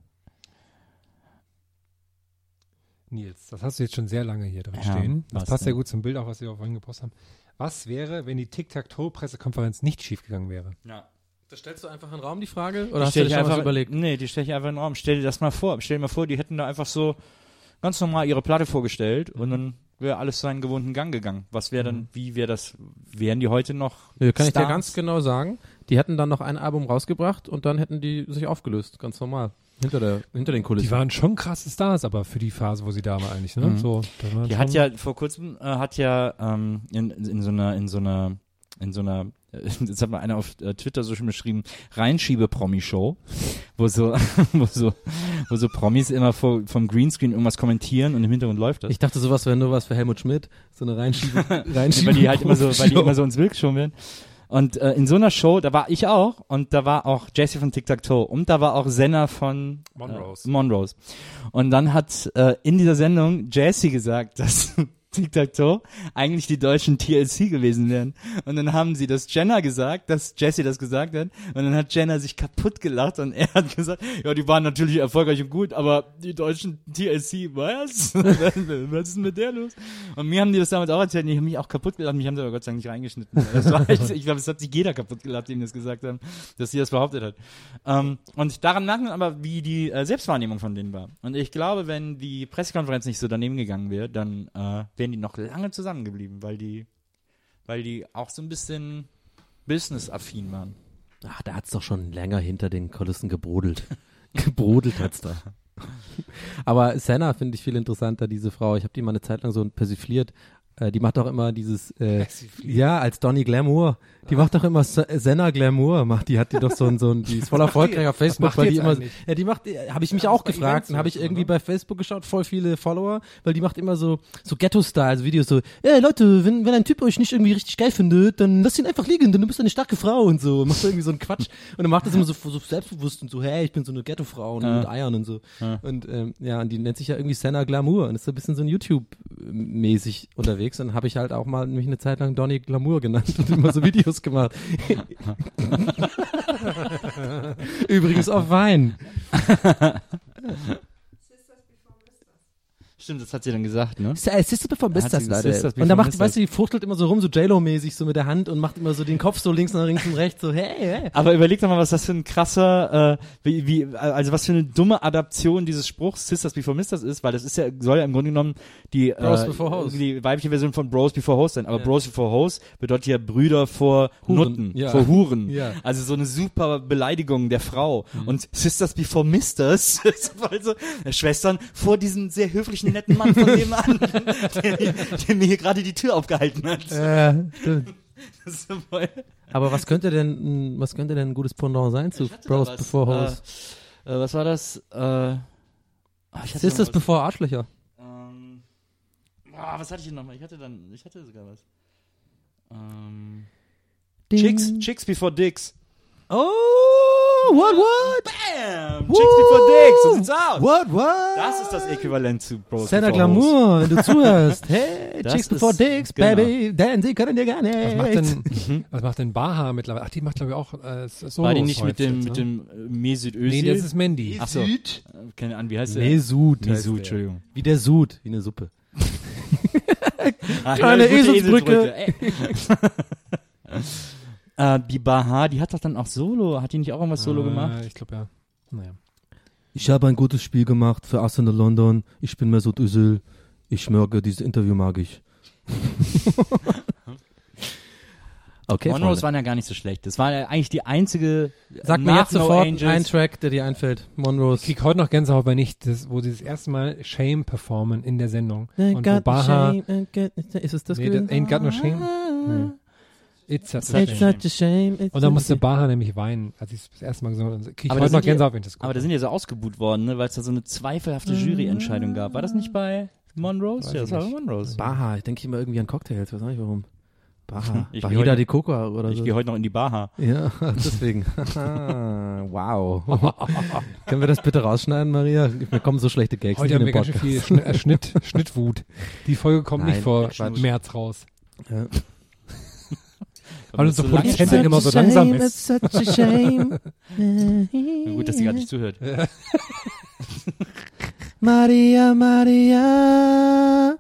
Nils, das hast du jetzt schon sehr lange hier drin Ja, stehen. Das passt denn? ja gut zum Bild, auch was wir vorhin gepostet haben. Was wäre, wenn die Tic-Tac-Toe-Pressekonferenz nicht schiefgegangen wäre? Ja. Das stellst du einfach in den Raum, die Frage? Oder Die hast du dir ich schon was einfach, überlegt? Nee, die stelle ich einfach in den Raum. Stell dir das mal vor. Stell dir mal vor, die hätten da einfach so ganz normal ihre Platte vorgestellt und dann wäre alles seinen gewohnten Gang gegangen. Was wäre dann, wie wäre das, wären die heute noch Nee, kann ich dir Stars? ganz genau sagen. Die hätten dann noch ein Album rausgebracht und dann hätten die sich aufgelöst. Ganz normal. Hinter, der, hinter den Kulissen. Die waren schon krasse Stars, aber für die Phase, wo sie da war eigentlich, ne? Mhm. So, da waren Die schon- hat ja vor kurzem äh, hat ja ähm, in, in so einer in so einer in so einer äh, jetzt hat mal einer auf äh, Twitter so schön beschrieben Reinschiebe-Promi-Show, wo so wo so wo so Promis immer vor, vom Greenscreen irgendwas kommentieren und im Hintergrund läuft das. Ich dachte, sowas wäre nur was für Helmut Schmidt. So eine Reinschiebe. Reinschiebe weil die halt immer so, weil die immer so ins Bild geschoben werden. Und äh, in so einer Show, da war ich auch und da war auch Jesse von Tic Tac Toe und da war auch Senna von Monrose. Äh, Monrose. Und dann hat äh, in dieser Sendung Jesse gesagt, dass Tic-Tac-Toe eigentlich die deutschen TLC gewesen wären. Und dann haben sie das Jenna gesagt, dass Jesse das gesagt hat. Und dann hat Jenna sich kaputt gelacht und er hat gesagt, ja, die waren natürlich erfolgreich und gut, aber die deutschen TLC, was? was ist denn mit der los? Und mir haben die das damals auch erzählt und ich habe mich auch kaputt gelacht. Mich haben sie aber Gott sei Dank nicht reingeschnitten. Echt, ich glaube, es hat sich jeder kaputt gelacht, dem das gesagt haben, dass sie das behauptet hat. Ähm, und daran merkt aber, wie die äh, Selbstwahrnehmung von denen war. Und ich glaube, wenn die Pressekonferenz nicht so daneben gegangen wäre, dann äh, wären die noch lange zusammengeblieben, weil die, weil die auch so ein bisschen business-affin waren. Ach, da hat's doch schon länger hinter den Kulissen gebrodelt. gebrodelt hat's da. Aber Senna finde ich viel interessanter, diese Frau. Ich habe die mal eine Zeit lang so persifliert. Äh, die macht doch immer dieses, äh, ja, als Donny Glamour. Die macht doch immer Senna Glamour, macht die, hat die doch so ein, so ein, die ist voll erfolgreich auf Facebook, weil die immer, eigentlich? ja, die macht, habe ich mich auch gefragt und habe ich oder irgendwie ne? bei Facebook geschaut, voll viele Follower, weil die macht immer so, so Ghetto-Style, also Videos so, ey Leute, wenn, wenn ein Typ euch nicht irgendwie richtig geil findet, dann lasst ihn einfach liegen, denn du bist eine starke Frau und so, macht irgendwie so einen Quatsch und dann macht das immer so, so selbstbewusst und so, hey, ich bin so eine Ghetto-Frau und Ja. mit Eiern und so. Ja. Und ähm, ja, und die nennt sich ja irgendwie Senna Glamour und ist so ein bisschen so ein YouTube-mäßig unterwegs. Und habe ich halt auch mal mich eine Zeit lang Donny Glamour genannt und immer so Videos gemacht. Übrigens auf Wein. Stimmt, das hat sie dann gesagt, ne? Sisters Before Sisters Und da macht, weißt du, die fuchtelt immer so rum, so J-Lo-mäßig, so mit der Hand und macht immer so den Kopf so links nach links und rechts, so hey, hey. Aber überleg doch mal, was das für ein krasser, äh, wie, wie, also was für eine dumme Adaption dieses Spruchs Sisters Before Misters ist, weil das ist ja, soll ja im Grunde genommen die, Bros äh, Before Hoes. die weibliche Version von Bros Before Hoes sein. Aber Ja. Bros Before Hoes bedeutet ja Brüder vor Huren, Nutten, ja. vor Huren. Ja. Also so eine super Beleidigung der Frau. Mhm. Und Sisters Before Misters ist voll so, äh, Schwestern vor diesem sehr höflichen, netten Mann von nebenan, der, der mir hier gerade die Tür aufgehalten hat. Äh, stimmt. Das ist so voll. Aber was könnte denn, was könnte denn ein gutes Pendant sein zu Bros. Before Hoes? Äh, äh, was war das? Äh, hatte Sisters. Before Arschlöcher. Ähm, ah, was hatte ich denn nochmal? Ich hatte dann, ich hatte sogar was. Ähm, Chicks, Chicks before Dicks. Oh, what, what? Bam! Chicks before Dicks, so sieht's aus. What, what? Das ist das Äquivalent zu Bros Senna Hoes. Glamour, wenn du zuhörst. Hey, Das Chicks before Dicks, genau. baby, denn sie können dir gar nicht. Was macht denn, was macht denn Baha mittlerweile? Ach, die macht glaube ich auch äh, so. War die nicht mit dem, mit dem äh, Mesut Özil? Nee, das ist Mandy. Ach so. Äh, Keine Ahnung, wie heißt der? Mesut. Mesut. Entschuldigung. Wie der Sud, wie eine Suppe. Ah, Kleine gute Eselsbrücke. Äh, die Baha, die hat doch dann auch Solo, hat die nicht auch irgendwas Solo Äh, gemacht? Ich glaube ja. Naja. Ich habe ein gutes Spiel gemacht für Arsenal London. Ich bin Mesut Özil. Ich schmörge, dieses Interview mag ich. okay, Monroes waren ja gar nicht so schlecht. Das war ja eigentlich die einzige. Sag mir jetzt No sofort Angels. einen Track, der dir einfällt. Monroes. Ich krieg heute noch Gänsehaut, wenn nicht, das, wo sie das erste Mal Shame performen in der Sendung. Ain't Und wo got no Baha, shame, ain't got- Ist es das nee, gewesen? Ain't Got No Shame. Nee. It's such a It's shame. such a shame. it's Und dann musste Baha nämlich weinen, als ich es das erste Mal gesungen habe. Krieg ich Aber da heute noch sind ja- Gänsehaut, wenn ich das gucke. Aber da sind ja so ausgebuht worden, ne, weil es da so eine zweifelhafte Juryentscheidung gab. War das nicht bei Monrose? Weiß Ja, ich das war bei. Monrose. Baha, ich denke immer irgendwie an Cocktails, weiß auch nicht warum. Baha. Ich Bahida heute- de Coca oder Ich so. gehe heute noch in die Baha. Ja, deswegen. wow. Können wir das bitte rausschneiden, Maria? Mir kommen so schlechte Gags Heute haben in wir den ganz schön Podcast. viel Schnitt, äh, Schnitt, Schnittwut. Die Folge kommt Nein, nicht vor. März raus. Ja. Weil unsere So Produzentin immer so langsam ist. It's such a shame. Na Gut, dass sie gerade nicht zuhört. Maria, Maria.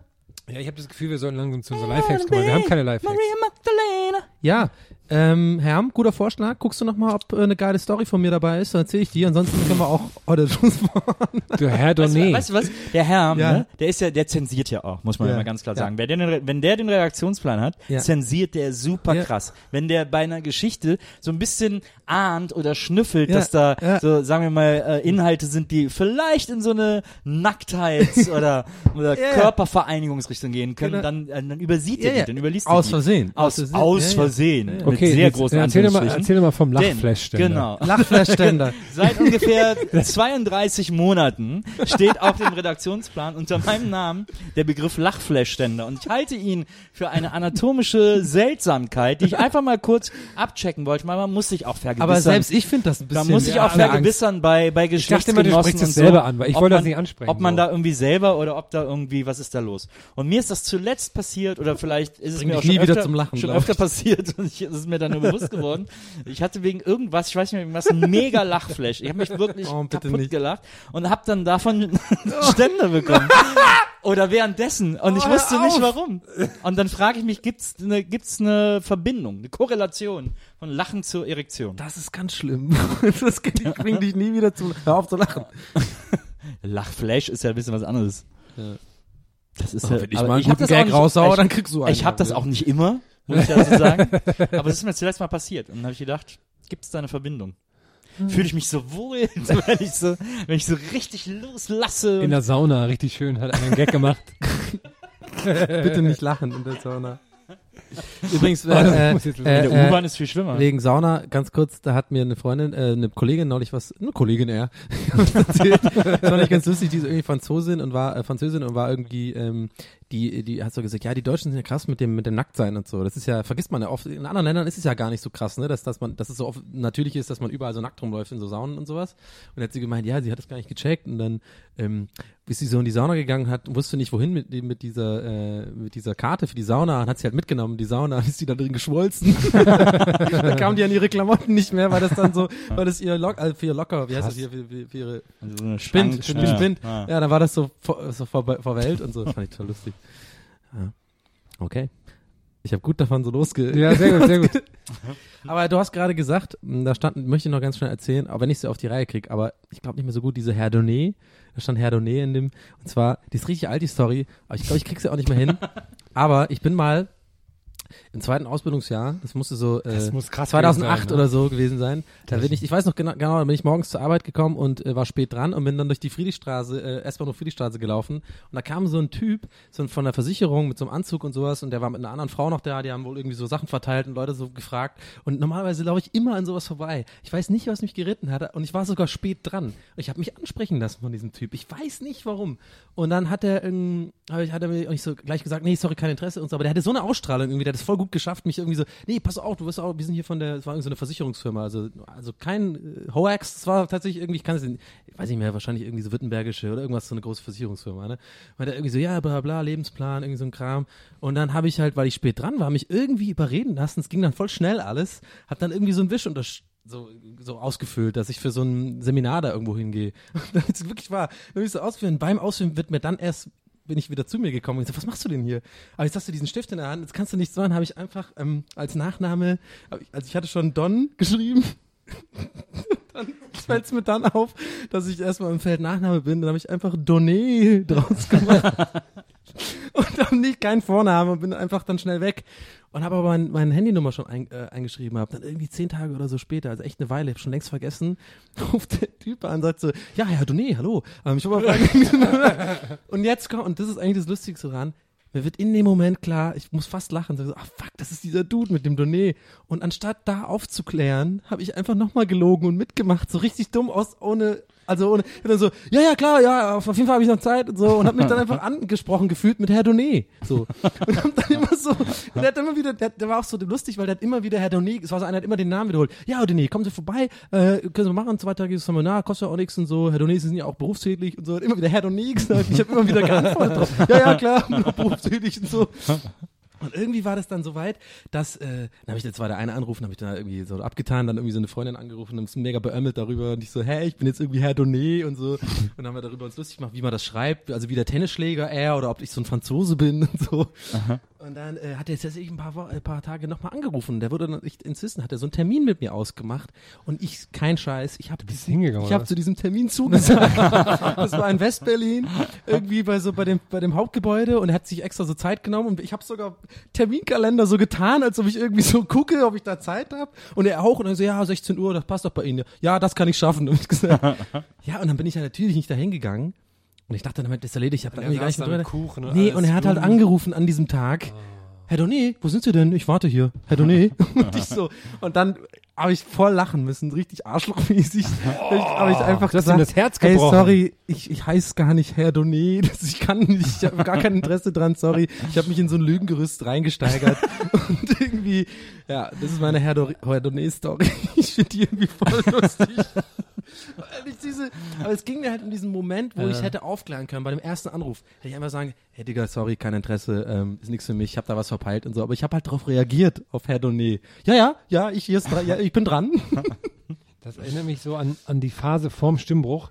Ja, ich habe das Gefühl, wir sollten langsam zu unseren Lifehacks kommen. Wir haben keine Lifehacks. Magdalena. Ja, ähm, Herm, guter Vorschlag. Guckst du noch mal, ob äh, eine geile Story von mir dabei ist? Dann erzähle ich dir. Ansonsten können wir auch heute Schluss machen. Du Herr Weißt, du, weißt du was? Der Herr, Ja. ne, der ist ja, der zensiert ja auch, muss man Ja. mal ganz klar Ja. sagen. Wer den, wenn der den Redaktionsplan hat, Ja. zensiert der super Ja. krass. Wenn der bei einer Geschichte so ein bisschen ahnt oder schnüffelt, Ja. dass da Ja. so, sagen wir mal, äh, Inhalte sind, die vielleicht in so eine Nacktheits- oder, oder. Körpervereinigungsrichtung gehen können, Genau. dann, äh, dann übersieht er ja. die, dann überliest er Aus die. Versehen. Aus, Versehen. aus. Versehen. Ja, ja. Mit Okay, Okay, sehr jetzt, großen erzähl mal, erzähl mal vom Lachflash-Ständer. Genau. Lachfleischständer. Seit ungefähr 32 Monaten steht auf dem Redaktionsplan unter meinem Namen der Begriff Lachfleischständer. Und ich halte ihn für eine anatomische Seltsamkeit, die ich einfach mal kurz abchecken wollte. Weil man muss sich auch vergewissern. Aber selbst ich finde das ein da bisschen. muss ich ja, auch vergewissern bei, bei Ich dachte immer, Geschlechtsgenossen du sprichst und das so, selber an, weil ich wollte das man- nicht ansprechen. Ob man so. da irgendwie selber oder ob da irgendwie, was ist da los? Und mir ist das zuletzt passiert oder vielleicht ist es Bring mir dich auch schon, öfter, schon öfter passiert und ich, es ist mir dann nur bewusst geworden. Ich hatte wegen irgendwas, ich weiß nicht mehr, irgendwas, ein mega Lachflash. Ich habe mich wirklich Oh, kaputt nicht. gelacht und habe dann davon Ständer bekommen. Oder währenddessen. Und ich Oh, wusste nicht warum. Und dann frage ich mich, gibt's eine, gibt's eine Verbindung, eine Korrelation von Lachen zur Erektion? Das ist ganz schlimm. Das kann- ich bring dich nie wieder zum. Hör auf zu lachen. Lachflash ist ja ein bisschen was anderes. Ja. Das ist Oh, ja, wenn ich mal einen guten Gag nicht- raushau, ich- dann kriegst du einen. Ich habe das auch nicht immer, muss ich dazu sagen. Aber es ist mir zuletzt mal passiert. Und dann habe ich gedacht, gibt es da eine Verbindung? Fühle ich mich so wohl, wenn ich so, wenn ich so richtig loslasse. In der Sauna, richtig schön, hat einer einen Gag gemacht. Bitte nicht lachen in der Sauna. Übrigens, äh, muss jetzt- in der äh, U-Bahn ist viel schlimmer. Wegen Sauna, ganz kurz, da hat mir eine Freundin, äh, eine Kollegin neulich was, eine Kollegin eher, erzählt. Das fand ich ganz lustig, die ist irgendwie Franzosin und war, äh, Französin und war irgendwie, ähm, die, die hat so gesagt, ja, die Deutschen sind ja krass mit dem, mit dem Nacktsein und so. Das ist ja, vergisst man ja oft, in anderen Ländern ist es ja gar nicht so krass, ne, dass, dass man, dass es so oft natürlich ist, dass man überall so nackt rumläuft in so Saunen und sowas. Und dann hat sie gemeint, ja, sie hat das gar nicht gecheckt und dann, ähm, ist sie so in die Sauna gegangen hat, wusste nicht wohin mit, mit dieser, äh, mit dieser Karte für die Sauna und hat sie halt mitgenommen, die Sauna, ist sie da drin geschmolzen. dann kam die an ihre Klamotten nicht mehr, weil das dann so, weil das ihr Lock, also für ihr Locker, wie heißt das hier, für, für, für ihre Also so Spind, Spind, ja. Spind. Ja. Ja, dann war das so vor, so vor, vor Welt und so. Das fand ich total lustig. Ja. Okay. Ich habe gut davon so losge... Ja, sehr gut, sehr gut. Aber du hast gerade gesagt, mh, da stand, möchte ich noch ganz schnell erzählen, auch wenn ich sie auf die Reihe kriege, aber ich glaube nicht mehr so gut, diese Herr Donnet, da stand Herr Donnet in dem, und zwar, die ist richtig alt, die Story, aber ich glaube, ich krieg sie auch nicht mehr hin. Aber ich bin mal im zweiten Ausbildungsjahr, das musste so äh, Das muss krass 2008 gewesen sein, ne? oder so gewesen sein. Da bin ich, ich weiß noch genau, genau, da bin ich morgens zur Arbeit gekommen und äh, war spät dran und bin dann durch die Friedrichstraße, äh, erstmal nur Friedrichstraße gelaufen und da kam so ein Typ, so ein, von der Versicherung mit so einem Anzug und sowas und der war mit einer anderen Frau noch da, die haben wohl irgendwie so Sachen verteilt und Leute so gefragt und normalerweise laufe ich immer an sowas vorbei. Ich weiß nicht, was mich geritten hat und ich war sogar spät dran und ich habe mich ansprechen lassen von diesem Typ. Ich weiß nicht warum. Und dann hat er, ähm, hat er mir so gleich gesagt, nee, sorry, kein Interesse und so, aber der hatte so eine Ausstrahlung irgendwie, der hat es voll gut geschafft, mich irgendwie so, nee, pass auf, du wirst auch, wir sind hier von der, es war irgendwie so eine Versicherungsfirma, also, also kein äh, Hoax, es war tatsächlich irgendwie, ich kann es, ich weiß nicht mehr, wahrscheinlich irgendwie so württembergische oder irgendwas, so eine große Versicherungsfirma, ne? Und der irgendwie so, ja, bla, bla, Lebensplan, irgendwie so ein Kram. Und dann habe ich halt, weil ich spät dran war, mich irgendwie überreden lassen, es ging dann voll schnell alles, hab dann irgendwie so einen Wisch unter so, so ausgefüllt, dass ich für so ein Seminar da irgendwo hingehe. Und Damit es wirklich war. Wenn ich so ausführen, beim Ausführen wird mir dann erst bin ich wieder zu mir gekommen und ich so, was machst du denn hier? Aber jetzt hast du diesen Stift in der Hand, jetzt kannst du nichts machen, habe ich einfach ähm, als Nachname, also ich hatte schon Don geschrieben, dann fällt es mir dann auf, dass ich erstmal im Feld Nachname bin, dann habe ich einfach Donné draus gemacht. und dann nicht kein Vorname und bin einfach dann schnell weg. Und habe aber mein, meine Handynummer schon ein, äh, eingeschrieben, habe dann irgendwie zehn Tage oder so später, also echt eine Weile, hab schon längst vergessen, ruft der Typ an und sagt so, ja, Herr Doné, hallo. Ähm, ich wollte mal fragen, und jetzt kommt, und das ist eigentlich das Lustigste dran, mir wird in dem Moment klar, ich muss fast lachen, so, ach fuck, das ist dieser Dude mit dem Doné. Und anstatt da aufzuklären, habe ich einfach nochmal gelogen und mitgemacht, so richtig dumm aus, ohne, also bin dann so, ja, ja, klar, ja, auf jeden Fall habe ich noch Zeit und so, und habe mich dann einfach angesprochen gefühlt mit Herr Doné, so. Und hab dann immer so, und der hat immer wieder, der, der war auch so lustig, weil der hat immer wieder Herr Doné, es war so einer, hat immer den Namen wiederholt, ja, Herr Doné, kommen Sie vorbei, äh, können Sie machen, zweitägiges Seminar, kostet ja auch nichts und so, Herr Doné, Sie sind ja auch berufstätig und so, hat immer wieder Herr Doné gesagt, ich habe immer wieder geantwortet drauf, ja, ja, klar, berufstätig und so. Und irgendwie war das dann so weit, dass, äh, dann habe ich jetzt zwar der eine angerufen, habe ich dann irgendwie so abgetan, dann irgendwie so eine Freundin angerufen und ist mega beömmelt darüber und ich so, hey, ich bin jetzt irgendwie Herr Doné und so. Und dann haben wir darüber uns lustig gemacht, wie man das schreibt, also wie der Tennisschläger er oder ob ich so ein Franzose bin und so. Und dann äh, hat er jetzt tatsächlich ein paar, Wo- ein paar Tage nochmal angerufen. Der wurde dann echt inzwischen, hat er so einen Termin mit mir ausgemacht und ich, kein Scheiß, ich habe ich was? zu diesem Termin zugesagt. das war in Westberlin, irgendwie bei so bei dem bei dem Hauptgebäude und er hat sich extra so Zeit genommen und ich habe sogar Terminkalender so getan, als ob ich irgendwie so gucke, ob ich da Zeit habe und er auch und dann so ja 16 Uhr, das passt doch bei Ihnen. Ja, das kann ich schaffen. Und ich gesagt, ja und dann bin ich ja natürlich nicht dahin gegangen und ich dachte, damit ist erledigt. Ich habe da irgendwie gar nicht mehr drüber. Kuchen und Nee, und er hat halt angerufen an diesem Tag. Herr Donet, wo sind Sie denn? Ich warte hier. Herr Donet. und ich so, und dann habe ich voll lachen müssen, richtig arschlochmäßig. habe ich einfach gesagt, das Herz hey, gebrochen. sorry, ich, ich heiße gar nicht Herr Donet. Das, ich kann nicht, ich habe gar kein Interesse dran, sorry. Ich habe mich in so ein Lügengerüst reingesteigert. und irgendwie, ja, das ist meine Herr, Do Herr Donet-Story. Ich finde die irgendwie voll lustig. Weil diese, aber es ging mir halt in diesem Moment, wo ich hätte aufklären können, bei dem ersten Anruf, hätte ich einfach sagen, hey Digga, sorry, kein Interesse, ähm, ist nichts für mich, ich habe da was verpeilt und so, aber ich habe halt darauf reagiert, auf Herr Donet. Ja, ja, ja, ich, hier ist ja, ich bin dran. Das erinnert mich so an, an die Phase vorm Stimmbruch,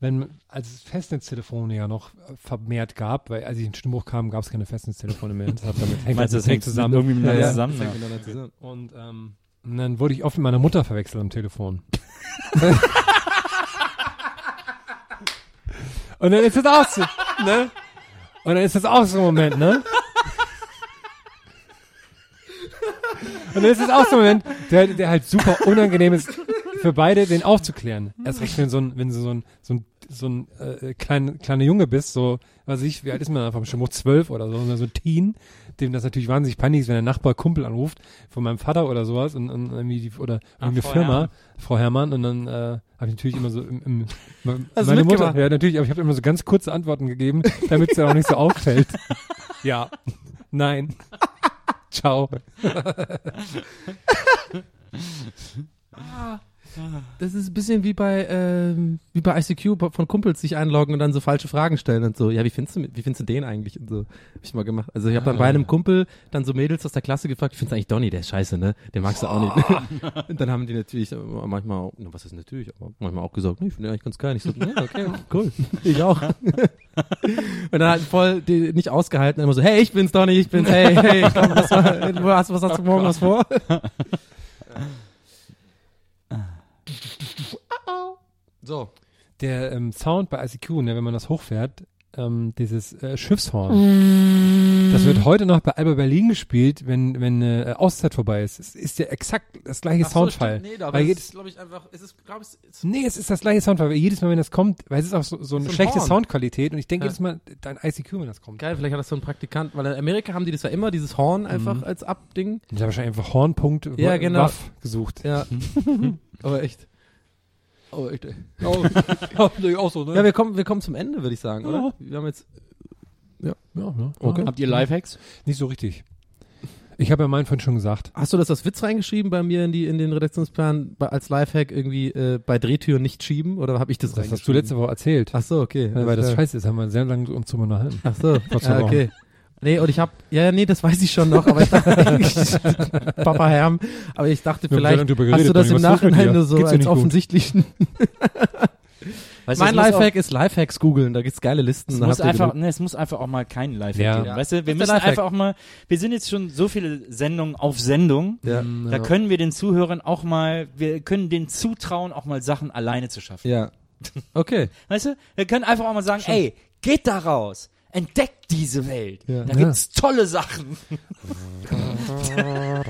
wenn, als es Festnetztelefone ja noch vermehrt gab, weil als ich in den Stimmbruch kam, gab es keine Festnetztelefone mehr. Das hat damit, hängt Meinst das das hängt zusammen. irgendwie miteinander Ja, zusammen? Ja. zusammen. Und, ähm, und dann wurde ich oft mit meiner Mutter verwechselt am Telefon. und dann ist das auch so, ne? Und dann ist das auch so ein Moment, ne? Und dann ist das auch so ein Moment, der, der halt super unangenehm ist für beide, den aufzuklären. Erst recht, wenn so ein, wenn du so ein, so ein, so ein äh, klein, kleiner Junge bist, so, weiß ich, wie alt ist man einfach schon mal zwölf oder so, so ein Teen, dem das natürlich wahnsinnig peinlich ist, wenn der Nachbar Kumpel anruft, von meinem Vater oder sowas, und, und irgendwie die, oder irgendeine Frau Firma, Herrmann. Frau Herrmann, und dann äh, habe ich natürlich immer so im, im du meine Mutter, ja natürlich, aber ich habe immer so ganz kurze Antworten gegeben, damit es ja auch nicht so auffällt. ja, nein, ciao. Das ist ein bisschen wie bei, ähm, wie bei ICQ von Kumpels sich einloggen und dann so falsche Fragen stellen und so. Ja, wie findest du, wie findest du den eigentlich? Und so. Hab ich mal gemacht. Also ich habe dann bei einem Kumpel dann so Mädels aus der Klasse gefragt, ich findest eigentlich Donny, der ist scheiße, ne? Den magst du auch nicht. und dann haben die natürlich manchmal, was ist natürlich, aber manchmal auch gesagt, nee, ich finde eigentlich ganz geil. Ich so, ja, okay, cool. Ich auch. und dann halt voll die, nicht ausgehalten, immer so, hey, ich bin's Donny, ich bin's, hey, hey, komm, was, war, was, was hast du morgen was vor? so. Der ähm, Sound bei ICQ, ne, wenn man das hochfährt, ähm, dieses äh, Schiffshorn, das wird heute noch bei Alba Berlin gespielt, wenn wenn äh, Auszeit vorbei ist. Es ist ja exakt das gleiche Soundfall. Nee, aber es ist, glaube ich, einfach, es ist, glaube ich, es nee, es ist das gleiche Soundfall, weil jedes Mal, wenn das kommt, weil es ist auch so, so eine So ein schlechte Horn. Soundqualität und ich denke Ja. jedes Mal, dein ICQ, wenn das kommt. geil, vielleicht hat das so ein Praktikant, weil in Amerika haben die das ja immer, dieses Horn einfach Mhm. als Abding. Ich habe wahrscheinlich einfach Hornpunkt Ja, genau. Waff gesucht. Ja. aber echt. Oh, echt, ey. Oh, auch so, ne? Ja, wir kommen, wir kommen zum Ende, würde ich sagen, oder? Wir haben jetzt, ja, ja, Okay. Habt ihr Lifehacks? Nicht so richtig. Ich habe ja meinen vorhin schon gesagt. hast du das als Witz reingeschrieben bei mir in die, in den Redaktionsplan, bei, als Lifehack irgendwie, äh, bei Drehtüren nicht schieben, oder habe ich das, Das hast du letzte Woche erzählt. Ach so, okay. weil das klar. scheiße ist, haben wir sehr lange uns drüber unterhalten. Ach so, ja, okay. Nee, und ich hab, ja, ja, nee, das weiß ich schon noch, aber ich dachte eigentlich, Papa Herm, aber ich dachte vielleicht, hast du das im Nachhinein nur so als offensichtlichen. Weißt mein Lifehack ist Lifehacks googeln, da gibt's geile Listen. Es muss einfach, ne, es muss einfach auch mal kein Lifehack Ja. geben. Ja. Weißt du, wir müssen einfach auch mal, wir sind jetzt schon so viele Sendungen auf Sendung. Ja. Da können wir den Zuhörern auch mal, wir können denen zutrauen, auch mal Sachen alleine zu schaffen. ja. Okay. Weißt du? Wir können einfach auch mal sagen, ey, geht da raus. Entdeckt diese Welt. Ja. Da gibt's tolle Sachen.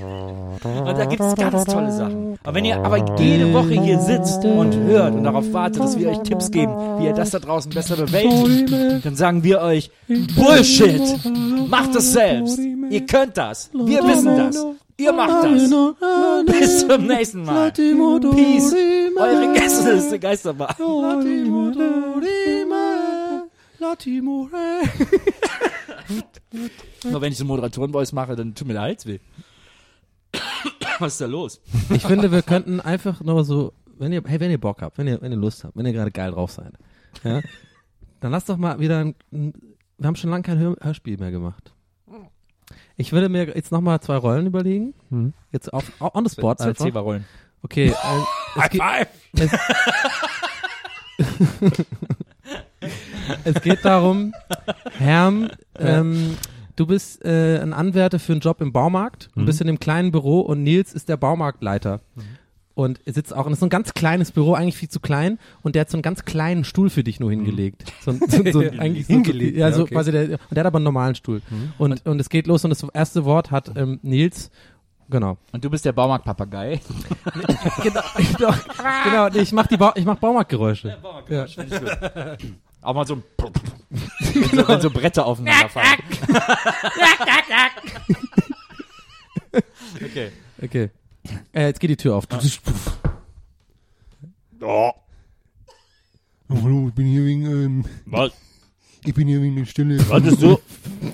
und da gibt's ganz tolle Sachen. Und wenn ihr aber jede Woche hier sitzt und hört und darauf wartet, dass wir euch Tipps geben, wie ihr das da draußen besser bewältigt, dann sagen wir euch, Bullshit! Macht es selbst! Ihr könnt das! Wir wissen das! Ihr macht das! Bis zum nächsten Mal! Peace! Eure Gästeliste Geisterbahn! Nur wenn ich so Moderatoren-Voice mache, dann tut mir der Hals weh. Was ist da los? Ich finde, wir könnten einfach nur so, wenn ihr, hey, wenn ihr Bock habt, wenn ihr, wenn ihr Lust habt, wenn ihr gerade geil drauf seid, ja, dann lasst doch mal wieder ein, ein wir haben schon lange kein Hör, Hörspiel mehr gemacht. Ich würde mir jetzt nochmal zwei Rollen überlegen. Mhm. Jetzt auf, on the spot Zwei einfach. Zeberrollen. Okay. Äh, es, geht, es, es geht darum, Herm, ähm, du bist äh, ein Anwärter für einen Job im Baumarkt und Mhm. bist in einem kleinen Büro und Nils ist der Baumarktleiter. Und er sitzt auch, und das ist so ein ganz kleines Büro, eigentlich viel zu klein, und der hat so einen ganz kleinen Stuhl für dich nur hingelegt. So, ein- so, so, eigentlich so, Hingelegt, ja, ja, so okay. quasi der, und der hat aber einen normalen Stuhl. Und, und es geht los und das erste Wort hat ähm, Nils, genau. Und du bist der Baumarktpapagei. genau, genau, genau, ich mach die ba ich mach Baumarktgeräusche. Ja. Auch mal so ein wenn, so, wenn so Bretter aufeinander fallen. Okay. Äh, jetzt geht die Tür auf. Oh, Oh, hallo, ich bin hier wegen, ähm, was? ich bin hier wegen der Stille. Was bist du?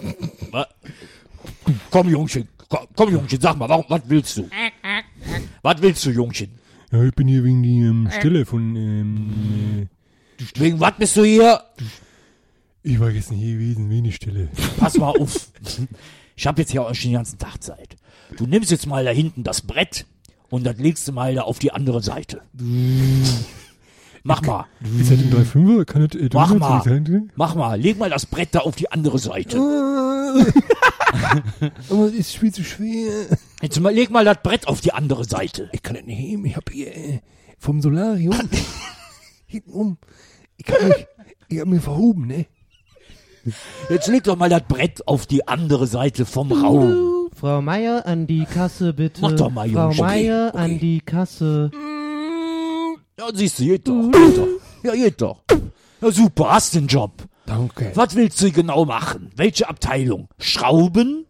Was? Komm, Jungchen. Komm, komm, Jungchen, sag mal, warum, was willst du? Was willst du, Jungchen? Ja, ich bin hier wegen die ähm, Stille von, ähm, Wegen was bist du hier? ich war gestern hier gewesen, der Stille. Pass mal auf. Ich habe jetzt ja auch schon den ganzen Tag Zeit. Du nimmst jetzt mal da hinten das Brett und das legst du mal da auf die andere Seite. Mach mal, Ist das ein 3,5er? Kann das, äh, Mach mal. sein? mach mal, leg mal das Brett da auf die andere Seite. Aber es ist viel zu schwer. Jetzt mal, leg mal das Brett auf die andere Seite. Ich kann das nicht heben. Ich hab hier äh, vom Solarium hinten um. Ich kann mich, ich hab mir verhoben, ne? Jetzt leg doch mal das Brett auf die andere Seite vom Raum. Frau Meier, an die Kasse bitte. Mach doch mal, Frau Jungs. Okay, Meier, okay. an die Kasse. Ja, siehst du, geht doch, geht doch. Ja, geht doch. Ja, super, hast den Job. Danke. Was willst du genau machen? Welche Abteilung? Schrauben?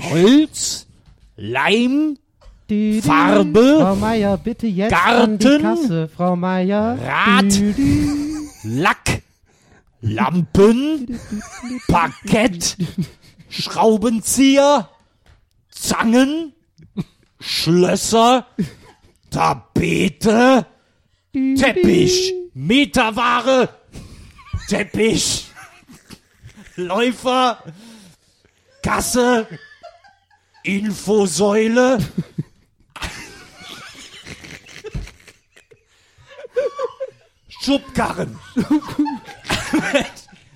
Holz? Leim? Die. Farbe? Frau Meier, bitte jetzt an die Garten? Kasse. Frau Meier. Rad? Lack? Lampen? Parkett? Schraubenzieher? Zangen? Schlösser? Tapete? Teppich? Meterware? Teppich? Läufer? Kasse? Infosäule? Schubkarren?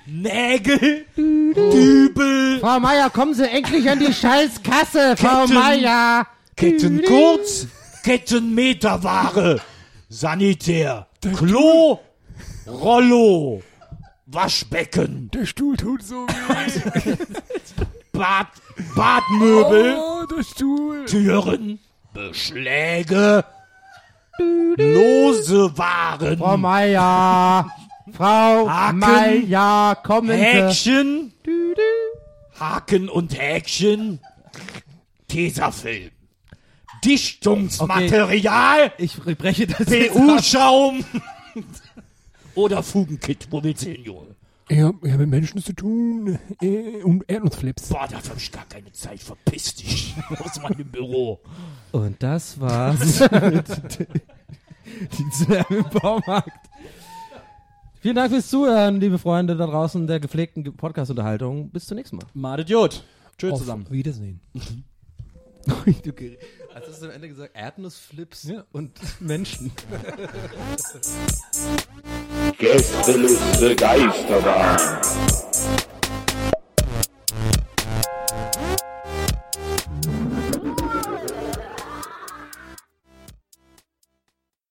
Nägel? Dübel? Frau Meier, kommen Sie endlich an die scheiß Kasse, Frau Ketten. Meier. Ketten kurz? Kettenmeterware? Sanitär? Klo? Rollo? Waschbecken? Der Stuhl tut so weh. Bad, Badmöbel? Oh, der Stuhl. Türen? Beschläge? Lose Waren? Frau Meier. Frau Haken. Meier, kommen. Häkchen? Haken und Häkchen? Tesafilm? Dichtungsmaterial? Ich breche das. PU-Schaum? Oder Fugenkit? Wo willst du hin, Junge? Ich hab, ich hab mit Menschen zu tun äh, und Erdnussflips. Boah, dafür hab ich gar keine Zeit. Verpiss dich aus meinem Büro. Und das war's mit die Zwerge im Baumarkt. Vielen Dank fürs Zuhören, liebe Freunde da draußen der gepflegten Podcast-Unterhaltung. Bis zum nächsten Mal. Madet Jod. Tschüss Auf zusammen. Wiedersehen. Als hast du am Ende gesagt, Erdnussflips Ja. und Menschen. Gästeliste Geisterbahn.